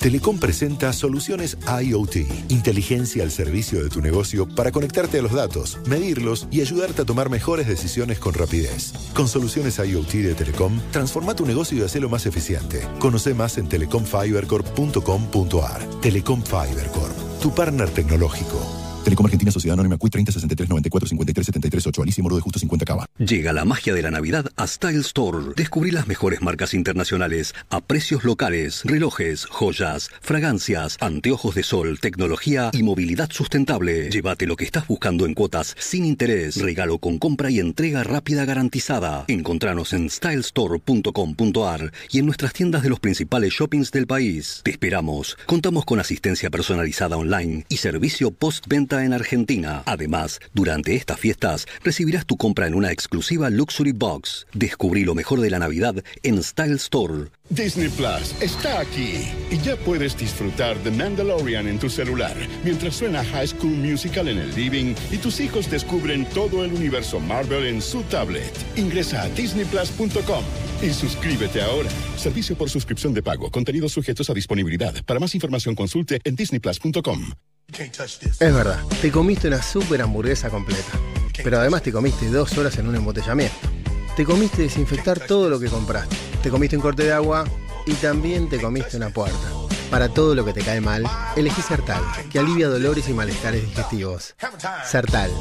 Telecom presenta soluciones IoT, inteligencia al servicio de tu negocio para conectarte a los datos, medirlos y ayudarte a tomar mejores decisiones con rapidez. Con soluciones IoT de Telecom, transforma tu negocio y hacelo más eficiente. Conoce más en telecomfibercorp.com.ar. Telecom Fiber Corp, tu partner tecnológico. Telecom Argentina Sociedad Anónima CUI 30 63 94 53 73 8 Alicia Moro de Justo 50 Cava. Llega la magia de la Navidad a Style Store. Descubrí las mejores marcas internacionales a precios locales, relojes, joyas, fragancias, anteojos de sol, tecnología y movilidad sustentable. Llévate lo que estás buscando en cuotas sin interés, regalo con compra y entrega rápida garantizada. Encontranos en stylestore.com.ar y en nuestras tiendas de los principales shoppings del país. Te esperamos. Contamos con asistencia personalizada online y servicio postventa en Argentina. Además, durante estas fiestas recibirás tu compra en una exclusiva Luxury Box. Descubrí lo mejor de la Navidad en Style Store. Disney Plus está aquí y ya puedes disfrutar de Mandalorian en tu celular mientras suena High School Musical en el living y tus hijos descubren todo el universo Marvel en su tablet. Ingresa a disneyplus.com y suscríbete ahora. Servicio por suscripción de pago. Contenidos sujetos a disponibilidad. Para más información consulte en disneyplus.com. Es verdad, te comiste una super hamburguesa completa. Pero además te comiste dos horas en un embotellamiento. Te comiste desinfectar todo lo que compraste. Te comiste un corte de agua y también te comiste una puerta. Para todo lo que te cae mal, elegí Sertal, que alivia dolores y malestares digestivos. Sertal.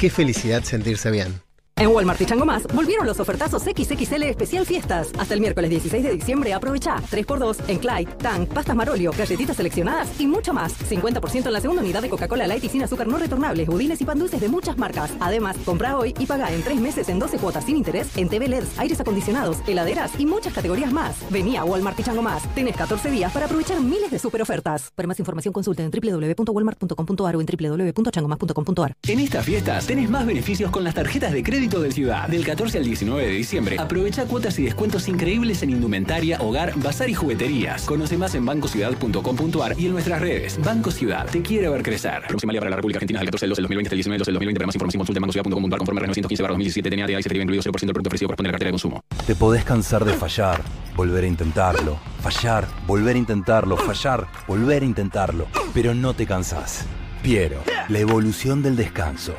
Qué felicidad sentirse bien. En Walmart y Chango Más volvieron los ofertazos XXL especial fiestas. Hasta el miércoles 16 de diciembre aprovecha 3x2 en Clyde, Tang, pastas Marolio, galletitas seleccionadas y mucho más. 50% en la segunda unidad de Coca-Cola Light y sin azúcar no retornables, budines y pan dulces de muchas marcas. Además, compra hoy y paga en 3 meses en 12 cuotas sin interés en TV LEDs, aires acondicionados, heladeras y muchas categorías más. Vení a Walmart y Chango Más. Tenés 14 días para aprovechar miles de super ofertas. Para más información consulta en www.walmart.com.ar o en www.changomas.com.ar. En estas fiestas tenés más beneficios con las tarjetas de crédito de Ciudad. Del 14 al 19 de diciembre, aprovecha cuotas y descuentos increíbles en indumentaria, hogar, bazar y jugueterías. Conoce más en bancociudad.com.ar y en nuestras redes. Banco Ciudad, te quiere ver crecer. Próxima para la República Argentina del 14 del 12 del 2020 hasta el 19 del 12 del 2020. Para más información consulta en bancociudad.com.ar conforme a 915 2017 TNA de ICE incluido 0% del producto ofrecido corresponde a la cartera de consumo. Te podés cansar de fallar, volver a intentarlo, fallar, volver a intentarlo, fallar, volver a intentarlo, pero no te cansás. Piero, la evolución del descanso.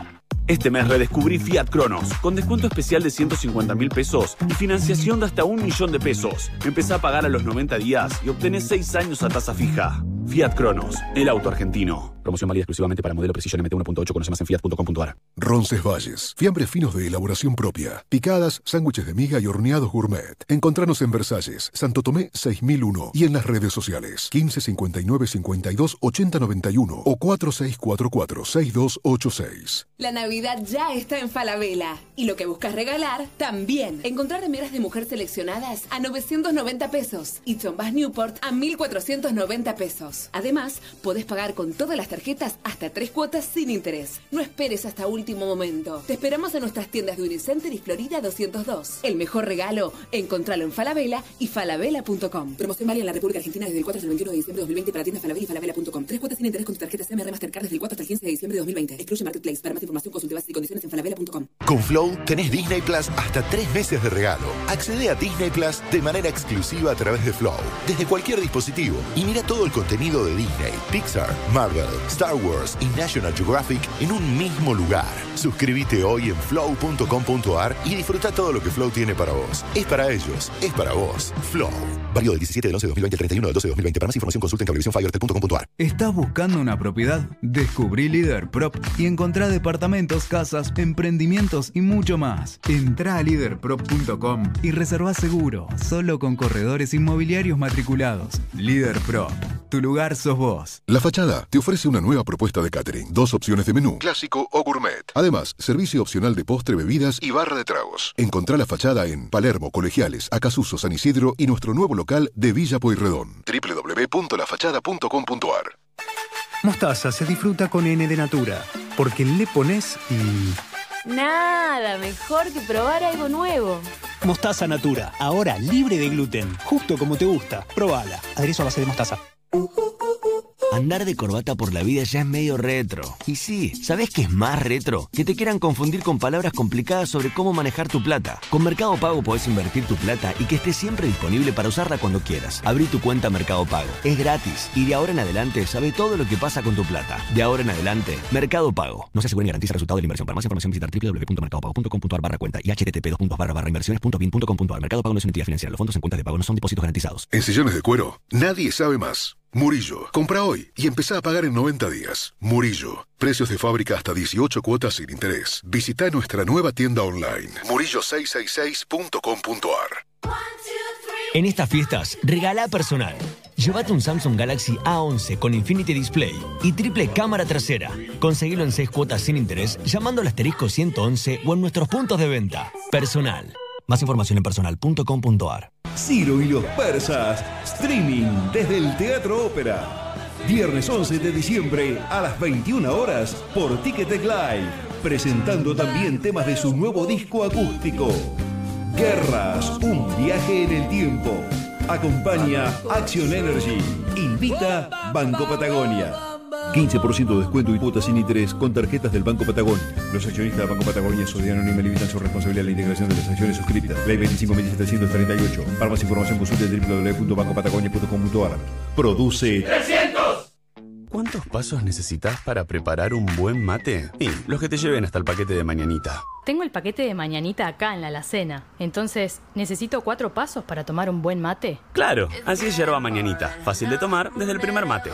Este mes redescubrí Fiat Cronos, con descuento especial de 150 mil pesos y financiación de hasta un millón de pesos. Empezá a pagar a los 90 días y obtenés 6 años a tasa fija. Fiat Cronos, el auto argentino. Promoción válida exclusivamente para modelo Precision MT1.8. Conoce más en fiat.com.ar. Roncesvalles. Fiambres finos de elaboración propia. Picadas, sándwiches de miga y horneados gourmet. Encontranos en Versalles, Santo Tomé 6001 y en las redes sociales 15 59 52 80 91 o 4644 6286. La Navidad ya está en Falabella. Y lo que buscas regalar, también. Encontrar remeras de mujer seleccionadas a 990 pesos y chombas Newport a 1490 pesos. Además, podés pagar con todas las tarjetas hasta tres cuotas sin interés. No esperes hasta último momento. Te esperamos en nuestras tiendas de Unicenter y Florida 202. El mejor regalo, encontralo en Falabella y falabella.com. Promoción válida en la República Argentina desde el 4 hasta el 21 de diciembre de 2020 para tiendas Falabella y falabella.com. Tres cuotas sin interés con tu tarjeta CMR Mastercard desde el 4 hasta el 15 de diciembre de 2020. Excluye Marketplace. Para más información consulte bases y condiciones en falabella.com. Con Flow tenés Disney Plus hasta tres meses de regalo. Accede a Disney Plus de manera exclusiva a través de Flow, desde cualquier dispositivo, y mira todo el contenido de Disney, Pixar, Marvel, Star Wars y National Geographic en un mismo lugar. Suscríbete hoy en flow.com.ar y disfruta todo lo que Flow tiene para vos. Es para ellos, es para vos. Flow. Válido del 17 del 11 de 2020 al 31 del 12 de 2020. Para más información consulta en cablevisiónfibertel.com.ar. ¿Estás buscando una propiedad? Descubrí Líder Prop y encontrá departamentos, casas, emprendimientos y mucho más. Entrá a leaderprop.com y reservá seguro, solo con corredores inmobiliarios matriculados. Líder Prop, tu lugar sos vos. La Fachada te ofrece una nueva propuesta de catering. Dos opciones de menú, clásico o gourmet. Además, servicio opcional de postre, bebidas y barra de tragos. Encontrá La Fachada en Palermo, Colegiales, Acasuso, San Isidro y nuestro nuevo local de Villa Pueyrredón. www.lafachada.com.ar Mostaza se disfruta con N de Natura, porque le pones y... Nada mejor que probar algo nuevo. Mostaza Natura, ahora libre de gluten, justo como te gusta. Probala. Aderezo a base de mostaza. Andar de corbata por la vida ya es medio retro. Y sí, ¿sabes qué es más retro? Que te quieran confundir con palabras complicadas sobre cómo manejar tu plata. Con Mercado Pago podés invertir tu plata y que esté siempre disponible para usarla cuando quieras. Abrí tu cuenta Mercado Pago. Es gratis y de ahora en adelante sabe todo lo que pasa con tu plata. De ahora en adelante, Mercado Pago. No se asegura ni garantiza el resultado de la inversión. Para más información visitar www.mercadopago.com.ar barra cuenta y http inversiones.bin.com.ar. Mercado Pago no es una entidad financiera. Los fondos en cuentas de pago no son depósitos garantizados. En sillones de cuero, nadie sabe más. Murillo, compra hoy y empezá a pagar en 90 días. Murillo, precios de fábrica hasta 18 cuotas sin interés. Visita nuestra nueva tienda online, murillo666.com.ar. En estas fiestas, regala personal. Llévate un Samsung Galaxy A11 con Infinity Display y triple cámara trasera. Conseguilo en 6 cuotas sin interés llamando al asterisco 111 o en nuestros puntos de venta. Personal. Más información en personal.com.ar. Ciro y los persas, streaming desde el Teatro Ópera. Viernes 11 de diciembre a las 21 horas por Ticketek Live, presentando también temas de su nuevo disco acústico. Guerras, un viaje en el tiempo. Acompaña Action Energy. Invita Banco Patagonia. 15% de descuento y cuotas sin interés con tarjetas del Banco Patagonia. Los accionistas del Banco Patagonia Sodiano y limitan su responsabilidad en la integración de las acciones suscritas. Ley 25.738. Para más información consulte www.bancopatagonia.com.ar. Produce 300. ¿Cuántos pasos necesitas para preparar un buen mate? Y los que te lleven hasta el paquete de mañanita. Tengo el paquete de mañanita acá en la alacena. Entonces, ¿necesito cuatro pasos para tomar un buen mate? Claro, así es yerba mañanita. Fácil de tomar desde el primer mate.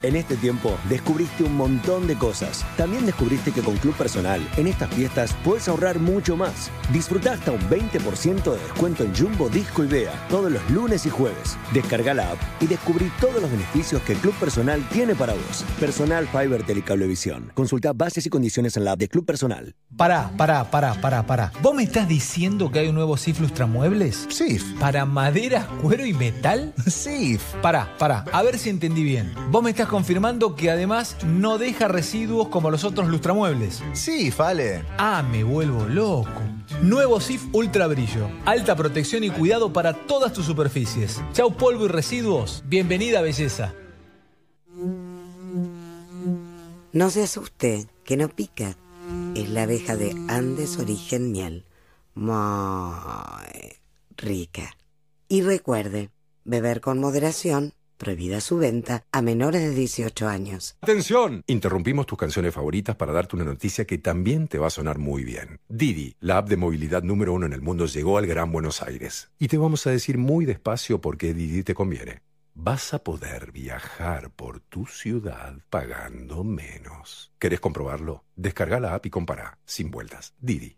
En este tiempo descubriste un montón de cosas. También descubriste que con Club Personal, en estas fiestas, puedes ahorrar mucho más. Disfruta hasta un 20% de descuento en Jumbo Disco y Bea todos los lunes y jueves. Descarga la app y descubrí todos los beneficios que Club Personal tiene para vos. Personal Fiber Telecablevisión. Consulta bases y condiciones en la app de Club Personal. Pará, pará, pará, pará, pará. ¿Vos me estás diciendo que hay un nuevo SIF Lustramuebles? SIF. ¿Para madera, cuero y metal? SIF. Pará, pará, a ver si entendí bien. Vos me estás confirmando que además no deja residuos como los otros lustramuebles. Sí, Fale. Ah, me vuelvo loco. Nuevo SIF Ultra Brillo. Alta protección y cuidado para todas tus superficies. Chau polvo y residuos. Bienvenida belleza. No se asuste, que no pica. Es la abeja de Andes Origen Miel. Muy rica. Y recuerde, beber con moderación Prohibida su venta a menores de 18 años. ¡Atención! Interrumpimos tus canciones favoritas para darte una noticia que también te va a sonar muy bien. Didi, la app de movilidad número uno en el mundo, llegó al Gran Buenos Aires. Y te vamos a decir muy despacio por qué Didi te conviene. Vas a poder viajar por tu ciudad pagando menos. ¿Querés comprobarlo? Descarga la app y compara, sin vueltas. Didi.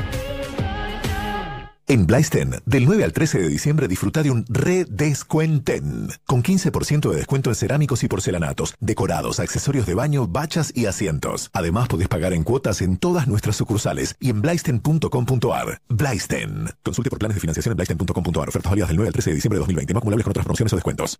En Blaisten, del 9 al 13 de diciembre disfruta de un redescuenten, con 15% de descuento en cerámicos y porcelanatos, decorados, accesorios de baño, bachas y asientos. Además podés pagar en cuotas en todas nuestras sucursales y en blaisten.com.ar. Blaisten. Consulte por planes de financiación en blaisten.com.ar. Ofertas válidas del 9 al 13 de diciembre de 2020, no acumulables con otras promociones o descuentos.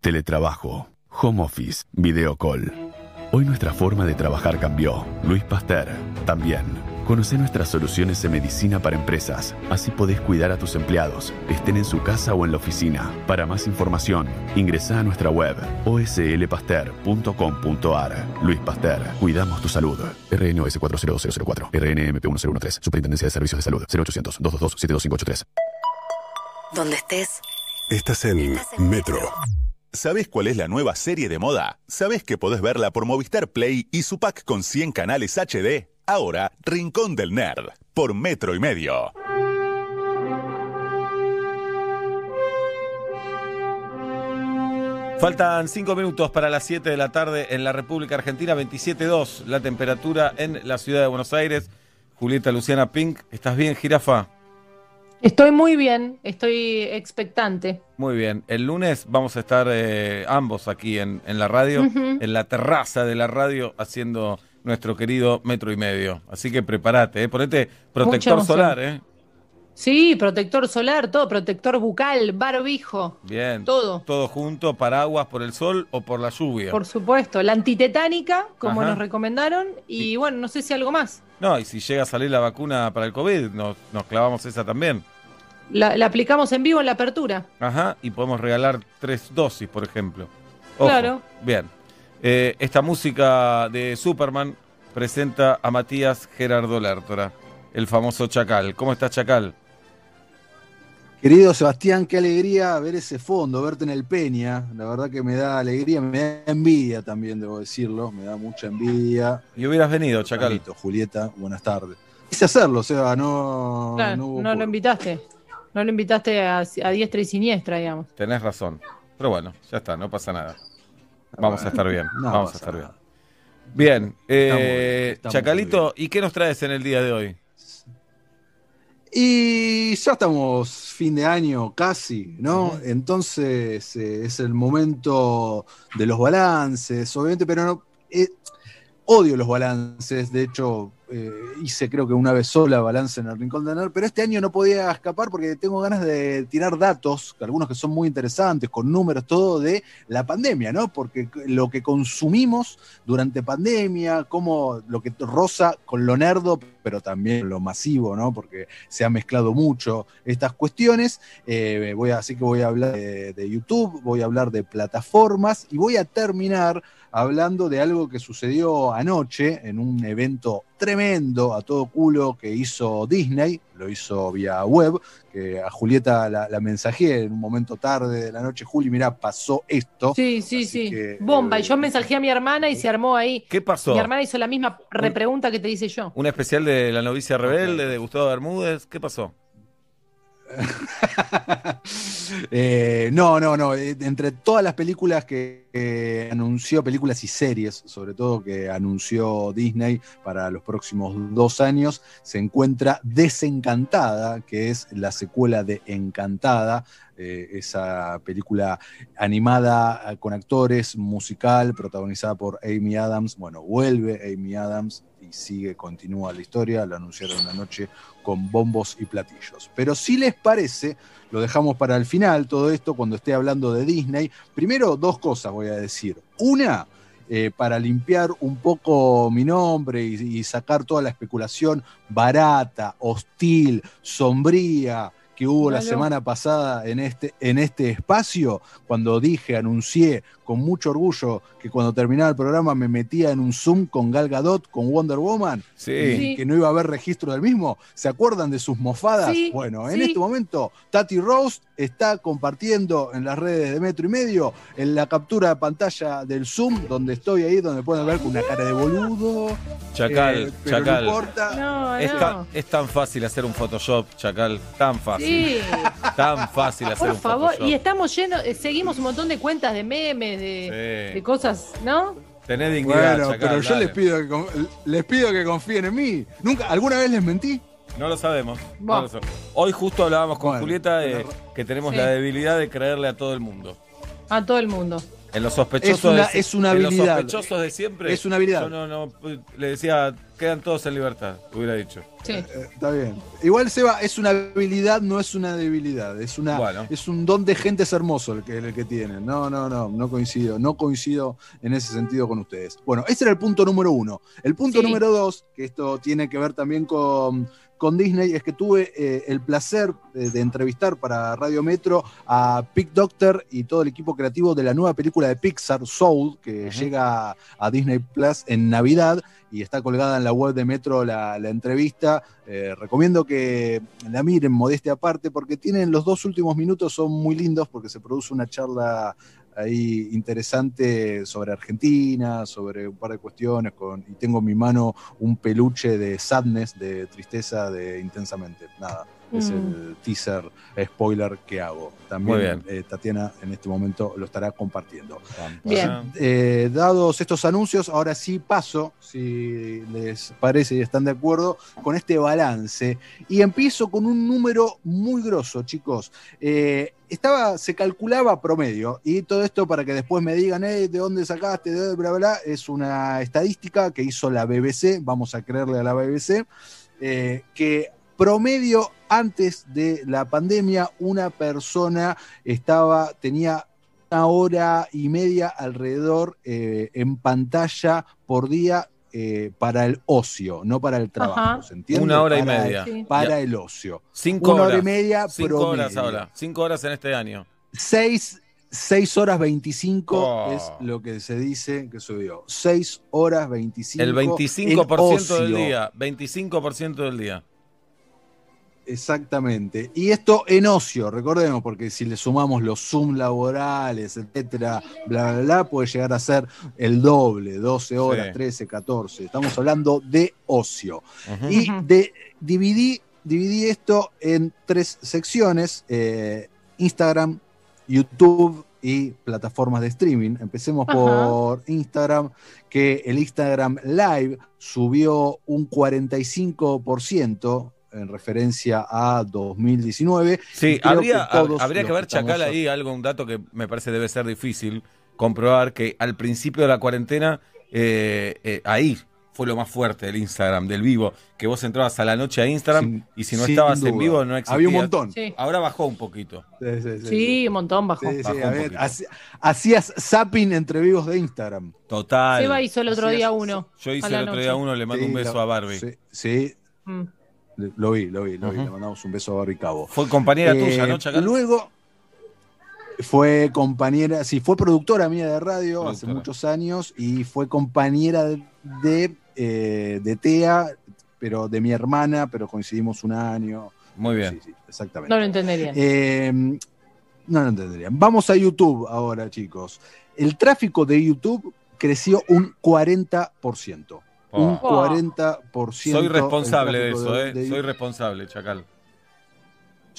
Teletrabajo, home office, video call. Hoy nuestra forma de trabajar cambió. Luis Pasteur, también. Conoce nuestras soluciones de medicina para empresas. Así podés cuidar a tus empleados, estén en su casa o en la oficina. Para más información, ingresa a nuestra web oslpasteur.com.ar. Luis Pasteur, cuidamos tu salud. RNOS 40004, RNMP 1013, Superintendencia de Servicios de Salud, 0800 222 72583. Donde estés. Estás en Metro. ¿Sabes cuál es la nueva serie de moda? ¿Sabes que podés verla por Movistar Play y su pack con 100 canales HD? Ahora, Rincón del Nerd, por Metro y Medio. Faltan 5 minutos para las 7 de la tarde en la República Argentina, 27.2 la temperatura en la ciudad de Buenos Aires. Julieta Luciana Pink, ¿estás bien, jirafa? Estoy muy bien, estoy expectante. Muy bien. El lunes vamos a estar eh, ambos aquí en, en la radio, en la terraza de la radio, haciendo nuestro querido metro y medio. Así que prepárate, eh. ponete protector solar, ¿eh? Sí, protector solar, todo, protector bucal, barbijo, Bien. Todo. Todo junto, paraguas por el sol o por la lluvia. por supuesto. La antitetánica, como Ajá. nos recomendaron, y bueno, no sé si algo más. No, y si llega a salir la vacuna para el COVID, nos, nos clavamos esa también. La, la aplicamos en vivo en la apertura. Ajá, y podemos regalar tres dosis, por ejemplo. Ojo, Claro. Bien. Eh, esta música de Superman presenta a Matías Gerardo Lertora, el famoso Chacal. ¿Cómo estás, Chacal? Querido Sebastián, qué alegría ver ese fondo, verte en el Peña. La verdad que me da alegría, me da envidia también, debo decirlo. Me da mucha envidia. Y hubieras venido, Chacal. Carlito, Julieta, buenas tardes. Quise hacerlo, Seba, no. Claro, no hubo no lo invitaste. No lo invitaste a, a diestra y siniestra, digamos. Tenés razón. Pero bueno, ya está, no pasa nada. Vamos a estar bien. no vamos a estar bien. Bien, eh, estamos Chacalito, ¿y qué nos traes en el día de hoy? Y ya estamos fin de año casi, ¿no? Entonces eh, es el momento de los balances, obviamente, pero no, eh, odio los balances, de hecho eh, hice creo que una vez sola balance en el Rincón de Nerd, pero este año no podía escapar porque tengo ganas de tirar datos, algunos que son muy interesantes, con números, todo de la pandemia, ¿no? Porque lo que consumimos durante pandemia, como lo que roza con lo nerdo, pero también lo masivo, ¿no? Porque se han mezclado mucho estas cuestiones. Eh, voy a, así que voy a hablar de YouTube, voy a hablar de plataformas y voy a terminar hablando de algo que sucedió anoche en un evento tremendo a todo culo que hizo Disney, lo hizo vía web, que a Julieta la, la mensajé en un momento tarde de la noche, Juli, mira, pasó esto. Sí, sí, sí. que, Bomba. eh, Y yo mensajé a mi hermana y se armó ahí. ¿Qué pasó? Mi hermana hizo la misma repregunta que te hice yo. ¿Un especial de La novicia rebelde de Gustavo Bermúdez? ¿Qué pasó? Eh, no, no, no. eh, Entre todas las películas que anunció, películas y series, sobre todo que anunció Disney para los próximos dos años, se encuentra Desencantada, que es la secuela de Encantada, eh, esa película animada con actores, musical, protagonizada por Amy Adams. Bueno, vuelve Amy Adams y sigue, continúa la historia. Lo anunciaron una noche con bombos y platillos. Pero si les parece, lo dejamos para el final, todo esto, cuando esté hablando de Disney. Primero, dos cosas voy a decir. Una, eh, para limpiar un poco mi nombre y, y sacar toda la especulación barata, hostil, sombría que hubo la semana pasada en este, en este espacio, cuando dije, anuncié con mucho orgullo que cuando terminaba el programa me metía en un Zoom con Gal Gadot, con Wonder Woman, Sí. y que no iba a haber registro del mismo. ¿Se acuerdan de sus mofadas? Sí, bueno, en sí. este momento, Tati Rose está compartiendo en las redes de Metro y Medio en la captura de pantalla del Zoom, donde estoy ahí, donde pueden ver con una cara de boludo. Chacal, eh, pero Chacal. No importa. No, Es, no. tan, es tan fácil hacer un Photoshop, Chacal. Tan fácil. Sí, Tan fácil hacer por un favor. Photoshop. Y estamos llenos, eh, seguimos un montón de cuentas de memes, de, Sí. de cosas, ¿no? Tenés dignidad, Bueno, Chacal. pero yo dale. les pido, que, les pido que confíen en mí. ¿Nunca, ¿Alguna vez les mentí? No lo sabemos. no Buah. lo sabemos. Hoy justo hablábamos con Bueno, Julieta de que tenemos Sí. la debilidad de creerle a todo el mundo. A todo el mundo. En los sospechosos Es una- de, es una en habilidad. los sospechosos de siempre. Es una habilidad. Yo no, no, le decía, quedan todos en libertad, hubiera dicho. Sí. Eh, Está bien. Igual, Seba, es una habilidad, no es una debilidad. Es, una, Bueno. es un don de gente es hermoso el que, el que tienen. No, no, no, no coincido. No coincido en ese sentido con ustedes. Bueno, ese era el punto número uno. El punto Sí. número dos, que esto tiene que ver también con, con Disney, es que tuve eh, el placer de, de entrevistar para Radio Metro a Pick Doctor y todo el equipo creativo de la nueva película de Pixar, Soul, que llega a Disney Plus en Navidad y está colgada en la web de Metro la, la entrevista. Eh, recomiendo que la miren, modestia aparte, porque tienen los dos últimos minutos, son muy lindos porque se produce una charla ahí interesante sobre Argentina, sobre un par de cuestiones, con, y tengo en mi mano un peluche de sadness, de tristeza, de intensamente. Nada, es Mm. el teaser spoiler que hago. También Muy bien. eh, Tatiana en este momento lo estará compartiendo. Bien. Eh, dados estos anuncios, ahora sí paso, si les parece y están de acuerdo, con este balance. Y empiezo con un número muy grosso, chicos. Eh, estaba, se calculaba promedio, y todo esto para que después me digan, "Eh, ¿de dónde sacaste? ¿De dónde? Bla, bla, bla", es una estadística que hizo la BBC, vamos a creerle a la BBC, eh, que promedio antes de la pandemia, una persona estaba, tenía una hora y media alrededor eh, en pantalla por día eh, para el ocio, no para el trabajo. Ajá. ¿se entiende? Una hora y media. Sí. Para Ya. el ocio. Cinco Una horas. hora y media Cinco promedio. horas ahora. Cinco horas en este año. Seis, seis horas 25 Oh. es lo que se dice que subió. Seis horas 25. El en 25% del ocio. día. 25% del día. Exactamente. Y esto en ocio, recordemos, porque si le sumamos los Zoom laborales, etcétera, bla, bla, bla, puede llegar a ser el doble, 12 horas, Sí. 13, 14. Estamos hablando de ocio. Y de, dividí, dividí esto en tres secciones: eh, Instagram, YouTube y plataformas de streaming. Empecemos Ajá. por Instagram, que el Instagram Live subió un 45% en referencia a 2019. Sí, habría, que habría ver, Chacal, ahí algo, un dato que me parece debe ser difícil comprobar, que al principio de la cuarentena, eh, eh, ahí fue lo más fuerte del Instagram, del vivo, que vos entrabas a la noche a Instagram Sin- y si no estabas en vivo no existía. Había un montón. Sí. Ahora bajó un poquito. Sí, sí, sí, Sí, un montón bajó. Sí, sí, Bajó a un ver, hacías zapping entre vivos de Instagram. Total. Seba hizo el otro día uno. Yo hice el otro noche. día uno, le mando Sí, un beso la- a Barbie. Sí, sí, Mm. Lo vi, lo vi, lo vi. Le mandamos un beso a Barbie Cabo. Fue compañera Eh, tuya, ¿no, Chacal? Luego fue compañera, sí, fue productora mía de radio hace muchos años y fue compañera de, de, eh, de TEA, pero de mi hermana, pero coincidimos un año. Muy bien. Sí, sí, exactamente. No lo entenderían. Eh, no lo entenderían. Vamos a YouTube ahora, chicos. El tráfico de YouTube creció un 40%. Un Oh. 40%. Soy responsable de eso, ¿eh? Soy responsable, Chacal.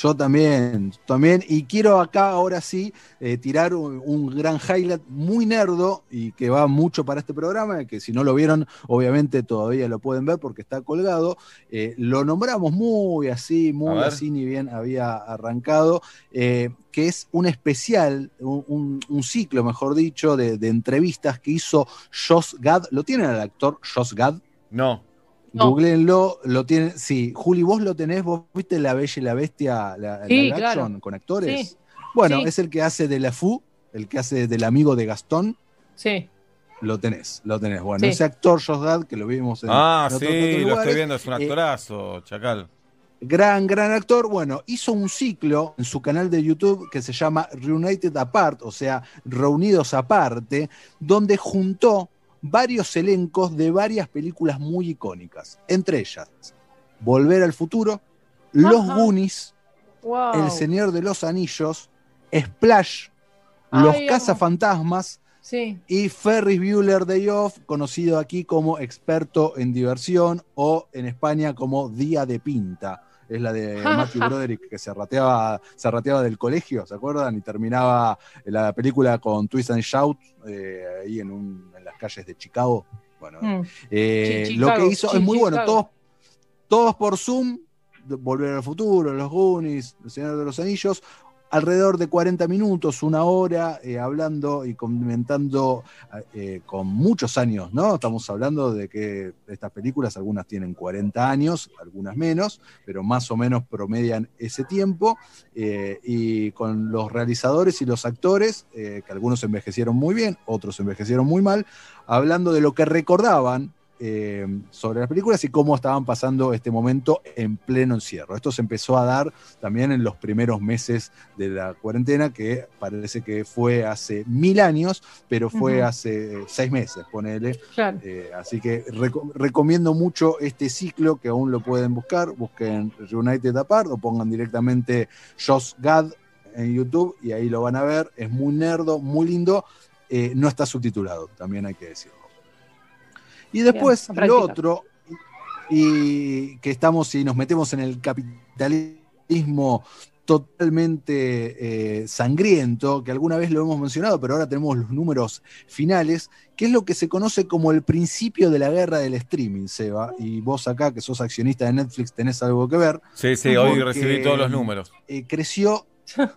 Yo también, también. Y quiero acá ahora sí eh, tirar un, un gran highlight muy nerdo y que va mucho para este programa, que si no lo vieron, obviamente todavía lo pueden ver porque está colgado. Eh, lo nombramos muy así, muy así, ni bien había arrancado, eh, que es un especial, un, un- un ciclo, mejor dicho, de, de entrevistas que hizo Josh Gad. ¿Lo tienen al actor Josh Gad? No. Googleenlo, lo tienen. Sí, Juli, vos lo tenés, vos viste La Bella y la Bestia, la, Sí, claro. action con actores. Sí. Bueno, Sí. es el que hace de la Fu, el que hace del amigo de Gastón. Sí. Lo tenés, lo tenés. Bueno, Sí. ese actor Josh Gad, que lo vimos en. Ah, en sí, otros- otros lo estoy viendo, es un eh, actorazo, Chacal. Gran, gran actor. Bueno, hizo un ciclo en su canal de YouTube que se llama Reunited Apart, o sea, Reunidos Aparte, donde juntó varios elencos de varias películas muy icónicas. Entre ellas, Volver al Futuro, Los Ajá. Goonies, Wow. El Señor de los Anillos, Splash, Los Ay. Cazafantasmas Sí. y Ferris Bueller Day Off, conocido aquí como experto en diversión o en España como Día de Pinta. Es la de Matthew Broderick que se rateaba, se rateaba del colegio, ¿se acuerdan? Y terminaba la película con Twist and Shout eh, ahí en, un- las calles de Chicago. Bueno, Mm. eh, lo que hizo es muy bueno, todos, todos por Zoom, Volver al Futuro, Los Goonies, El Señor de los Anillos, alrededor de 40 minutos, una hora, eh, hablando y comentando eh, con muchos años, ¿no? Estamos hablando de que estas películas, algunas tienen 40 años, algunas menos, pero más o menos promedian ese tiempo, eh, y con los realizadores y los actores, que algunos envejecieron muy bien, otros envejecieron muy mal, hablando de lo que recordaban eh, sobre las películas y cómo estaban pasando este momento en pleno encierro. Esto se empezó a dar también en los primeros meses de la cuarentena, que parece que fue hace mil años, pero fue hace seis meses, ponele. Claro. Eh, así que reco- recomiendo mucho este ciclo que aún lo pueden buscar. Busquen Reunited Apart o pongan directamente Josh Gad en YouTube y ahí lo van a ver. Es muy nerdo, muy lindo. Eh, no está subtitulado, también hay que decirlo. Y después Bien, lo otro, y que estamos y nos metemos en el capitalismo totalmente eh, sangriento, que alguna vez lo hemos mencionado, pero ahora tenemos los números finales, que es lo que se conoce como el principio de la guerra del streaming, Seba. Y vos acá, que sos accionista de Netflix, tenés algo que ver. Sí, sí, hoy recibí todos los números. eh, creció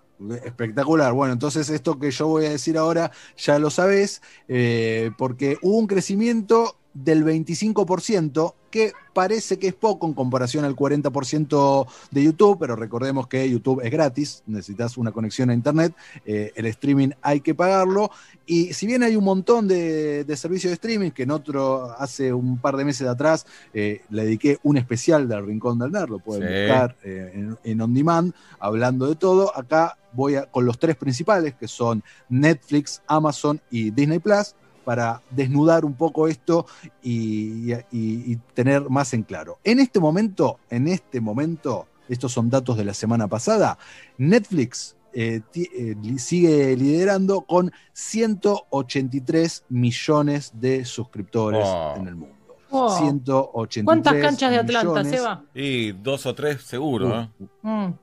espectacular. Bueno, entonces esto que yo voy a decir ahora ya lo sabés, eh, porque hubo un crecimiento del 25%, que parece que es poco en comparación al 40% de YouTube, pero recordemos que YouTube es gratis, necesitas una conexión a Internet, eh, el streaming hay que pagarlo, y si bien hay un montón de, de servicios de streaming, que en otro, hace un par de meses atrás, eh, le dediqué un especial del Rincón del Nerd, lo pueden Sí. buscar eh, en, en On Demand, hablando de todo, acá voy a, con los tres principales, que son Netflix, Amazon y Disney Plus, para desnudar un poco esto y, y- y tener más en claro. En este momento, en este momento, estos son datos de la semana pasada, Netflix eh, eh, sigue liderando con 183 millones de suscriptores Oh. en el mundo. Oh. 183 ¿Cuántas canchas de Atlanta, millones. Seba? Y dos o tres seguro, Uh. ¿eh? Mm.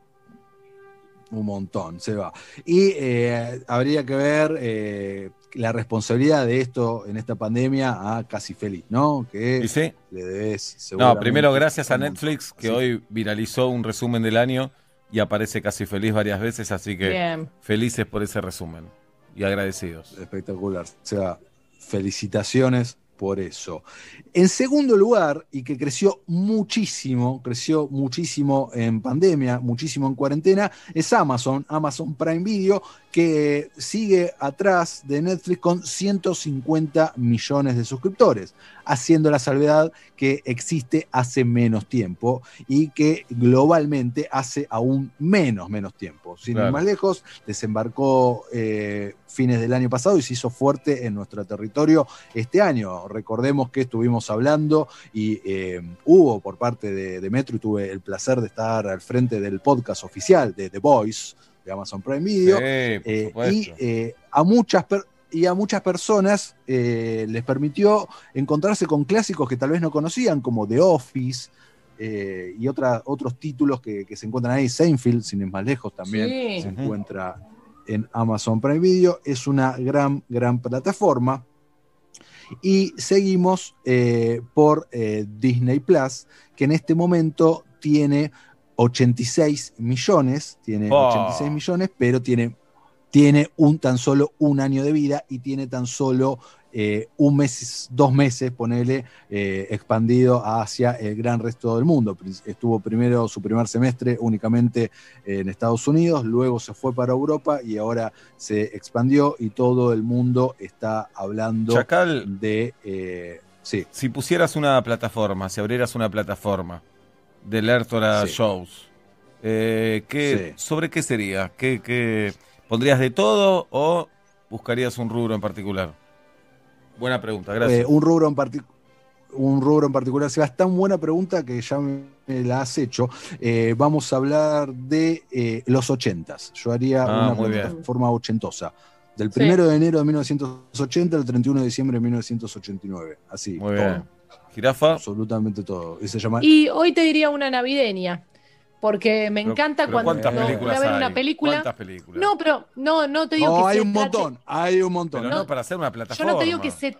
Un montón, se va. Y eh, habría que ver eh, la responsabilidad de esto en esta pandemia a Casi Feliz, ¿no? Que ¿Y sí? le debes No, primero gracias a. Netflix que Sí. hoy viralizó un resumen del año y aparece casi feliz varias veces, así que Bien. felices por ese resumen y agradecidos. Espectacular. O sea, felicitaciones por eso. En segundo lugar, y que creció muchísimo, creció muchísimo en pandemia, muchísimo en cuarentena, es Amazon, Amazon Prime Video, que sigue atrás de Netflix con 150 millones de suscriptores, haciendo la salvedad que existe hace menos tiempo y que globalmente hace aún menos, menos tiempo. Sin ir más lejos, desembarcó eh, fines del año pasado y se hizo fuerte en nuestro territorio este año. Recordemos que estuvimos hablando y eh, hubo por parte de, de Metro y tuve el placer de estar al frente del podcast oficial de The Voice de Amazon Prime Video. Sí, por Eh, supuesto. y eh, a muchas per- y a muchas personas eh, les permitió encontrarse con clásicos que tal vez no conocían, como The Office, eh, y otra- otros títulos que, que se encuentran ahí. Seinfeld, sin ir más lejos, también Sí. se encuentra en Amazon Prime Video. Es una gran, gran plataforma. Y seguimos eh, por eh, Disney Plus, que en este momento tiene 86 millones, tiene Oh. 86 millones, pero tiene, tiene un, tan solo un año de vida y tiene tan solo eh, un mes, dos meses, ponele, eh, expandido hacia el gran resto del mundo. Estuvo primero su primer semestre únicamente en Estados Unidos, luego se fue para Europa y ahora se expandió y todo el mundo está hablando Chacal, de... eh, sí. si pusieras una plataforma, si abrieras una plataforma de Lertora Sí. Shows, eh, ¿qué- ¿sobre qué sería? ¿Qué, qué- pondrías de todo o buscarías un rubro en particular? Buena pregunta, gracias. Eh, un rubro en un rubro en particular. Sebas, tan buena pregunta que ya me la has hecho. Eh, vamos a hablar de eh, los ochentas. Yo haría Ah, una plataforma ochentosa. Del Sí. primero de enero de 1980 al 31 de diciembre de 1989. Así. Muy todo. bien. Jirafa. Absolutamente todo. Y se llama. Y hoy te diría una navideña, porque me Pero- encanta pero cuando ¿cuántas voy a ver hay? una película. ¿Cuántas películas? No, pero no, no te digo No, que hay se un trate- montón. Hay un montón. Pero no, para hacer una Yo plataforma. no te digo que se.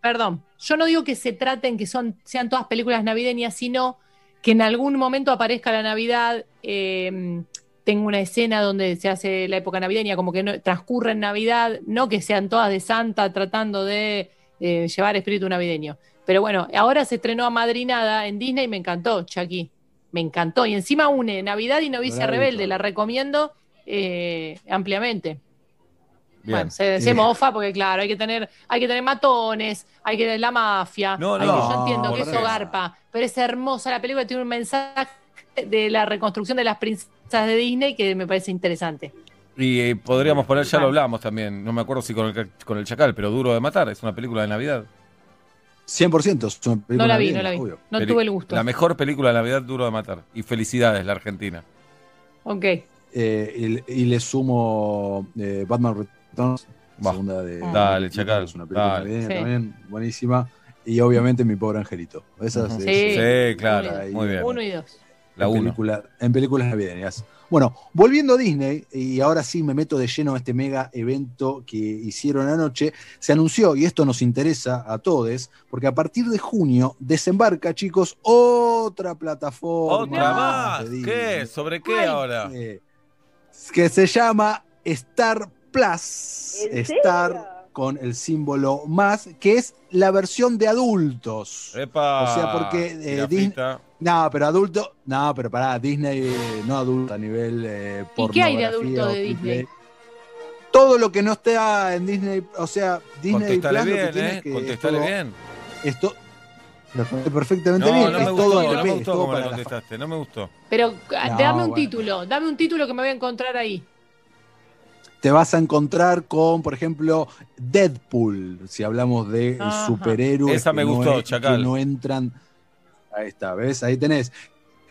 Perdón, yo no digo que se traten que son, sean todas películas navideñas, sino que en algún momento aparezca la Navidad. eh, tengo una escena donde se hace la época navideña, como que no, transcurre en Navidad, no que sean todas de Santa tratando de eh, llevar espíritu navideño. Pero bueno, ahora se estrenó a Madrinada en Disney y me encantó, Chucky. Me encantó. Y encima une Navidad y Novicia Rebelde, la recomiendo eh, ampliamente. Bien. Bueno, se, se mofa porque claro, hay que tener, hay que tener matones, hay que tener la mafia. No, no, yo entiendo que ¿por eso garpa, pero es hermosa la película, tiene un mensaje de la reconstrucción de las princesas de Disney que me parece interesante. Y eh, podríamos poner, ya lo hablamos también, no me acuerdo si con el, con el Chacal, pero Duro de Matar, es una película de Navidad. 100%. es una película No la vi, no la vi. obvio. No Peli- tuve el gusto. La mejor película de Navidad, Duro de Matar. Y felicidades, la Argentina. Ok. Eh, y, y le sumo eh, Batman Returns, segunda de. Dale, Chacal, Es una película dale. Sí. también, buenísima. Y obviamente Mi Pobre Angelito. Esas Sí. Sí, claro, muy bien. Uno y dos. La en, uno. película- en películas navideñas. Bueno, volviendo a Disney, y ahora sí me meto de lleno a este mega evento que hicieron anoche, se anunció, y esto nos interesa a todos, porque a partir de junio desembarca, chicos, otra plataforma. Otra más. de Disney, ¿Qué? ¿Sobre qué ahora? eh, que se llama Star Plus. Star con el símbolo más, que es la versión de adultos. Epa. O sea, porque eh. Disney. No, pero adulto. No, pero pará, Disney eh, no adulto a nivel. Eh, ¿Y qué hay de adulto de. Disney? Todo lo que no está en Disney, o sea, Disney Contestale Plus lo que bien, tiene ¿eh? es que Contestale es todo- bien. Esto lo conté perfectamente No, bien. no es me todo gustó, LP, no me es gustó todo contestaste, no me gustó. Pero ah, No, dame un bueno. título, dame un título que me voy a encontrar ahí. te vas a encontrar con, por ejemplo, Deadpool, si hablamos de Ajá. superhéroes. Esa que me no gustó, que no entran. Ahí está, ¿ves? Ahí tenés.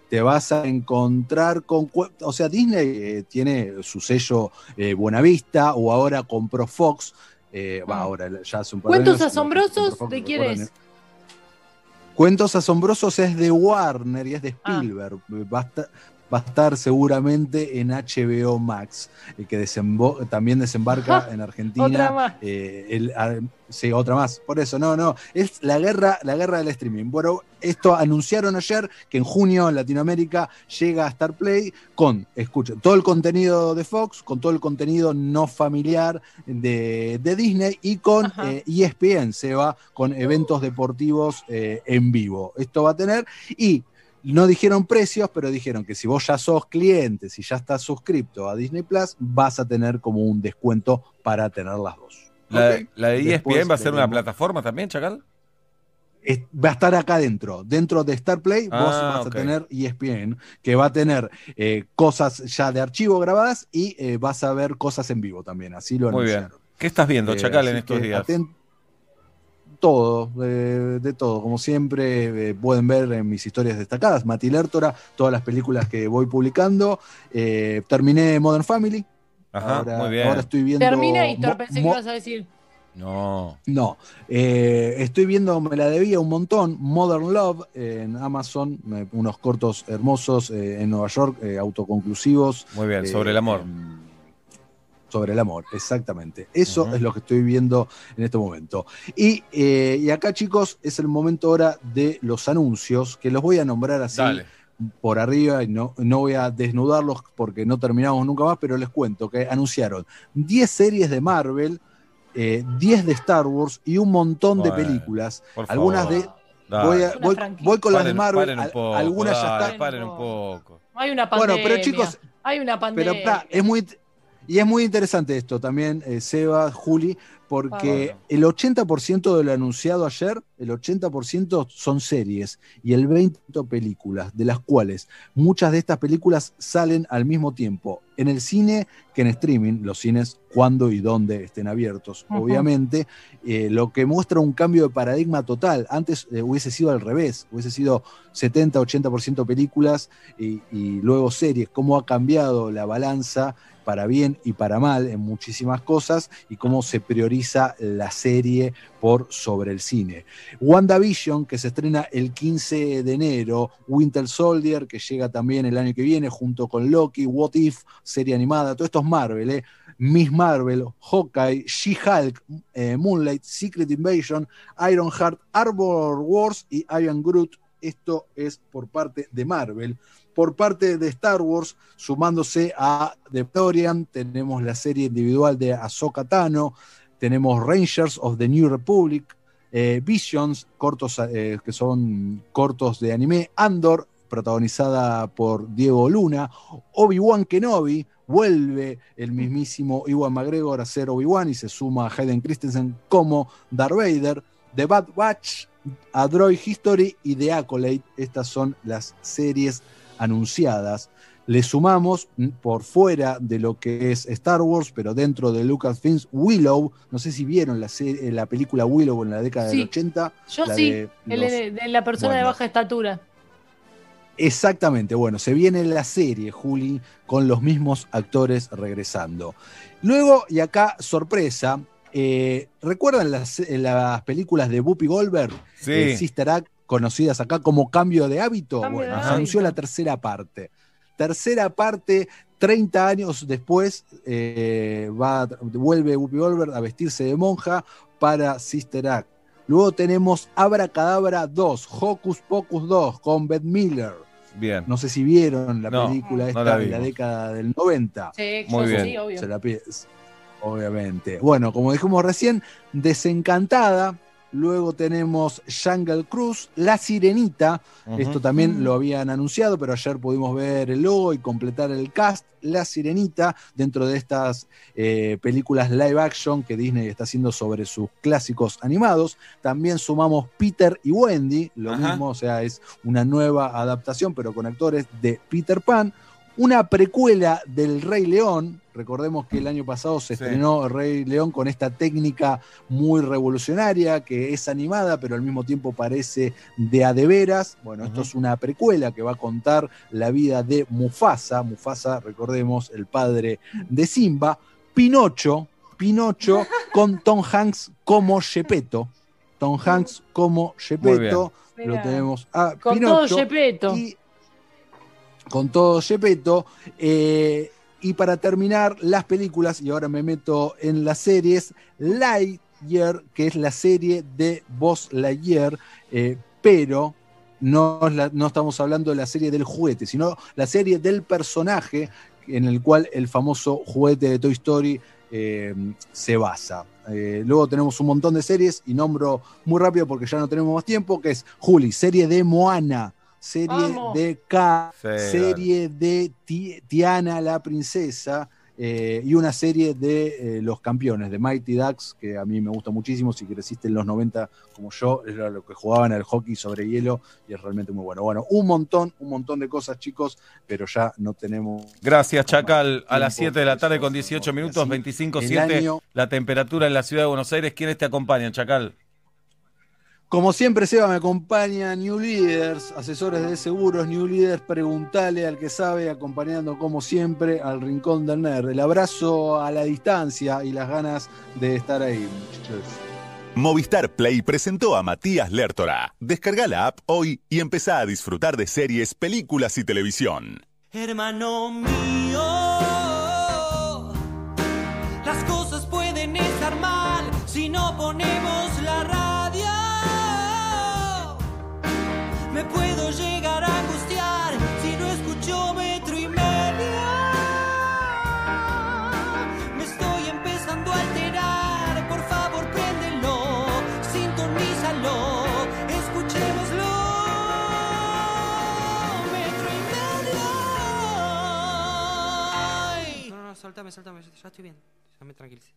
Te vas a encontrar con. O sea, Disney eh, tiene su sello eh, Buenavista o ahora compró Fox. eh, va, ahora ya hace un par de Cuentos años, asombrosos, Fox, ¿de ¿lo quién es? Cuentos asombrosos es de Warner y es de Ah. Spielberg. Va, a estar, va a estar seguramente en HBO Max, eh, que desembo- también desembarca en Argentina. Otra más. Eh, el- ah, sí, otra más. Por eso, no, no. Es la guerra, la guerra del streaming. Bueno, esto anunciaron ayer que en junio en Latinoamérica llega a Star Play con, escuchen, todo el contenido de Fox, con todo el contenido no familiar de, de Disney y con Ajá. eh, ESPN se va con eventos deportivos en vivo. Esto va a tener y no dijeron precios, pero dijeron que si vos ya sos cliente, si ya estás suscripto a Disney Plus, vas a tener como un descuento para tener las dos. ¿La, de E Después ESPN va a ser una plataforma también, Chacal? Es- va a estar acá dentro, dentro de Star Play, vos Ah, vas a tener ESPN, que va a tener eh, cosas ya de archivo grabadas y eh, vas a ver cosas en vivo también, así lo Muy bien. anunciaron. ¿Qué estás viendo, Eh, Chacal, en estos días? Todo, de, de todo, como siempre, eh, pueden ver en mis historias destacadas, Mati Lertora, todas las películas que voy publicando. Eh, terminé Modern Family. Ajá, ahora, muy bien. ahora estoy viendo. Terminator, Mo- pensé que ibas a decir. No. No. Eh, estoy viendo, me la debía un montón, Modern Love en Amazon, me- unos cortos hermosos eh, en Nueva York, eh, autoconclusivos. Muy bien, eh, sobre el amor. Sobre el amor, exactamente. Eso es lo que estoy viendo en este momento. Y, eh, y acá, chicos, es el momento ahora de los anuncios, que los voy a nombrar así Dale. por arriba y no, no voy a desnudarlos porque no terminamos nunca más, pero les cuento que anunciaron 10 series de Marvel, eh, 10 de Star Wars y un montón de Bueno, películas. por Algunas favor. de... Voy, a- voy- con las de Marvel, paren un al- poco, algunas ya están. Paren un poco. Hay una Bueno, pandemia. pero chicos, hay una pandemia. Pero pa, es muy y es muy interesante esto también, eh, Seba, Juli, porque el 80% de lo anunciado ayer, el 80% son series y el 20% películas, de las cuales muchas de estas películas salen al mismo tiempo en el cine que en streaming, los cines cuando y dónde estén abiertos, obviamente, eh, lo que muestra un cambio de paradigma total. Antes eh, hubiese sido al revés, hubiese sido 70-80% películas y, y luego series, cómo ha cambiado la balanza para bien y para mal en muchísimas cosas y cómo se prioriza la serie por sobre el cine. WandaVision, que se estrena el 15 de enero, Winter Soldier, que llega también el año que viene junto con Loki, What If, serie animada, todo esto es Marvel, ¿eh? Miss Marvel, Hawkeye, She-Hulk, eh, Moonlight, Secret Invasion, Ironheart, Arbor Wars y Iron Groot. Esto es por parte de Marvel. Por parte de Star Wars, sumándose a The Mandalorian, tenemos la serie individual de Ahsoka Tano, tenemos Rangers of the New Republic, eh, Visions, cortos eh, que son cortos de anime, Andor, protagonizada por Diego Luna, Obi-Wan Kenobi, vuelve el mismísimo Iwan McGregor a ser Obi-Wan y se suma a Hayden Christensen como Darth Vader, The Bad Batch, A Droid History y The Acolyte. Estas son las series anunciadas. Le sumamos mm, por fuera de lo que es Star Wars, pero dentro de Lucasfilms, Willow. No sé si vieron la, serie- la película Willow en la década Sí. del 80. Yo la sí, de el los- de, de la persona de baja estatura. Exactamente, bueno, se viene la serie, Juli, con los mismos actores regresando. Luego, y acá, sorpresa, eh, ¿recuerdan las, eh, las películas de Whoopi Goldberg? Sí. Eh, Sister Act, conocidas acá como Cambio de Hábito. Cambio bueno, de hábito. anunció la tercera parte. Tercera parte, 30 años después, eh, va, vuelve Whoopi Goldberg a vestirse de monja para Sister Act. Luego tenemos Abracadabra 2, Hocus Pocus 2, con Beth Miller. Bien. No sé si vieron la No, película no esta la de la década del 90. Sí, Muy bien. sí, obvio. Se la pi- Obviamente. Bueno, como dijimos recién, Desencantada. Luego tenemos Jungle Cruise, La Sirenita. Esto también lo habían anunciado, pero ayer pudimos ver el logo y completar el cast. La Sirenita, dentro de estas eh, películas live action que Disney está haciendo sobre sus clásicos animados. También sumamos Peter y Wendy, lo mismo, o sea, es una nueva adaptación, pero con actores de Peter Pan. Una precuela del Rey León. Recordemos que el año pasado se Sí. estrenó El Rey León con esta técnica muy revolucionaria que es animada, pero al mismo tiempo parece de a de veras. Bueno, esto es una precuela que va a contar la vida de Mufasa. Mufasa, recordemos, el padre de Simba. Pinocho, Pinocho con Tom Hanks como Gepetto. Tom Hanks como Gepetto. Lo tenemos a Con Pinocho. todo Gepetto. Y con todo Gepetto. eh, y para terminar, las películas, y ahora me meto en las series, Lightyear, que es la serie de Buzz Lightyear, eh, pero no, no estamos hablando de la serie del juguete, sino la serie del personaje en el cual el famoso juguete de Toy Story eh, se basa. Eh, luego tenemos un montón de series y nombro muy rápido porque ya no tenemos más tiempo, que es Juli, serie de Moana, serie Vamos. de K, Sí, serie de Ti- Tiana la princesa eh, y una serie de eh, los campeones, de Mighty Ducks, que a mí me gusta muchísimo, si creciste en los 90 como yo, era lo que jugaban al hockey sobre hielo y es realmente muy bueno. Bueno, un montón, un montón de cosas chicos, pero ya no tenemos... Gracias, Chacal. A las Tiempo, 7 de la tarde con 18 así, minutos, el 25.7, año- la temperatura en la ciudad de Buenos Aires. ¿Quiénes te acompañan, Chacal? Como siempre, Seba me acompaña New Leaders, asesores de seguros, New Leaders, preguntale al que sabe, acompañando como siempre al rincón del nerd. El abrazo a la distancia y las ganas de estar ahí, muchachos. Movistar Play presentó a Matías Lertora. Descarga la app hoy y empezá a disfrutar de series, películas y televisión. Hermano mío, Soltame, soltame, ya estoy bien. Ya me tranquilicé.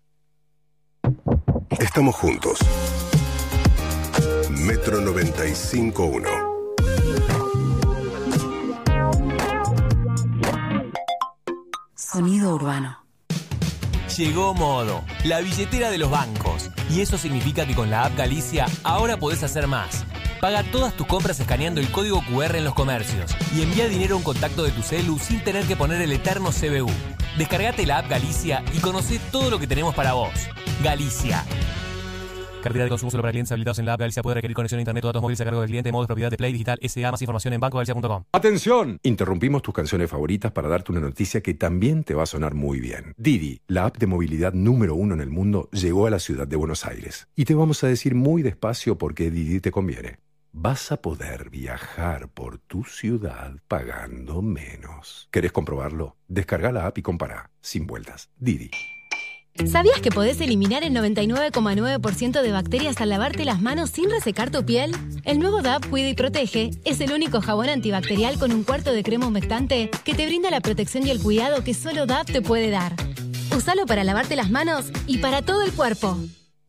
Estamos juntos. Metro 95.1. Sonido urbano. Llegó Modo, la billetera de los bancos. Y eso significa que con la app Galicia ahora podés hacer más. Paga todas tus compras escaneando el código QR en los comercios y envía dinero a un contacto de tu celu sin tener que poner el eterno CBU. Descargate la app Galicia y conoce todo lo que tenemos para vos. Galicia. Cartera de consumo solo para clientes habilitados en la app Galicia puede requerir conexión a internet o datos móviles a cargo del cliente. Modo propiedad de Play Digital SA. Más información en bancogalicia.com. ¡Atención! Interrumpimos tus canciones favoritas para darte una noticia que también te va a sonar muy bien. Didi, la app de movilidad número uno en el mundo, llegó a la ciudad de Buenos Aires. Y te vamos a decir muy despacio por qué Didi te conviene. Vas a poder viajar por tu ciudad pagando menos. ¿Querés comprobarlo? Descarga la app y compara, sin vueltas. Didi. ¿Sabías que podés eliminar el 99,9% de bacterias al lavarte las manos sin resecar tu piel? El nuevo DAP Cuida y Protege es el único jabón antibacterial con un cuarto de crema humectante que te brinda la protección y el cuidado que solo DAP te puede dar. Usalo para lavarte las manos y para todo el cuerpo.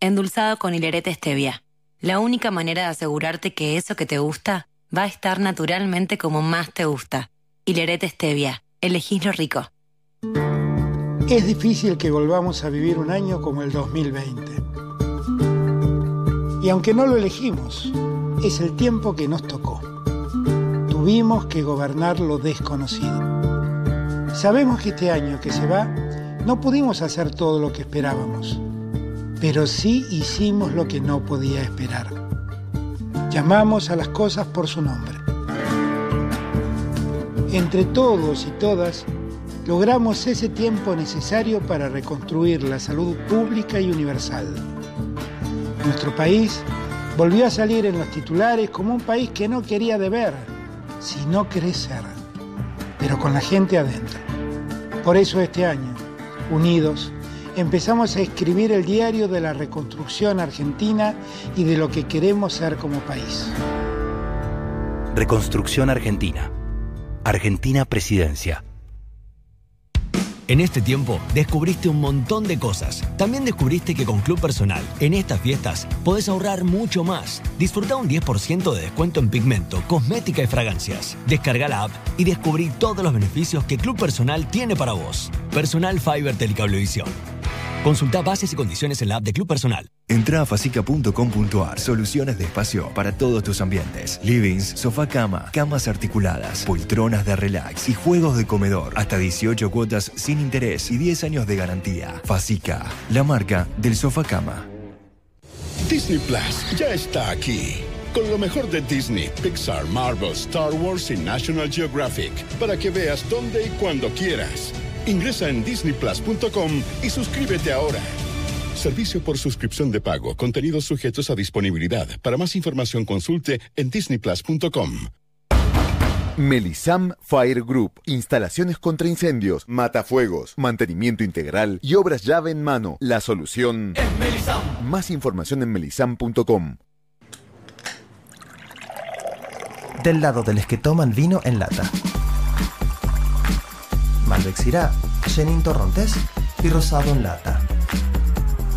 endulzado con hilerete stevia. La única manera de asegurarte que eso que te gusta va a estar naturalmente como más te gusta. Hilerete stevia. Elegís lo rico. Es difícil que volvamos a vivir un año como el 2020. Y aunque no lo elegimos, es el tiempo que nos tocó. Tuvimos que gobernar lo desconocido. Sabemos que este año que se va, no pudimos hacer todo lo que esperábamos, pero sí hicimos lo que no podía esperar. Llamamos a las cosas por su nombre. Entre todos y todas, logramos ese tiempo necesario para reconstruir la salud pública y universal. Nuestro país volvió a salir en los titulares como un país que no quería deber, sino crecer, pero con la gente adentro. Por eso este año, unidos, empezamos a escribir el diario de la reconstrucción argentina y de lo que queremos ser como país. Reconstrucción Argentina. Argentina Presidencia. En este tiempo descubriste un montón de cosas. También descubriste que con Club Personal, en estas fiestas, podés ahorrar mucho más. Disfruta un 10% de descuento en pigmento, cosmética y fragancias. Descarga la app y descubrí todos los beneficios que Club Personal tiene para vos. Personal Fiber Telecablevisión. Consulta bases y condiciones en la app de Club Personal. Entra a facica.com.ar. Soluciones de espacio para todos tus ambientes. Livings, sofá cama, camas articuladas, poltronas de relax y juegos de comedor. Hasta 18 cuotas sin interés y 10 años de garantía. Facica, la marca del sofá cama. Disney Plus ya está aquí. Con lo mejor de Disney, Pixar, Marvel, Star Wars y National Geographic. Para que veas dónde y cuando quieras. Ingresa en disneyplus.com y suscríbete ahora. Servicio por suscripción de pago. Contenidos sujetos a disponibilidad. Para más información consulte en disneyplus.com. Melisam Fire Group. Instalaciones contra incendios, matafuegos, mantenimiento integral y obras llave en mano. La solución. Más información en melisam.com. del lado de los que toman vino en lata. Malbec Syrah, Chenin Torrontés y Rosado en lata.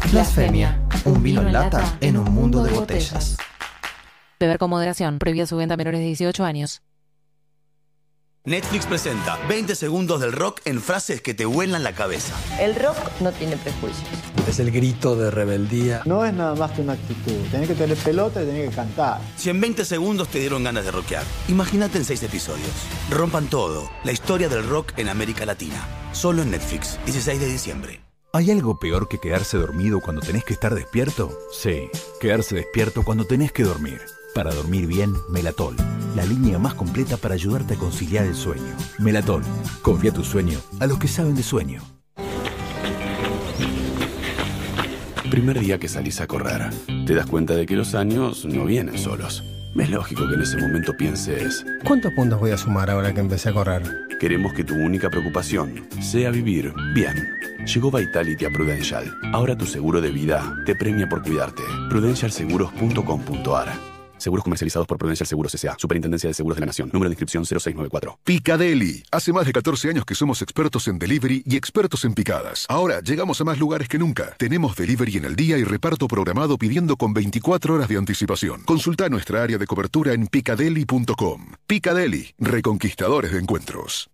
Blasfemia, un vino en lata en un mundo de botellas. Beber con moderación. Prohibida su venta a menores de 18 años. Netflix presenta 20 segundos del rock en frases que te vuelan la cabeza. El rock no tiene prejuicios. Es el grito de rebeldía. No es nada más que una actitud. Tenés que tener pelota y tenés que cantar. Si en 20 segundos te dieron ganas de rockear, imagínate en 6 episodios. Rompan todo. La historia del rock en América Latina. Solo en Netflix. 16 de diciembre. ¿Hay algo peor que quedarse dormido cuando tenés que estar despierto? Sí, quedarse despierto cuando tenés que dormir. Para dormir bien, Melatol, la línea más completa para ayudarte a conciliar el sueño. Melatol, confía tu sueño a los que saben de sueño. Primer día que salís a correr, te das cuenta de que los años no vienen solos. Es lógico que en ese momento pienses, ¿Cuántos puntos voy a sumar ahora que empecé a correr? queremos que tu única preocupación sea vivir bien. Llegó Vitality a Prudential. Ahora tu seguro de vida te premia por cuidarte. Prudentialseguros.com.ar Seguros comercializados por Prudential Seguros S.A. Superintendencia de Seguros de la Nación. Número de inscripción 0694. Picadeli. Hace más de 14 años que somos expertos en delivery y expertos en picadas. Ahora llegamos a más lugares que nunca. Tenemos delivery en el día y reparto programado pidiendo con 24 horas de anticipación. Consulta nuestra área de cobertura en picadeli.com. Picadeli. Reconquistadores de encuentros.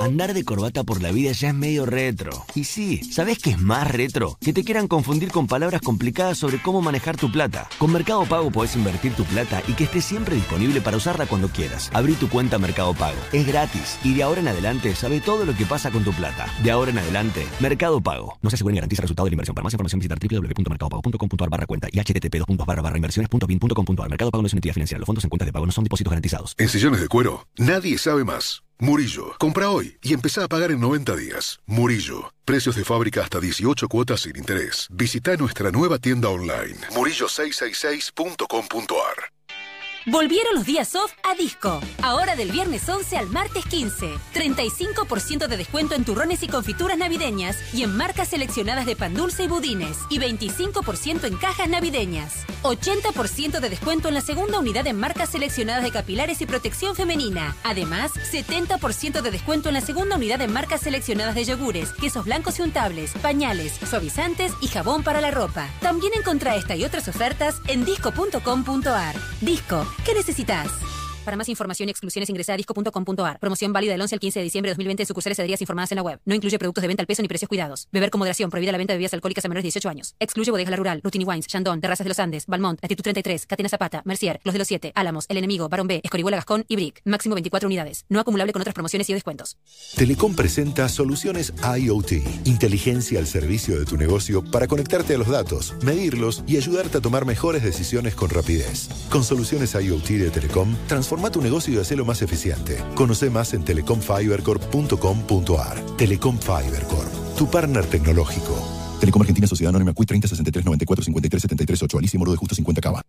Andar de corbata por la vida ya es medio retro. Y sí, ¿sabés qué es más retro? Que te quieran confundir con palabras complicadas sobre cómo manejar tu plata. Con Mercado Pago podés invertir tu plata y que esté siempre disponible para usarla cuando quieras. Abrí tu cuenta Mercado Pago. Es gratis y de ahora en adelante sabe todo lo que pasa con tu plata. De ahora en adelante, Mercado Pago. No se asegura ni garantiza el resultado de la inversión. Para más información visitar www.mercadopago.com.ar barra cuenta y http inversiones.bin.com.ar. Mercado Pago no es una entidad financiera. Los fondos en cuentas de pago no son depósitos garantizados. En sillones de cuero, nadie sabe más. Murillo, compra hoy y empezá a pagar en 90 días. Murillo, precios de fábrica hasta 18 cuotas sin interés. Visita nuestra nueva tienda online, murillo666.com.ar. Volvieron los días off a Disco. Ahora del viernes 11 al martes 15. 35% de descuento en turrones y confituras navideñas y en marcas seleccionadas de pan dulce y budines. Y 25% en cajas navideñas. 80% de descuento en la segunda unidad en marcas seleccionadas de capilares y protección femenina. Además, 70% de descuento en la segunda unidad en marcas seleccionadas de yogures, quesos blancos y untables, pañales, suavizantes y jabón para la ropa. También encontrá esta y otras ofertas en disco.com.ar. Disco, ¿qué necesitas? Para más información y exclusiones ingresa a disco.com.ar. Promoción válida del 11 al 15 de diciembre de 2020 en sucursales adheridas informadas en la web. No incluye productos de venta al peso ni precios cuidados. Beber con moderación. Prohibida la venta de bebidas alcohólicas a menores de 18 años. Excluye Bodega La Rural, Rutini Wines, Chandon, Terrazas de los Andes, Balmont, Latitud 33, Catena Zapata, Mercier, Los de los 7, Álamos, El Enemigo, Barón B, Escorihuela Gascón y Brick. Máximo 24 unidades. No acumulable con otras promociones y descuentos. Telecom presenta soluciones IoT, inteligencia al servicio de tu negocio para conectarte a los datos, medirlos y ayudarte a tomar mejores decisiones con rapidez. Con soluciones IoT de Telecom, transforma tu negocio y hacelo más eficiente. Conoce más en telecomfibercorp.com.ar. Telecom Fibercorp, tu partner tecnológico. Telecom Argentina Sociedad Anónima CUI 30 63 94 53 73 8 Alicia Moro de Justo 50 Cava.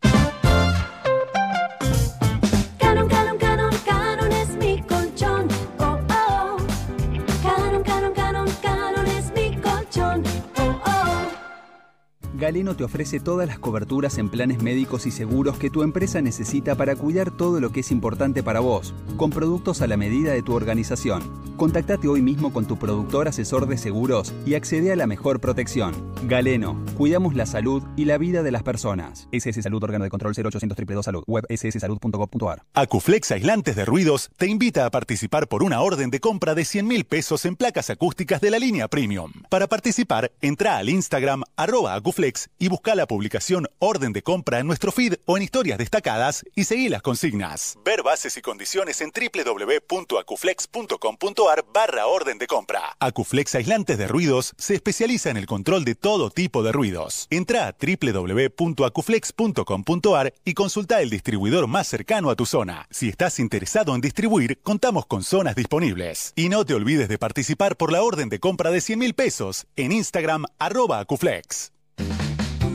Galeno te ofrece todas las coberturas en planes médicos y seguros que tu empresa necesita para cuidar todo lo que es importante para vos, con productos a la medida de tu organización. Contactate hoy mismo con tu productor asesor de seguros y accede a la mejor protección. Galeno, cuidamos la salud y la vida de las personas. SS Salud, órgano de control 0800 222 Salud, web sssalud.gov.ar. Acuflex Aislantes de Ruidos te invita a participar por una orden de compra de 100 mil pesos en placas acústicas de la línea Premium. Para participar, entra al Instagram arroba Acuflex y busca la publicación Orden de Compra en nuestro feed o en historias destacadas y seguí las consignas. Ver bases y condiciones en www.acuflex.com.ar barra orden de compra. Acuflex Aislantes de Ruidos se especializa en el control de todo tipo de ruidos. Entra a www.acuflex.com.ar y consulta el distribuidor más cercano a tu zona. Si estás interesado en distribuir, contamos con zonas disponibles. Y no te olvides de participar por la orden de compra de 100 mil pesos en Instagram arroba Acuflex.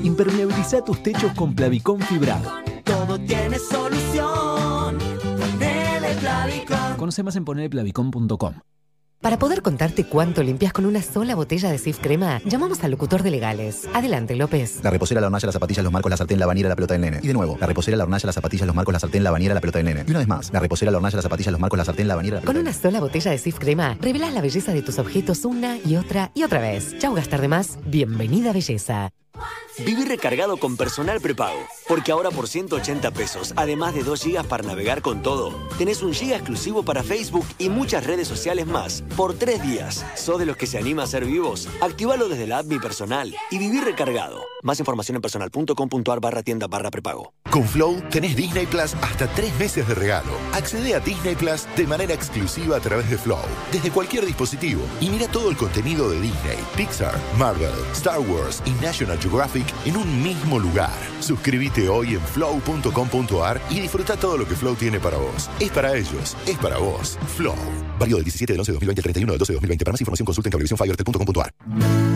Impermeabiliza tus techos con Plavicón fibrado. Todo tiene solución. Ponele Plavicón. Conoce más en ponerplavicón.com. Para poder contarte cuánto limpias con una sola botella de Sif Crema, llamamos al locutor de legales. Adelante, López. La reposera, la hornalla, las zapatillas, los marcos, la sartén, la bañera, la pelota del nene. Y de nuevo, la reposera, la hornalla, las zapatillas, los marcos, la sartén, la bañera, la pelota del nene. Y una vez más, la reposera, la hornalla, las zapatillas, los marcos, la sartén, la bañera, la pelota Con una sola botella de Sif Crema, revelás la belleza de tus objetos una y otra y otra vez. Chau gastar de más, bienvenida belleza. Viví recargado con personal prepago, porque ahora por 180 pesos, además de 2 gigas para navegar con todo, tenés un giga exclusivo para Facebook y muchas redes sociales más, por 3 días. ¿Sos de los que se anima a ser vivos? Activalo desde la app Mi Personal y viví recargado. Más información en personal.com.ar barra tienda barra prepago. Con Flow tenés Disney Plus hasta tres meses de regalo. Accede a Disney Plus de manera exclusiva a través de Flow, desde cualquier dispositivo, y mira todo el contenido de Disney, Pixar, Marvel, Star Wars y National Geographic en un mismo lugar. Suscríbete hoy en flow.com.ar y disfruta todo lo que Flow tiene para vos. Es para ellos, es para vos. Flow. Válido del 17 del 11 de 2020 al 31 del 12 de 2020. Para más información consulta en cablevisiónfibertel.com.ar.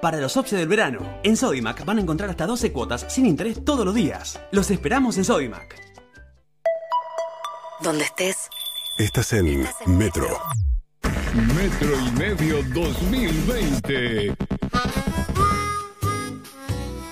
Para los OPSE del verano, en Sodimac van a encontrar hasta 12 cuotas sin interés todos los días. Los esperamos en Sodimac. Donde estés. Estás en Metro. Metro y medio 2020.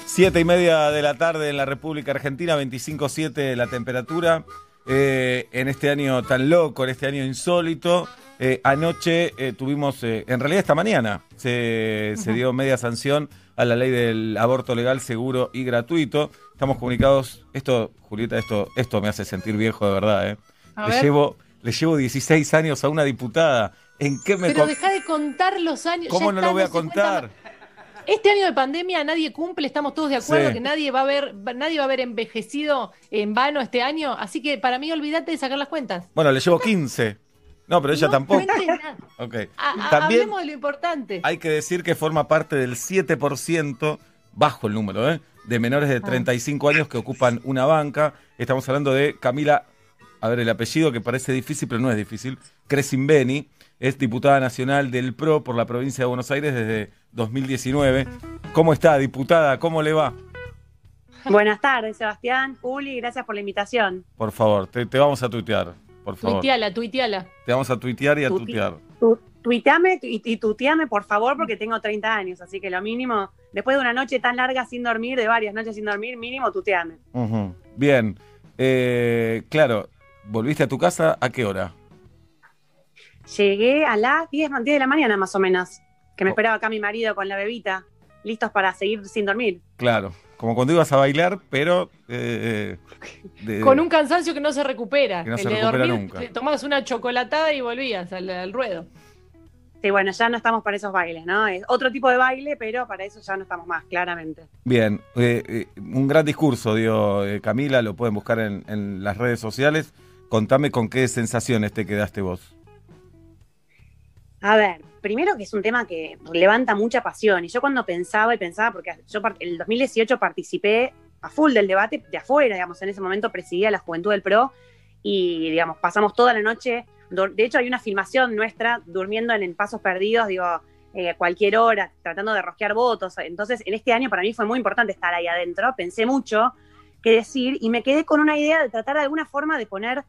Siete y media de la tarde en la República Argentina, 25.7 la temperatura. Eh, en este año tan loco, en este año insólito. Eh, anoche eh, tuvimos, eh, en realidad esta mañana, se, se dio media sanción a la ley del aborto legal, seguro y gratuito. Estamos comunicados, esto, Julieta, esto, esto me hace sentir viejo de verdad. ¿eh? A Le ver. llevo, le llevo 16 años a una diputada. ¿En qué me... Pero deja de contar los años. ¿Cómo ya no lo voy a contar? Este año de pandemia nadie cumple, estamos todos de acuerdo Sí. que nadie va a haber, nadie va a haber envejecido en vano este año, así que para mí olvídate de sacar las cuentas. Bueno, le llevo 15. No, pero ella tampoco. cuentes nada. Ok. A- a- También hablemos de lo importante. hay que decir que forma parte del 7%, bajo el número, ¿eh? de menores Ah. de 35 años que ocupan una banca. Estamos hablando de Camila, a ver el apellido que parece difícil, pero no es difícil, Crescimbeni. Es diputada nacional del PRO por la provincia de Buenos Aires desde 2019. ¿Cómo está, diputada? ¿Cómo le va? Buenas tardes, Sebastián, Juli, gracias por la invitación. Por favor, te, te vamos a tuitear, por favor. Tuiteala, tuiteala. Te vamos a tuitear y a Tuti- tuitear. Tu, tuiteame y, y tuteame, por favor, porque tengo 30 años, así que lo mínimo, después de una noche tan larga sin dormir, de varias noches sin dormir, mínimo tuteame. Ujú. Bien. Eh, claro, ¿volviste a tu casa a qué hora? Llegué a las 10, 10 de la mañana más o menos, que Oh. me esperaba acá mi marido con la bebita, listos para seguir sin dormir. Claro, como cuando ibas a bailar, pero... eh, eh, de- Con un cansancio que no se recupera. Que no El se de recupera dormir, nunca. te tomabas una chocolatada y volvías al, al ruedo. Sí, bueno, ya no estamos para esos bailes, ¿no? Es otro tipo de baile, pero para eso ya no estamos más, claramente. Bien, eh, eh, un gran discurso dio eh, Camila, lo pueden buscar en, en las redes sociales. Contame con qué sensaciones te quedaste vos. A ver, primero que es un tema que levanta mucha pasión. Y yo cuando pensaba y pensaba, porque yo en el 2018 participé a full del debate de afuera, digamos, en ese momento presidía la Juventud del PRO y, digamos, pasamos toda la noche. De hecho, hay una filmación nuestra durmiendo en, en pasos perdidos, digo, eh, cualquier hora, tratando de rosquear votos. Entonces, en este año para mí fue muy importante estar ahí adentro. Pensé mucho qué decir y me quedé con una idea de tratar de alguna forma de poner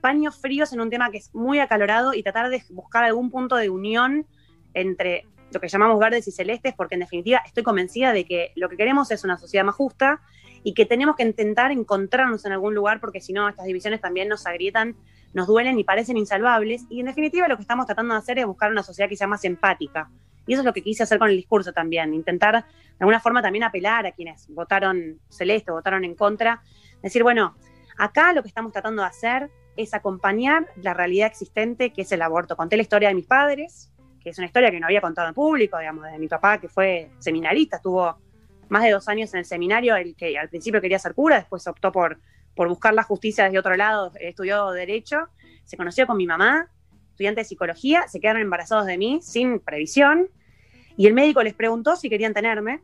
paños fríos en un tema que es muy acalorado y tratar de buscar algún punto de unión entre lo que llamamos verdes y celestes, porque en definitiva estoy convencida de que lo que queremos es una sociedad más justa y que tenemos que intentar encontrarnos en algún lugar, porque si no, estas divisiones también nos agrietan, nos duelen y parecen insalvables. Y en definitiva lo que estamos tratando de hacer es buscar una sociedad que sea más empática. Y eso es lo que quise hacer con el discurso también, intentar de alguna forma también apelar a quienes votaron celeste, votaron en contra, decir, bueno, acá lo que estamos tratando de hacer es acompañar la realidad existente que es el aborto. Conté la historia de mis padres, que es una historia que no había contado en público, digamos, de mi papá que fue seminarista, estuvo más de dos años en el seminario, el que al principio quería ser cura, después optó por, por buscar la justicia desde otro lado, estudió derecho, se conoció con mi mamá, estudiante de psicología, se quedaron embarazados de mí sin previsión, y el médico les preguntó si querían tenerme,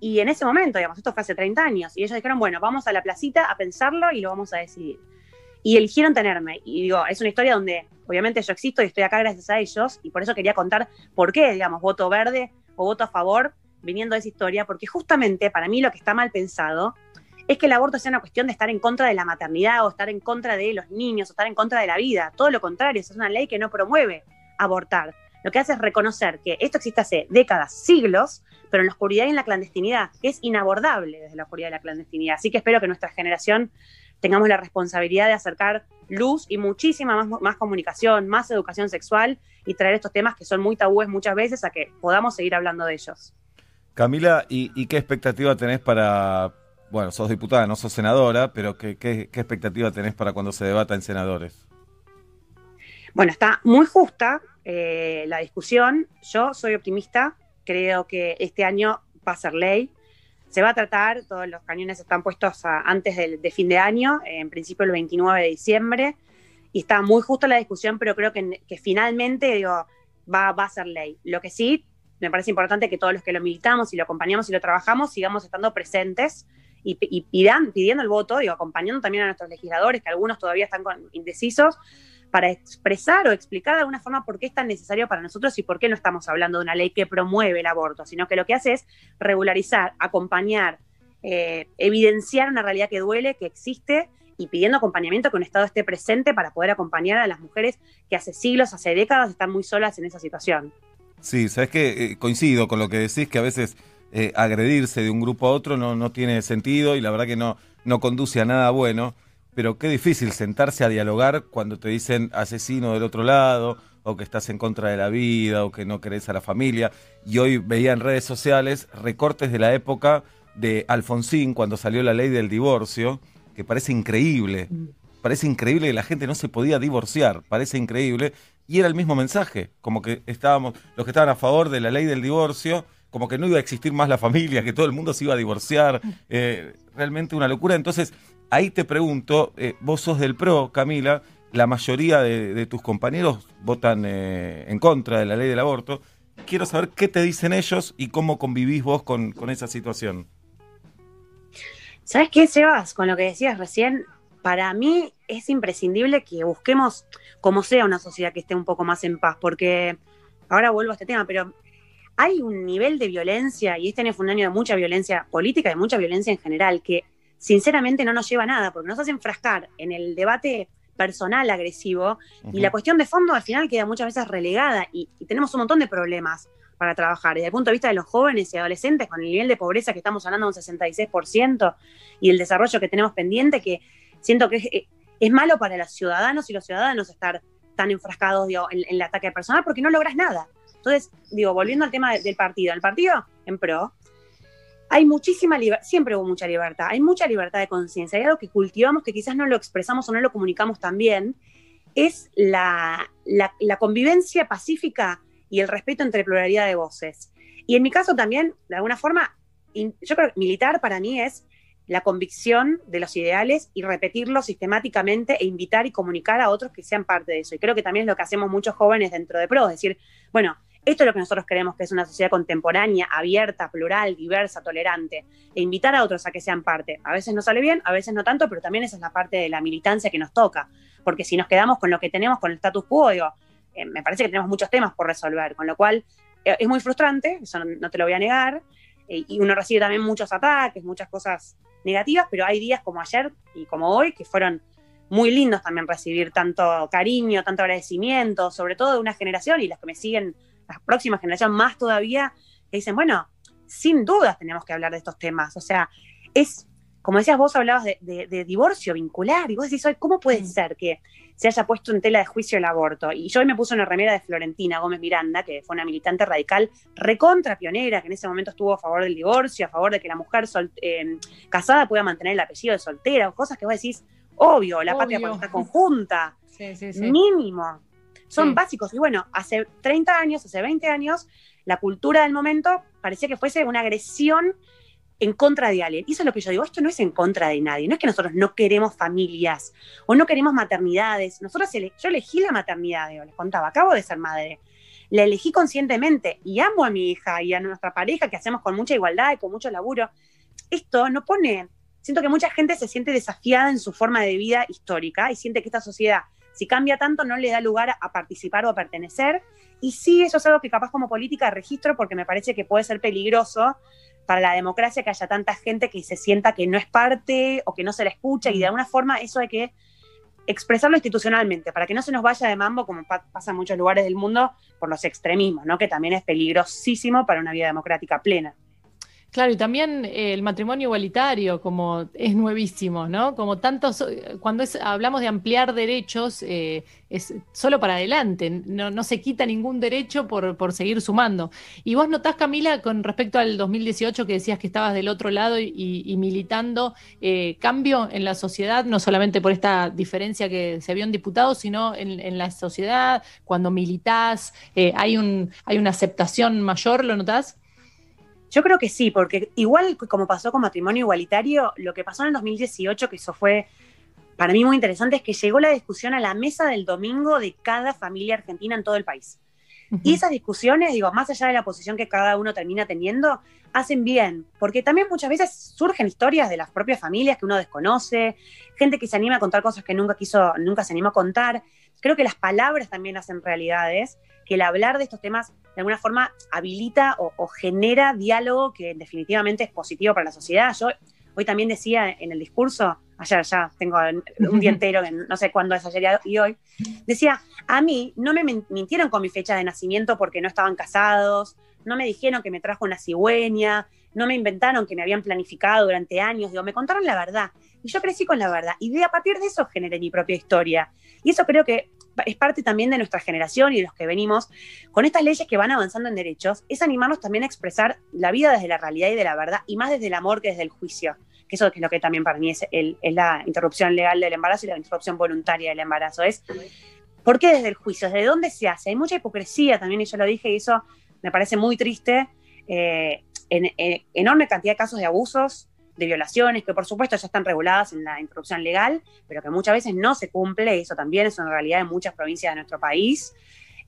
y en ese momento, digamos, esto fue hace 30 años, y ellos dijeron, bueno, vamos a la placita a pensarlo y lo vamos a decidir. Y eligieron tenerme, y digo, es una historia donde obviamente yo existo y estoy acá gracias a ellos, y por eso quería contar por qué, digamos, voto verde o voto a favor, viniendo de esa historia, porque justamente para mí lo que está mal pensado es que el aborto sea una cuestión de estar en contra de la maternidad o estar en contra de los niños o estar en contra de la vida. Todo lo contrario, es una ley que no promueve abortar. Lo que hace es reconocer que esto existe hace décadas, siglos, pero en la oscuridad y en la clandestinidad, que es inabordable desde la oscuridad y la clandestinidad. Así que espero que nuestra generación tengamos la responsabilidad de acercar luz y muchísima más, más comunicación, más educación sexual y traer estos temas que son muy tabúes muchas veces a que podamos seguir hablando de ellos. Camila, ¿y, qué expectativa tenés para, bueno, sos diputada, no sos senadora, pero qué, qué- expectativa tenés para cuando se debata en senadores? Bueno, está muy justa eh, la discusión. Yo soy optimista, creo que este año va a ser ley. Se va a tratar, todos los cañones están puestos antes de fin de año, en principio el 29 de diciembre, y está muy justa la discusión, pero creo que, finalmente va, va a ser ley. Lo que sí, me parece importante que todos los que lo militamos y lo acompañamos y lo trabajamos sigamos estando presentes y, y pidan- pidiendo el voto, digo, acompañando también a nuestros legisladores, que algunos todavía están indecisos, para expresar o explicar de alguna forma por qué es tan necesario para nosotros y por qué no estamos hablando de una ley que promueve el aborto, sino que lo que hace es regularizar, acompañar, eh, evidenciar una realidad que duele, que existe y pidiendo acompañamiento que un Estado esté presente para poder acompañar a las mujeres que hace siglos, hace décadas están muy solas en esa situación. Sí, sabes que coincido con lo que decís, que a veces eh, agredirse de un grupo a otro no, no tiene sentido y la verdad que no, no conduce a nada bueno, pero qué difícil sentarse a dialogar cuando te dicen asesino del otro lado, o que estás en contra de la vida, o que no querés a la familia. Y hoy veía en redes sociales recortes de la época de Alfonsín, cuando salió la ley del divorcio, que parece increíble. Parece increíble que la gente no se podía divorciar, parece increíble. Y era el mismo mensaje, como que estábamos, los que estaban a favor de la ley del divorcio, como que no iba a existir más la familia, que todo el mundo se iba a divorciar. eh, realmente una locura. Entonces, ahí te pregunto, eh, vos sos del PRO, Camila, la mayoría de, de tus compañeros votan eh, en contra de la ley del aborto. Quiero saber qué te dicen ellos y cómo convivís vos con, con esa situación. ¿Sabes qué, Sebas? Con lo que decías recién, para mí es imprescindible que busquemos como sea una sociedad que esté un poco más en paz, porque ahora vuelvo a este tema, pero hay un nivel de violencia, y este año fue un año de mucha violencia política y mucha violencia en general, que sinceramente no nos lleva a nada, porque nos hace enfrascar en el debate personal agresivo y la cuestión de fondo al final queda muchas veces relegada y, y tenemos un montón de problemas para trabajar. Desde el punto de vista de los jóvenes y adolescentes, con el nivel de pobreza que estamos hablando de un 66% y el desarrollo que tenemos pendiente, que siento que es, malo para los ciudadanos y los ciudadanos estar tan enfrascados digo, en, en el ataque personal porque no logras nada. Entonces, digo, volviendo al tema de- del partido, el partido en pro, hay muchísima libertad, siempre hubo mucha libertad, hay mucha libertad de conciencia, hay algo que cultivamos que quizás no lo expresamos o no lo comunicamos tan bien, es la, la- la convivencia pacífica y el respeto entre pluralidad de voces. Y en mi caso también, de alguna forma, yo creo que militar para mí es la convicción de los ideales y repetirlos sistemáticamente e invitar y comunicar a otros que sean parte de eso. Y creo que también es lo que hacemos muchos jóvenes dentro de PRO, es decir, bueno, esto es lo que nosotros creemos que es una sociedad contemporánea, abierta, plural, diversa, tolerante, e invitar a otros a que sean parte. A veces no sale bien, a veces no tanto, pero también esa es la parte de la militancia que nos toca, porque si nos quedamos con lo que tenemos, con el status quo, digo, eh, me parece que tenemos muchos temas por resolver, con lo cual eh, es muy frustrante, eso no, no te lo voy a negar, eh, y uno recibe también muchos ataques, muchas cosas negativas, pero hay días como ayer y como hoy que fueron muy lindos también recibir tanto cariño, tanto agradecimiento, sobre todo de una generación y las que me siguen, las próximas generaciones más todavía, que dicen, bueno, sin dudas tenemos que hablar de estos temas. O sea, es, como decías vos, hablabas de, de- de divorcio vincular, y vos decís, "Ay, ¿cómo puede ser que se haya puesto en tela de juicio el aborto? Y yo hoy me puse una remera de Florentina Gómez Miranda, que fue una militante radical recontra pionera, que en ese momento estuvo a favor del divorcio, a favor de que la mujer sol- eh, casada pueda mantener el apellido de soltera, o cosas que vos decís, obvio, la patria potestad conjunta, Sí, sí, sí. mínimo. Son básicos. Y bueno, hace 30 años, hace 20 años, la cultura del momento parecía que fuese una agresión en contra de alguien. Y eso es lo que yo digo, esto no es en contra de nadie, no es que nosotros no queremos familias o no queremos maternidades. Nosotros, ele- yo elegí la maternidad, digo, les contaba, acabo de ser madre. La elegí conscientemente y amo a mi hija y a nuestra pareja que hacemos con mucha igualdad y con mucho laburo. Esto no pone, siento que mucha gente se siente desafiada en su forma de vida histórica y siente que esta sociedad, si cambia tanto, no le da lugar a participar o a pertenecer. Y sí, eso es algo que capaz como política registro porque me parece que puede ser peligroso para la democracia que haya tanta gente que se sienta que no es parte o que no se la escucha y de alguna forma eso hay que expresarlo institucionalmente para que no se nos vaya de mambo como pa- pasa en muchos lugares del mundo por los extremismos, ¿no? que también es peligrosísimo para una vida democrática plena. Claro, y también eh, el matrimonio igualitario, como es nuevísimo, ¿no? Como tantos, cuando es, hablamos de ampliar derechos, eh, es solo para adelante, no, no se quita ningún derecho por, por seguir sumando. Y vos notás, Camila, con respecto al 2018 que decías que estabas del otro lado y, y militando, eh, cambio en la sociedad, no solamente por esta diferencia que se vio en diputados, sino en, en la sociedad, cuando militás, eh, hay, un, hay una aceptación mayor, ¿lo notás? Yo creo que sí, porque igual como pasó con matrimonio igualitario, lo que pasó en el 2018, que eso fue para mí muy interesante, es que llegó la discusión a la mesa del domingo de cada familia argentina en todo el país. Y esas discusiones, digo, más allá de la posición que cada uno termina teniendo, hacen bien, porque también muchas veces surgen historias de las propias familias que uno desconoce, gente que se anima a contar cosas que nunca quiso, nunca se animó a contar. Creo que las palabras también hacen realidades, que el hablar de estos temas de alguna forma habilita o, o genera diálogo que definitivamente es positivo para la sociedad. Yo hoy también decía en el discurso, ayer ya tengo un día entero, no sé cuándo es ayer y hoy, decía, a mí no me min- mintieron con mi fecha de nacimiento porque no estaban casados, no me dijeron que me trajo una cigüeña, no me inventaron que me habían planificado durante años, digo, me contaron la verdad. Y yo crecí con la verdad. Y de a partir de eso generé mi propia historia. Y eso creo que es parte también de nuestra generación y de los que venimos con estas leyes que van avanzando en derechos, es animarnos también a expresar la vida desde la realidad y de la verdad, y más desde el amor que desde el juicio. Que eso es lo que también para mí es, el- es la interrupción legal del embarazo y la interrupción voluntaria del embarazo. Es ¿Por qué desde el juicio? ¿Desde dónde se hace? Hay mucha hipocresía también, y yo lo dije, y eso me parece muy triste. eh, en, en enorme cantidad de casos de abusos, de violaciones, que por supuesto ya están reguladas en la interrupción legal, pero que muchas veces no se cumple, eso también es una realidad en muchas provincias de nuestro país.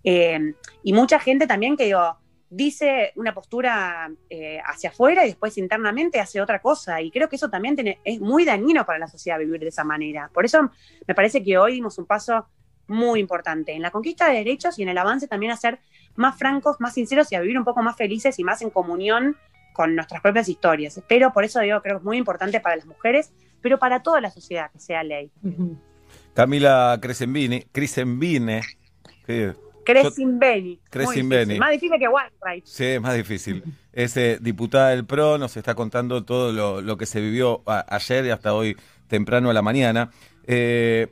Eh, y mucha gente también que digo, dice una postura eh, hacia afuera y después internamente hace otra cosa. Y creo que eso también es muy dañino para la sociedad vivir de esa manera. Por eso me parece que hoy dimos un paso muy importante en la conquista de derechos y en el avance también a ser más francos, más sinceros y a vivir un poco más felices y más en comunión con nuestras propias historias. Pero por eso digo, creo que es muy importante para las mujeres, pero para toda la sociedad que sea ley. Camila Crescenvini, Crescenvine, que- Crescimbeni. Crescimbeni. Más difícil que Wainwright. Sí, es más difícil. Es eh, diputada del PRO, nos está contando todo lo, lo que se vivió a- ayer y hasta hoy temprano a la mañana. Eh,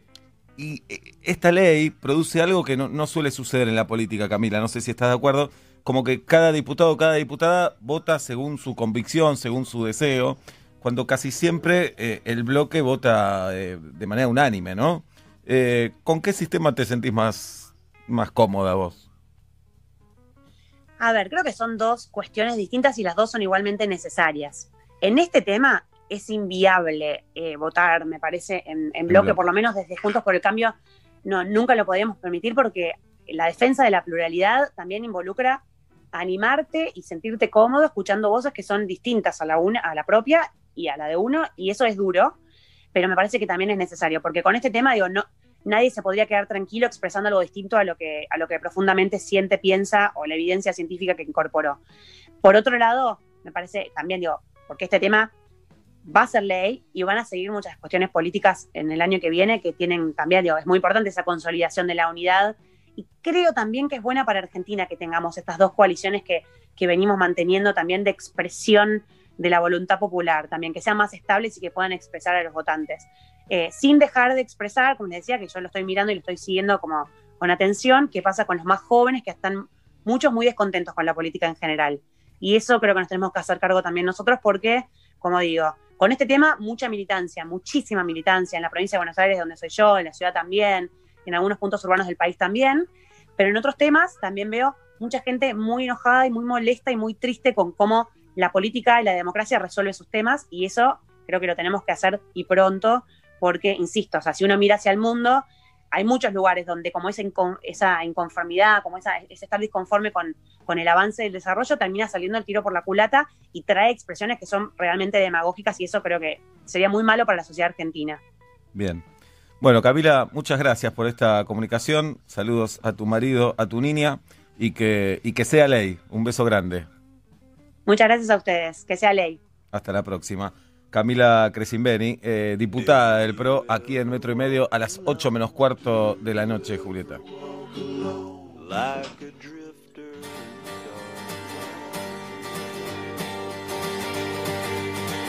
y eh, esta ley produce algo que no, no suele suceder en la política, Camila. No sé si estás de acuerdo. Como que cada diputado o cada diputada vota según su convicción, según su deseo, cuando casi siempre eh, el bloque vota eh, de manera unánime, ¿no? Eh, ¿Con qué sistema te sentís más, más cómoda vos? A ver, creo que son dos cuestiones distintas y las dos son igualmente necesarias. En este tema es inviable votar, me parece, en, en bloque, bloque. por lo menos desde Juntos por el Cambio, no, nunca lo podíamos permitir porque la defensa de la pluralidad también involucra animarte y sentirte cómodo escuchando voces que son distintas a la, una, a la propia y a la de uno, y eso es duro, pero me parece que también es necesario, porque con este tema, digo, no, nadie se podría quedar tranquilo expresando algo distinto a lo que, a lo que profundamente siente, piensa o la evidencia científica que incorporó. Por otro lado, me parece también, digo, porque este tema va a ser ley y van a seguir muchas cuestiones políticas en el año que viene que tienen también, digo, es muy importante esa consolidación de la unidad y creo también que es buena para Argentina que tengamos estas dos coaliciones que, que venimos manteniendo también de expresión de la voluntad popular, también que sean más estables y que puedan expresar a los votantes. Eh, sin dejar de expresar, como les decía, que yo lo estoy mirando y lo estoy siguiendo como con atención, qué pasa con los más jóvenes que están muchos muy descontentos con la política en general. Y eso creo que nos tenemos que hacer cargo también nosotros porque, como digo, con este tema mucha militancia, muchísima militancia en la provincia de Buenos Aires, donde soy yo, en la ciudad también, en algunos puntos urbanos del país también, pero en otros temas también veo mucha gente muy enojada y muy molesta y muy triste con cómo la política y la democracia resuelve sus temas y eso creo que lo tenemos que hacer y pronto, porque, insisto, o sea, si uno mira hacia el mundo, hay muchos lugares donde como esa, incon- esa inconformidad, como esa, ese estar disconforme con, con el avance del desarrollo, termina saliendo el tiro por la culata y trae expresiones que son realmente demagógicas y eso creo que sería muy malo para la sociedad argentina. Bien. Bueno, Camila, muchas gracias por esta comunicación. Saludos a tu marido, a tu niña y que, y que sea ley. Un beso grande. Muchas gracias a ustedes, que sea ley. Hasta la próxima. Camila Cresimbeni, eh, diputada del PRO, aquí en Metro y Medio a las 8 menos cuarto de la noche, Julieta.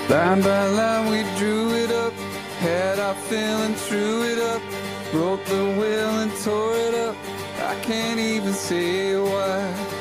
Line by line we drew it up, had our feeling, threw it up, broke the will and tore it up. I can't even say why.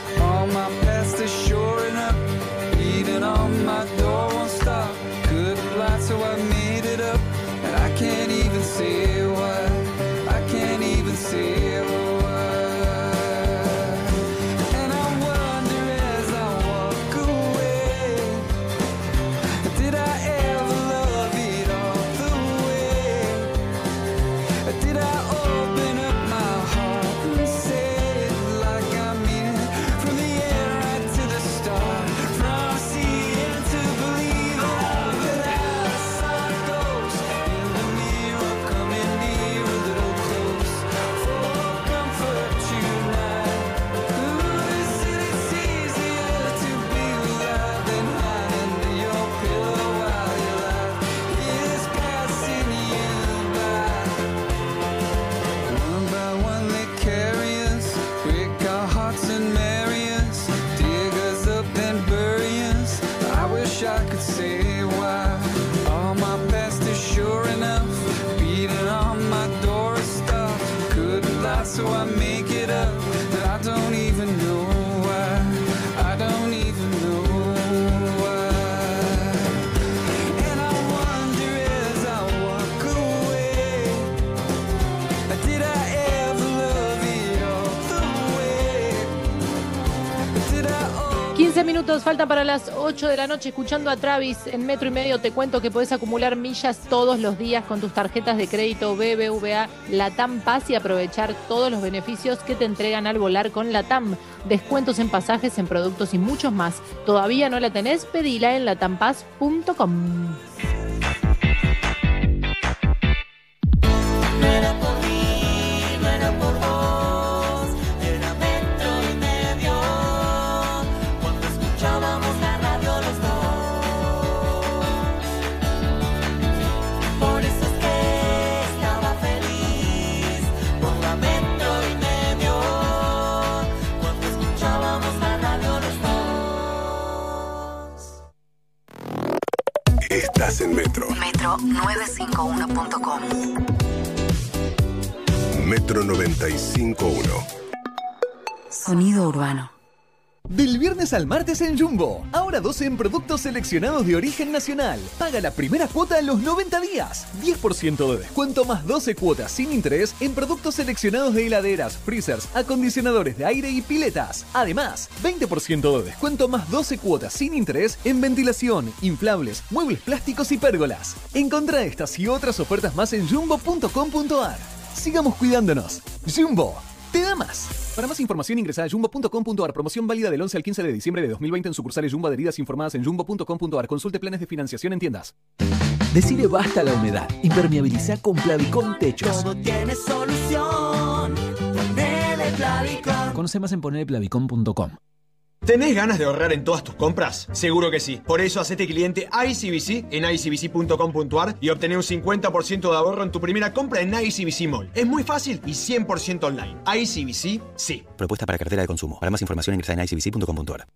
Minutos faltan para las 8 de la noche escuchando a Travis en metro y medio. Te cuento que puedes acumular millas todos los días con tus tarjetas de crédito BBVA Latam Paz y aprovechar todos los beneficios que te entregan al volar con Latam. Descuentos en pasajes, en productos y muchos más. ¿Todavía no la tenés? Pedila en latampaz.com. Estás en Metro. Metro951.com. Metro 95.1. Sonido urbano. Del viernes al martes en Jumbo. Ahora 12 en productos seleccionados de origen nacional. Paga la primera cuota en los 90 días. 10% de descuento más 12 cuotas sin interés en productos seleccionados de heladeras, freezers, acondicionadores de aire y piletas. Además, 20% de descuento más 12 cuotas sin interés en ventilación, inflables, muebles plásticos y pérgolas. Encontrá estas y otras ofertas más en jumbo.com.ar. Sigamos cuidándonos. Jumbo, te da más. Para más información ingresa a jumbo.com.ar. Promoción válida del 11 al 15 de diciembre de 2020 en sucursales Jumbo adheridas informadas en jumbo.com.ar. Consulte planes de financiación en tiendas. Decide basta a la humedad. Impermeabiliza con Plavicón Techos. Todo tiene solución. Ponele Plavicón. Conoce más en ponerplavicón.com. ¿Tenés ganas de ahorrar en todas tus compras? Seguro que sí. Por eso hacete cliente ICBC en icbc.com.ar y obtener un 50% de ahorro en tu primera compra en ICBC Mall. Es muy fácil y 100% online. ICBC, sí. Propuesta para cartera de consumo. Para más información ingresa en icbc.com.ar.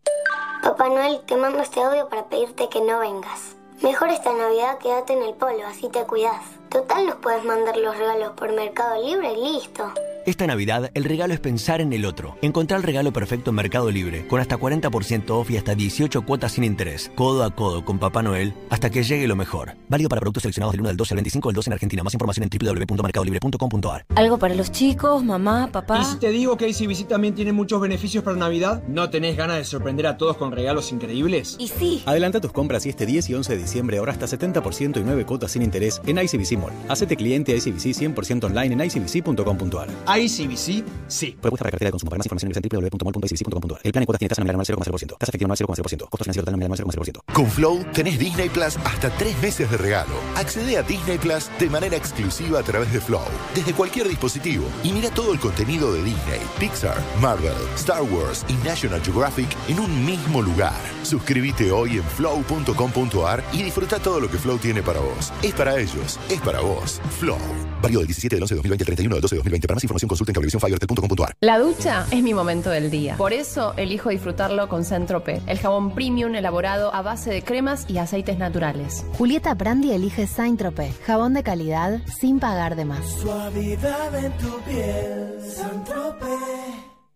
Papá Noel, te mando este audio para pedirte que no vengas. Mejor esta Navidad quédate en el polo, así te cuidas. Total nos puedes mandar los regalos por Mercado Libre y listo. Esta Navidad, el regalo es pensar en el otro. Encontrar el regalo perfecto en Mercado Libre, con hasta 40% off y hasta 18 cuotas sin interés. Codo a codo con Papá Noel, hasta que llegue lo mejor. Válido para productos seleccionados del 1 al 12 al 25 del 12 en Argentina. Más información en www.mercadolibre.com.ar. Algo para los chicos, mamá, papá. ¿Y si te digo que ACBC también tiene muchos beneficios para Navidad? ¿No tenés ganas de sorprender a todos con regalos increíbles? Y sí. Adelanta tus compras y este 10 y 11 de diciembre ahora hasta 70% y 9 cuotas sin interés en ICBC Mall. Hacete cliente ICBC 100% online en icbc.com.ar. ICBC, sí. Propuesta para cartera de consumo. Para más información ingresa en www.mall.icbc.com.ar. El plan de cuotas tiene tasa nominal anual 0,0%. Tasa efectiva anual 0,0%. Costo financiero total nominal anual 0,0%. Con Flow tenés Disney Plus hasta tres meses de regalo. Accede a Disney Plus de manera exclusiva a través de Flow, desde cualquier dispositivo. Y mira todo el contenido de Disney, Pixar, Marvel, Star Wars y National Geographic en un mismo lugar. Suscríbete hoy en flow.com.ar y disfruta todo lo que Flow tiene para vos. Es para ellos, es para vos. Flow. Válido del 17 del 11 de 2020 al 31 del 12 de 2020. Para más información consulta en cablevisiónfibertel.com.ar. La ducha es mi momento del día. Por eso elijo disfrutarlo con Centrope, el jabón premium elaborado a base de cremas y aceites naturales. Julieta Brandi elige Saint Tropez, jabón de calidad sin pagar de más. Suavidad en tu piel,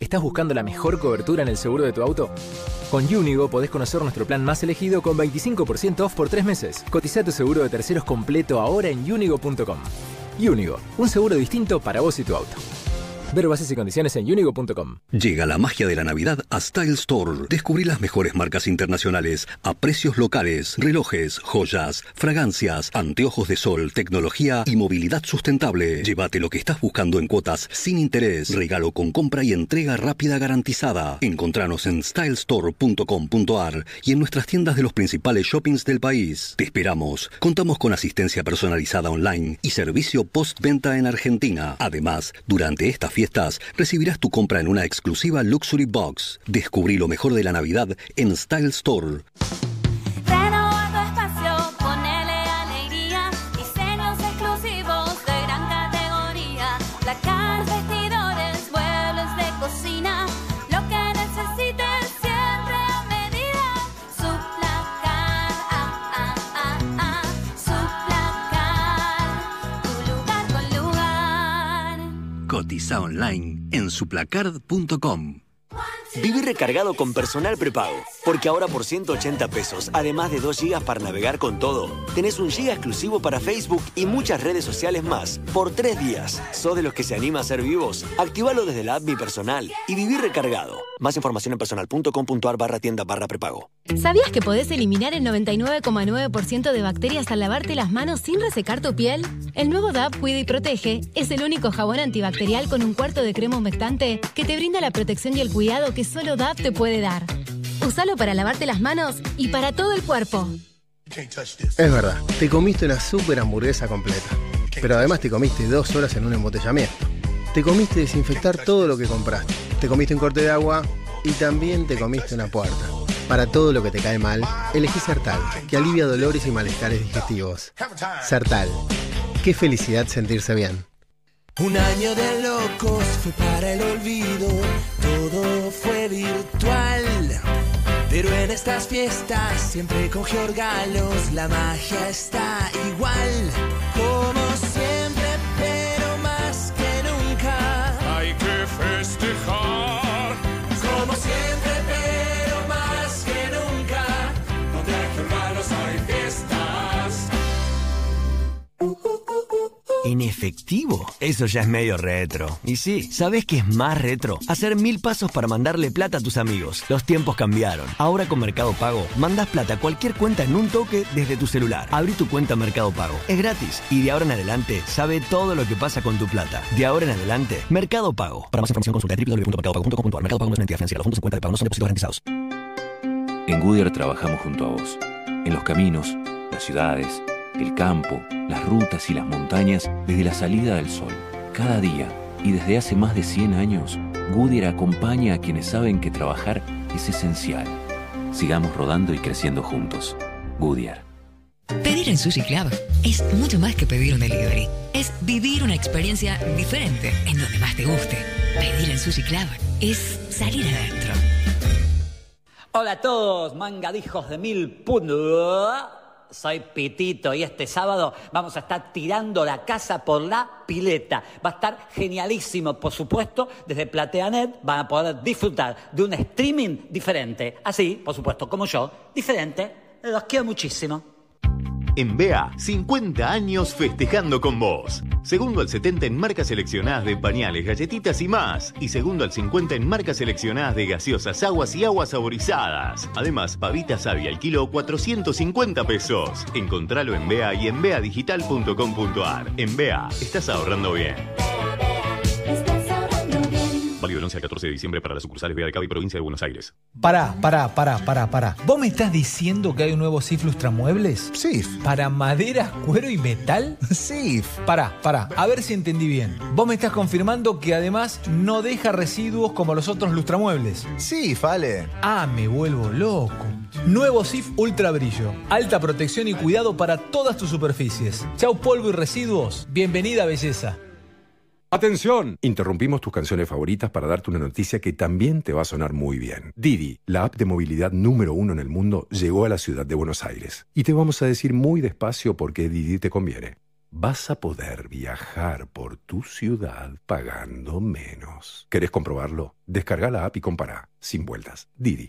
¿Estás buscando la mejor cobertura en el seguro de tu auto? Con Unigo podés conocer nuestro plan más elegido con 25% off por tres meses. Cotiza tu seguro de terceros completo ahora en unigo.com. Unigo, un seguro distinto para vos y tu auto. Ver bases y condiciones en unigo.com. Llega la magia de la Navidad a Style Store. Descubrí las mejores marcas internacionales a precios locales, relojes, joyas, fragancias, anteojos de sol, tecnología y movilidad sustentable. Llévate lo que estás buscando en cuotas sin interés, regalo con compra y entrega rápida garantizada. Encontranos en stylestore.com.ar y en nuestras tiendas de los principales shoppings del país. Te esperamos. Contamos con asistencia personalizada online y servicio postventa en Argentina. Además, durante estas fiestas recibirás tu compra en una exclusiva Luxury Box. Descubrí lo mejor de la Navidad en Style Store. Online en suplacard.com. Viví recargado con personal prepago. Porque ahora por 180 pesos, además de 2 GB para navegar con todo, tenés un GB exclusivo para Facebook y muchas redes sociales más por 3 días. ¿Sos de los que se anima a ser vivos? Activalo desde la app Personal y viví recargado. Más información en personal.com.ar barra tienda barra prepago. ¿Sabías que podés eliminar el 99,9% de bacterias al lavarte las manos sin resecar tu piel? El nuevo DAP Cuida y Protege es el único jabón antibacterial con un cuarto de crema humectante que te brinda la protección y el cuidado que solo DAP te puede dar. Usalo para lavarte las manos y para todo el cuerpo. Es verdad, te comiste una super hamburguesa completa. Pero además te comiste dos horas en un embotellamiento. Te comiste desinfectar todo lo que compraste. Te comiste un corte de agua y también te comiste una puerta. Para todo lo que te cae mal, elegí Sertal, que alivia dolores y malestares digestivos. Sertal. Qué felicidad sentirse bien. Un año de locos fue para el olvido, todo fue virtual. Pero en estas fiestas siempre con Galos la magia está igual. Como ¿En efectivo? Eso ya es medio retro. Y sí, ¿sabes qué es más retro? Hacer mil pasos para mandarle plata a tus amigos. Los tiempos cambiaron. Ahora con Mercado Pago, mandas plata a cualquier cuenta en un toque desde tu celular. Abrí tu cuenta Mercado Pago. Es gratis. Y de ahora en adelante, sabe todo lo que pasa con tu plata. De ahora en adelante, Mercado Pago. Para más información consulta www.mercadopago.com.ar. Mercado Pago no es entidad financiera. Los fondos en cuenta pago no son depósitos garantizados. En Goodyear trabajamos junto a vos, en los caminos, las ciudades, el campo, las rutas y las montañas desde la salida del sol. Cada día y desde hace más de 100 años, Goodyear acompaña a quienes saben que trabajar es esencial. Sigamos rodando y creciendo juntos. Goodyear. Pedir en Sushi Club es mucho más que pedir un delivery. Es vivir una experiencia diferente en donde más te guste. Pedir en Sushi Club es salir adentro. Hola a todos, mangadijos de mil puntos. Soy Pitito y este sábado vamos a estar tirando la casa por la pileta. Va a estar genialísimo, por supuesto, desde PlateaNet van a poder disfrutar de un streaming diferente. Así, por supuesto, como yo, diferente. Los quiero muchísimo. En BEA, 50 años festejando con vos. Segundo al 70 en marcas seleccionadas de pañales, galletitas y más. Y segundo al 50 en marcas seleccionadas de gaseosas, aguas y aguas saborizadas. Además, pavita savia al kilo 450 pesos. Encontralo en BEA y en beadigital.com.ar. En BEA, estás ahorrando bien. Válido del 11 al 14 de diciembre para las sucursales de Cava y Provincia de Buenos Aires. Pará, pará, pará, pará, pará. ¿Vos me estás diciendo que hay un nuevo SIF Lustramuebles? SIF. ¿Para maderas, cuero y metal? SIF. Pará, pará, a ver si entendí bien. Vos me estás confirmando que además no deja residuos como los otros lustramuebles. SIF, Ale. Ah, me vuelvo loco. Nuevo SIF Ultra Brillo. Alta protección y cuidado para todas tus superficies. Chau polvo y residuos. Bienvenida belleza. Atención, interrumpimos tus canciones favoritas para darte una noticia que también te va a sonar muy bien. Didi, la app de movilidad número uno en el mundo, llegó a la ciudad de Buenos Aires. Y te vamos a decir muy despacio por qué Didi te conviene. Vas a poder viajar por tu ciudad pagando menos. ¿Querés comprobarlo? Descarga la app y compara, sin vueltas. Didi.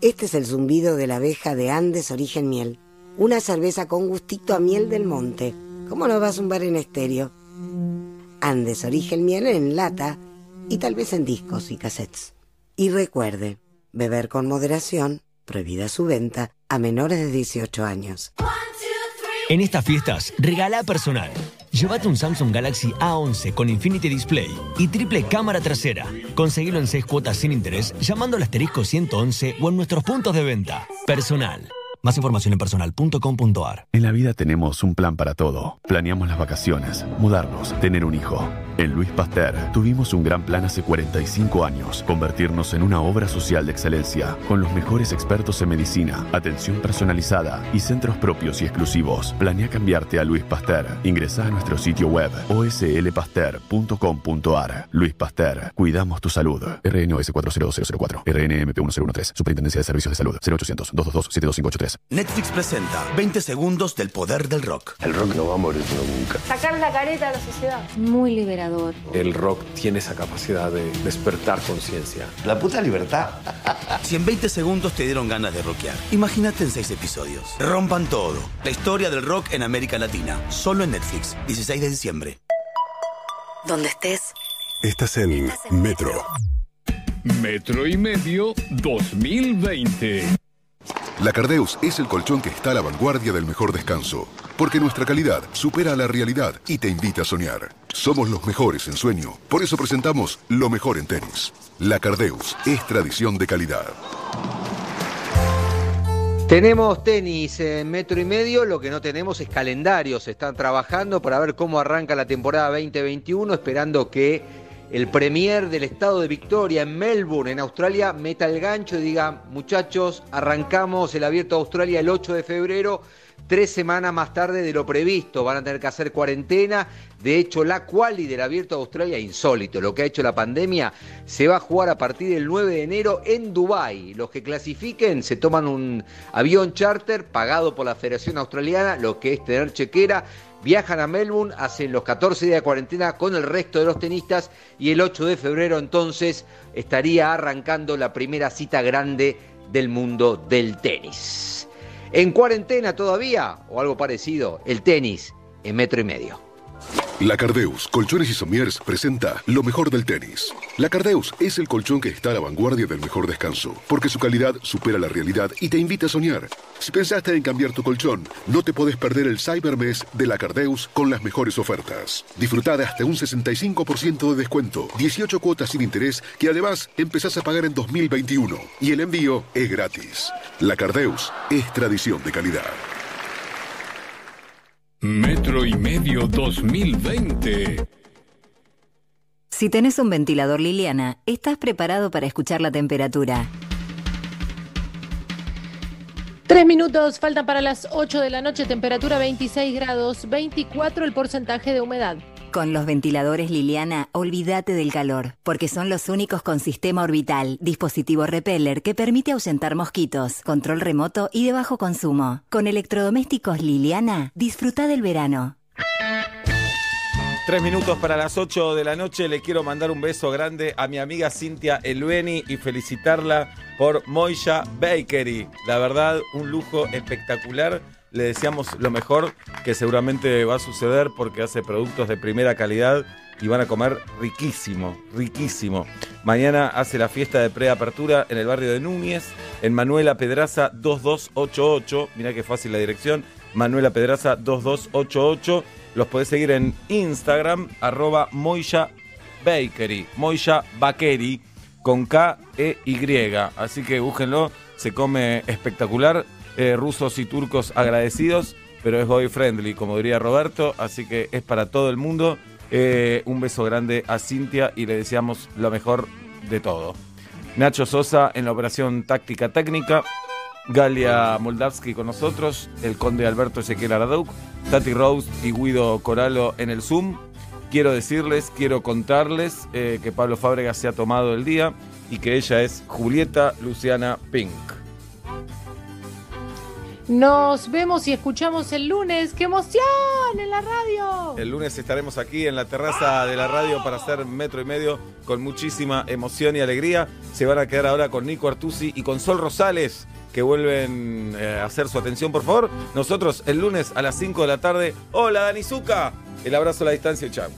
Este es el zumbido de la abeja de Andes Origen Miel. Una cerveza con gustito a miel del monte. ¿Cómo no va a zumbar en estéreo? Andes Origen Miel en lata y tal vez en discos y cassettes. Y recuerde, beber con moderación, prohibida su venta a menores de 18 años. En estas fiestas, regala personal. Llévate un Samsung Galaxy A11 con Infinity Display y triple cámara trasera. Conseguilo en 6 cuotas sin interés llamando al asterisco 111 o en nuestros puntos de venta. Personal. Más información en personal.com.ar. En la vida tenemos un plan para todo. Planeamos las vacaciones, mudarnos, tener un hijo. En Luis Pasteur tuvimos un gran plan hace 45 años, convertirnos en una obra social de excelencia, con los mejores expertos en medicina, atención personalizada y centros propios y exclusivos. Planea cambiarte a Luis Pasteur. Ingresa a nuestro sitio web oslpasteur.com.ar. Luis Pasteur, cuidamos tu salud. RNOS 40004, RNMP 1013, Superintendencia de Servicios de Salud, 0800 222 7583. Netflix presenta 20 segundos del poder del rock. El rock no va a morir nunca. Sacar la careta a la sociedad. Muy liberador. El rock tiene esa capacidad de despertar conciencia. La puta libertad. si en 20 segundos te dieron ganas de rockear, imagínate en 6 episodios. Rompan todo. La historia del rock en América Latina. Solo en Netflix. 16 de diciembre. Donde estés. Estás en Metro. Metro y medio 2020. La Cardeus es el colchón que está a la vanguardia del mejor descanso, porque nuestra calidad supera a la realidad y te invita a soñar. Somos los mejores en sueño, por eso presentamos lo mejor en tenis. La Cardeus es tradición de calidad. Tenemos tenis en metro y medio, lo que no tenemos es calendario. Se están trabajando para ver cómo arranca la temporada 2021, esperando que el premier del estado de Victoria en Melbourne, en Australia, meta el gancho y diga, muchachos, arrancamos el abierto de Australia el 8 de febrero, tres semanas más tarde de lo previsto. Van a tener que hacer cuarentena. De hecho, la quali del abierto de Australia, insólito, lo que ha hecho la pandemia, se va a jugar a partir del 9 de enero en Dubái. Los que clasifiquen se toman un avión charter pagado por la Federación Australiana, lo que es tener chequera viajan a Melbourne, hacen los 14 días de cuarentena con el resto de los tenistas y el 8 de febrero entonces estaría arrancando la primera cita grande del mundo del tenis. En cuarentena todavía, o algo parecido, el tenis en metro y medio. La Cardeus, Colchones y Somiers presenta lo mejor del tenis. La Cardeus es el colchón que está a la vanguardia del mejor descanso, porque su calidad supera la realidad y te invita a soñar. Si pensaste en cambiar tu colchón, no te podés perder el Cybermes de la Cardeus con las mejores ofertas. Disfruta de hasta un 65% de descuento, 18 cuotas sin interés que además empezás a pagar en 2021 y el envío es gratis. La Cardeus es tradición de calidad. Metro y medio 2020. Si tenés un ventilador Liliana, estás preparado para escuchar la temperatura. Tres minutos faltan para las 8 de la noche, temperatura 26 grados, 24 el porcentaje de humedad. Con los ventiladores Liliana, olvídate del calor, porque son los únicos con sistema orbital, dispositivo repeller que permite ahuyentar mosquitos, control remoto y de bajo consumo. Con electrodomésticos Liliana, disfruta del verano. Tres minutos para las 8 de la noche. Le quiero mandar un beso grande a mi amiga Cintia Elveni y felicitarla por Moya Bakery. La verdad, un lujo espectacular. Le deseamos lo mejor, que seguramente va a suceder porque hace productos de primera calidad y van a comer riquísimo, riquísimo. Mañana hace la fiesta de preapertura en el barrio de Núñez, en Manuela Pedraza 2288. Mirá qué fácil la dirección. Manuela Pedraza 2288. Los podés seguir en Instagram, arroba Moya Bakery, Moya Bakery, con K, E, Y. Así que búsquenlo, se come espectacular. Eh, rusos y turcos agradecidos, pero es boy friendly, como diría Roberto, así que es para todo el mundo. Eh, un beso grande a Cintia y le deseamos lo mejor de todo. Nacho Sosa en la operación táctica técnica. Galia Moldavsky con nosotros, el conde Alberto Ezequiel Araduc, Tati Rose y Guido Coralo en el Zoom. Quiero decirles, quiero contarles eh, que Pablo Fábrega se ha tomado el día y que ella es Julieta Luciana Pink. Nos vemos y escuchamos el lunes. ¡Qué emoción en la radio! El lunes estaremos aquí en la terraza de la radio para hacer metro y medio con muchísima emoción y alegría. Se van a quedar ahora con Nico Artusi y con Sol Rosales, que vuelven eh, a hacer su atención, por favor. Nosotros el lunes a las 5 de la tarde. Hola, Dani Zucca. El abrazo a la distancia y chao.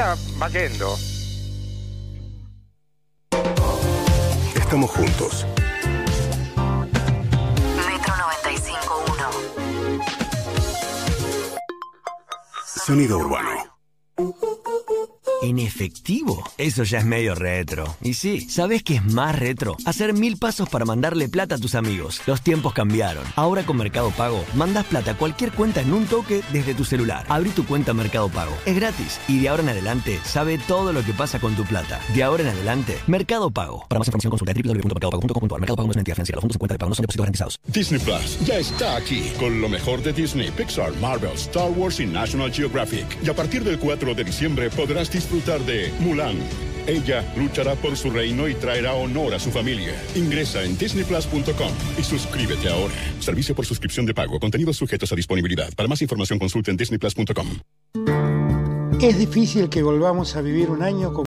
Vida va yendo. Estamos juntos. Metro 95.1. Sonido urbano. ¿En efectivo? Eso ya es medio retro. Y sí, ¿sabes qué es más retro? Hacer mil pasos para mandarle plata a tus amigos. Los tiempos cambiaron. Ahora con Mercado Pago, mandas plata a cualquier cuenta en un toque desde tu celular. Abrí tu cuenta Mercado Pago. Es gratis. Y de ahora en adelante, sabe todo lo que pasa con tu plata. De ahora en adelante, Mercado Pago. Para más información consulta www.mercadopago.com.ar. Mercado Pago no es una financiera. Los fondos en cuenta de pago no son depósitos garantizados. Disney Plus ya está aquí con lo mejor de Disney, Pixar, Marvel, Star Wars y National Geographic. Y a partir del 4 de diciembre podrás disfrutar de Mulan. Ella luchará por su reino y traerá honor a su familia. Ingresa en disneyplus.com y suscríbete ahora. Servicio por suscripción de pago. Contenidos sujetos a disponibilidad. Para más información consulte en disneyplus.com. Es difícil que volvamos a vivir un año con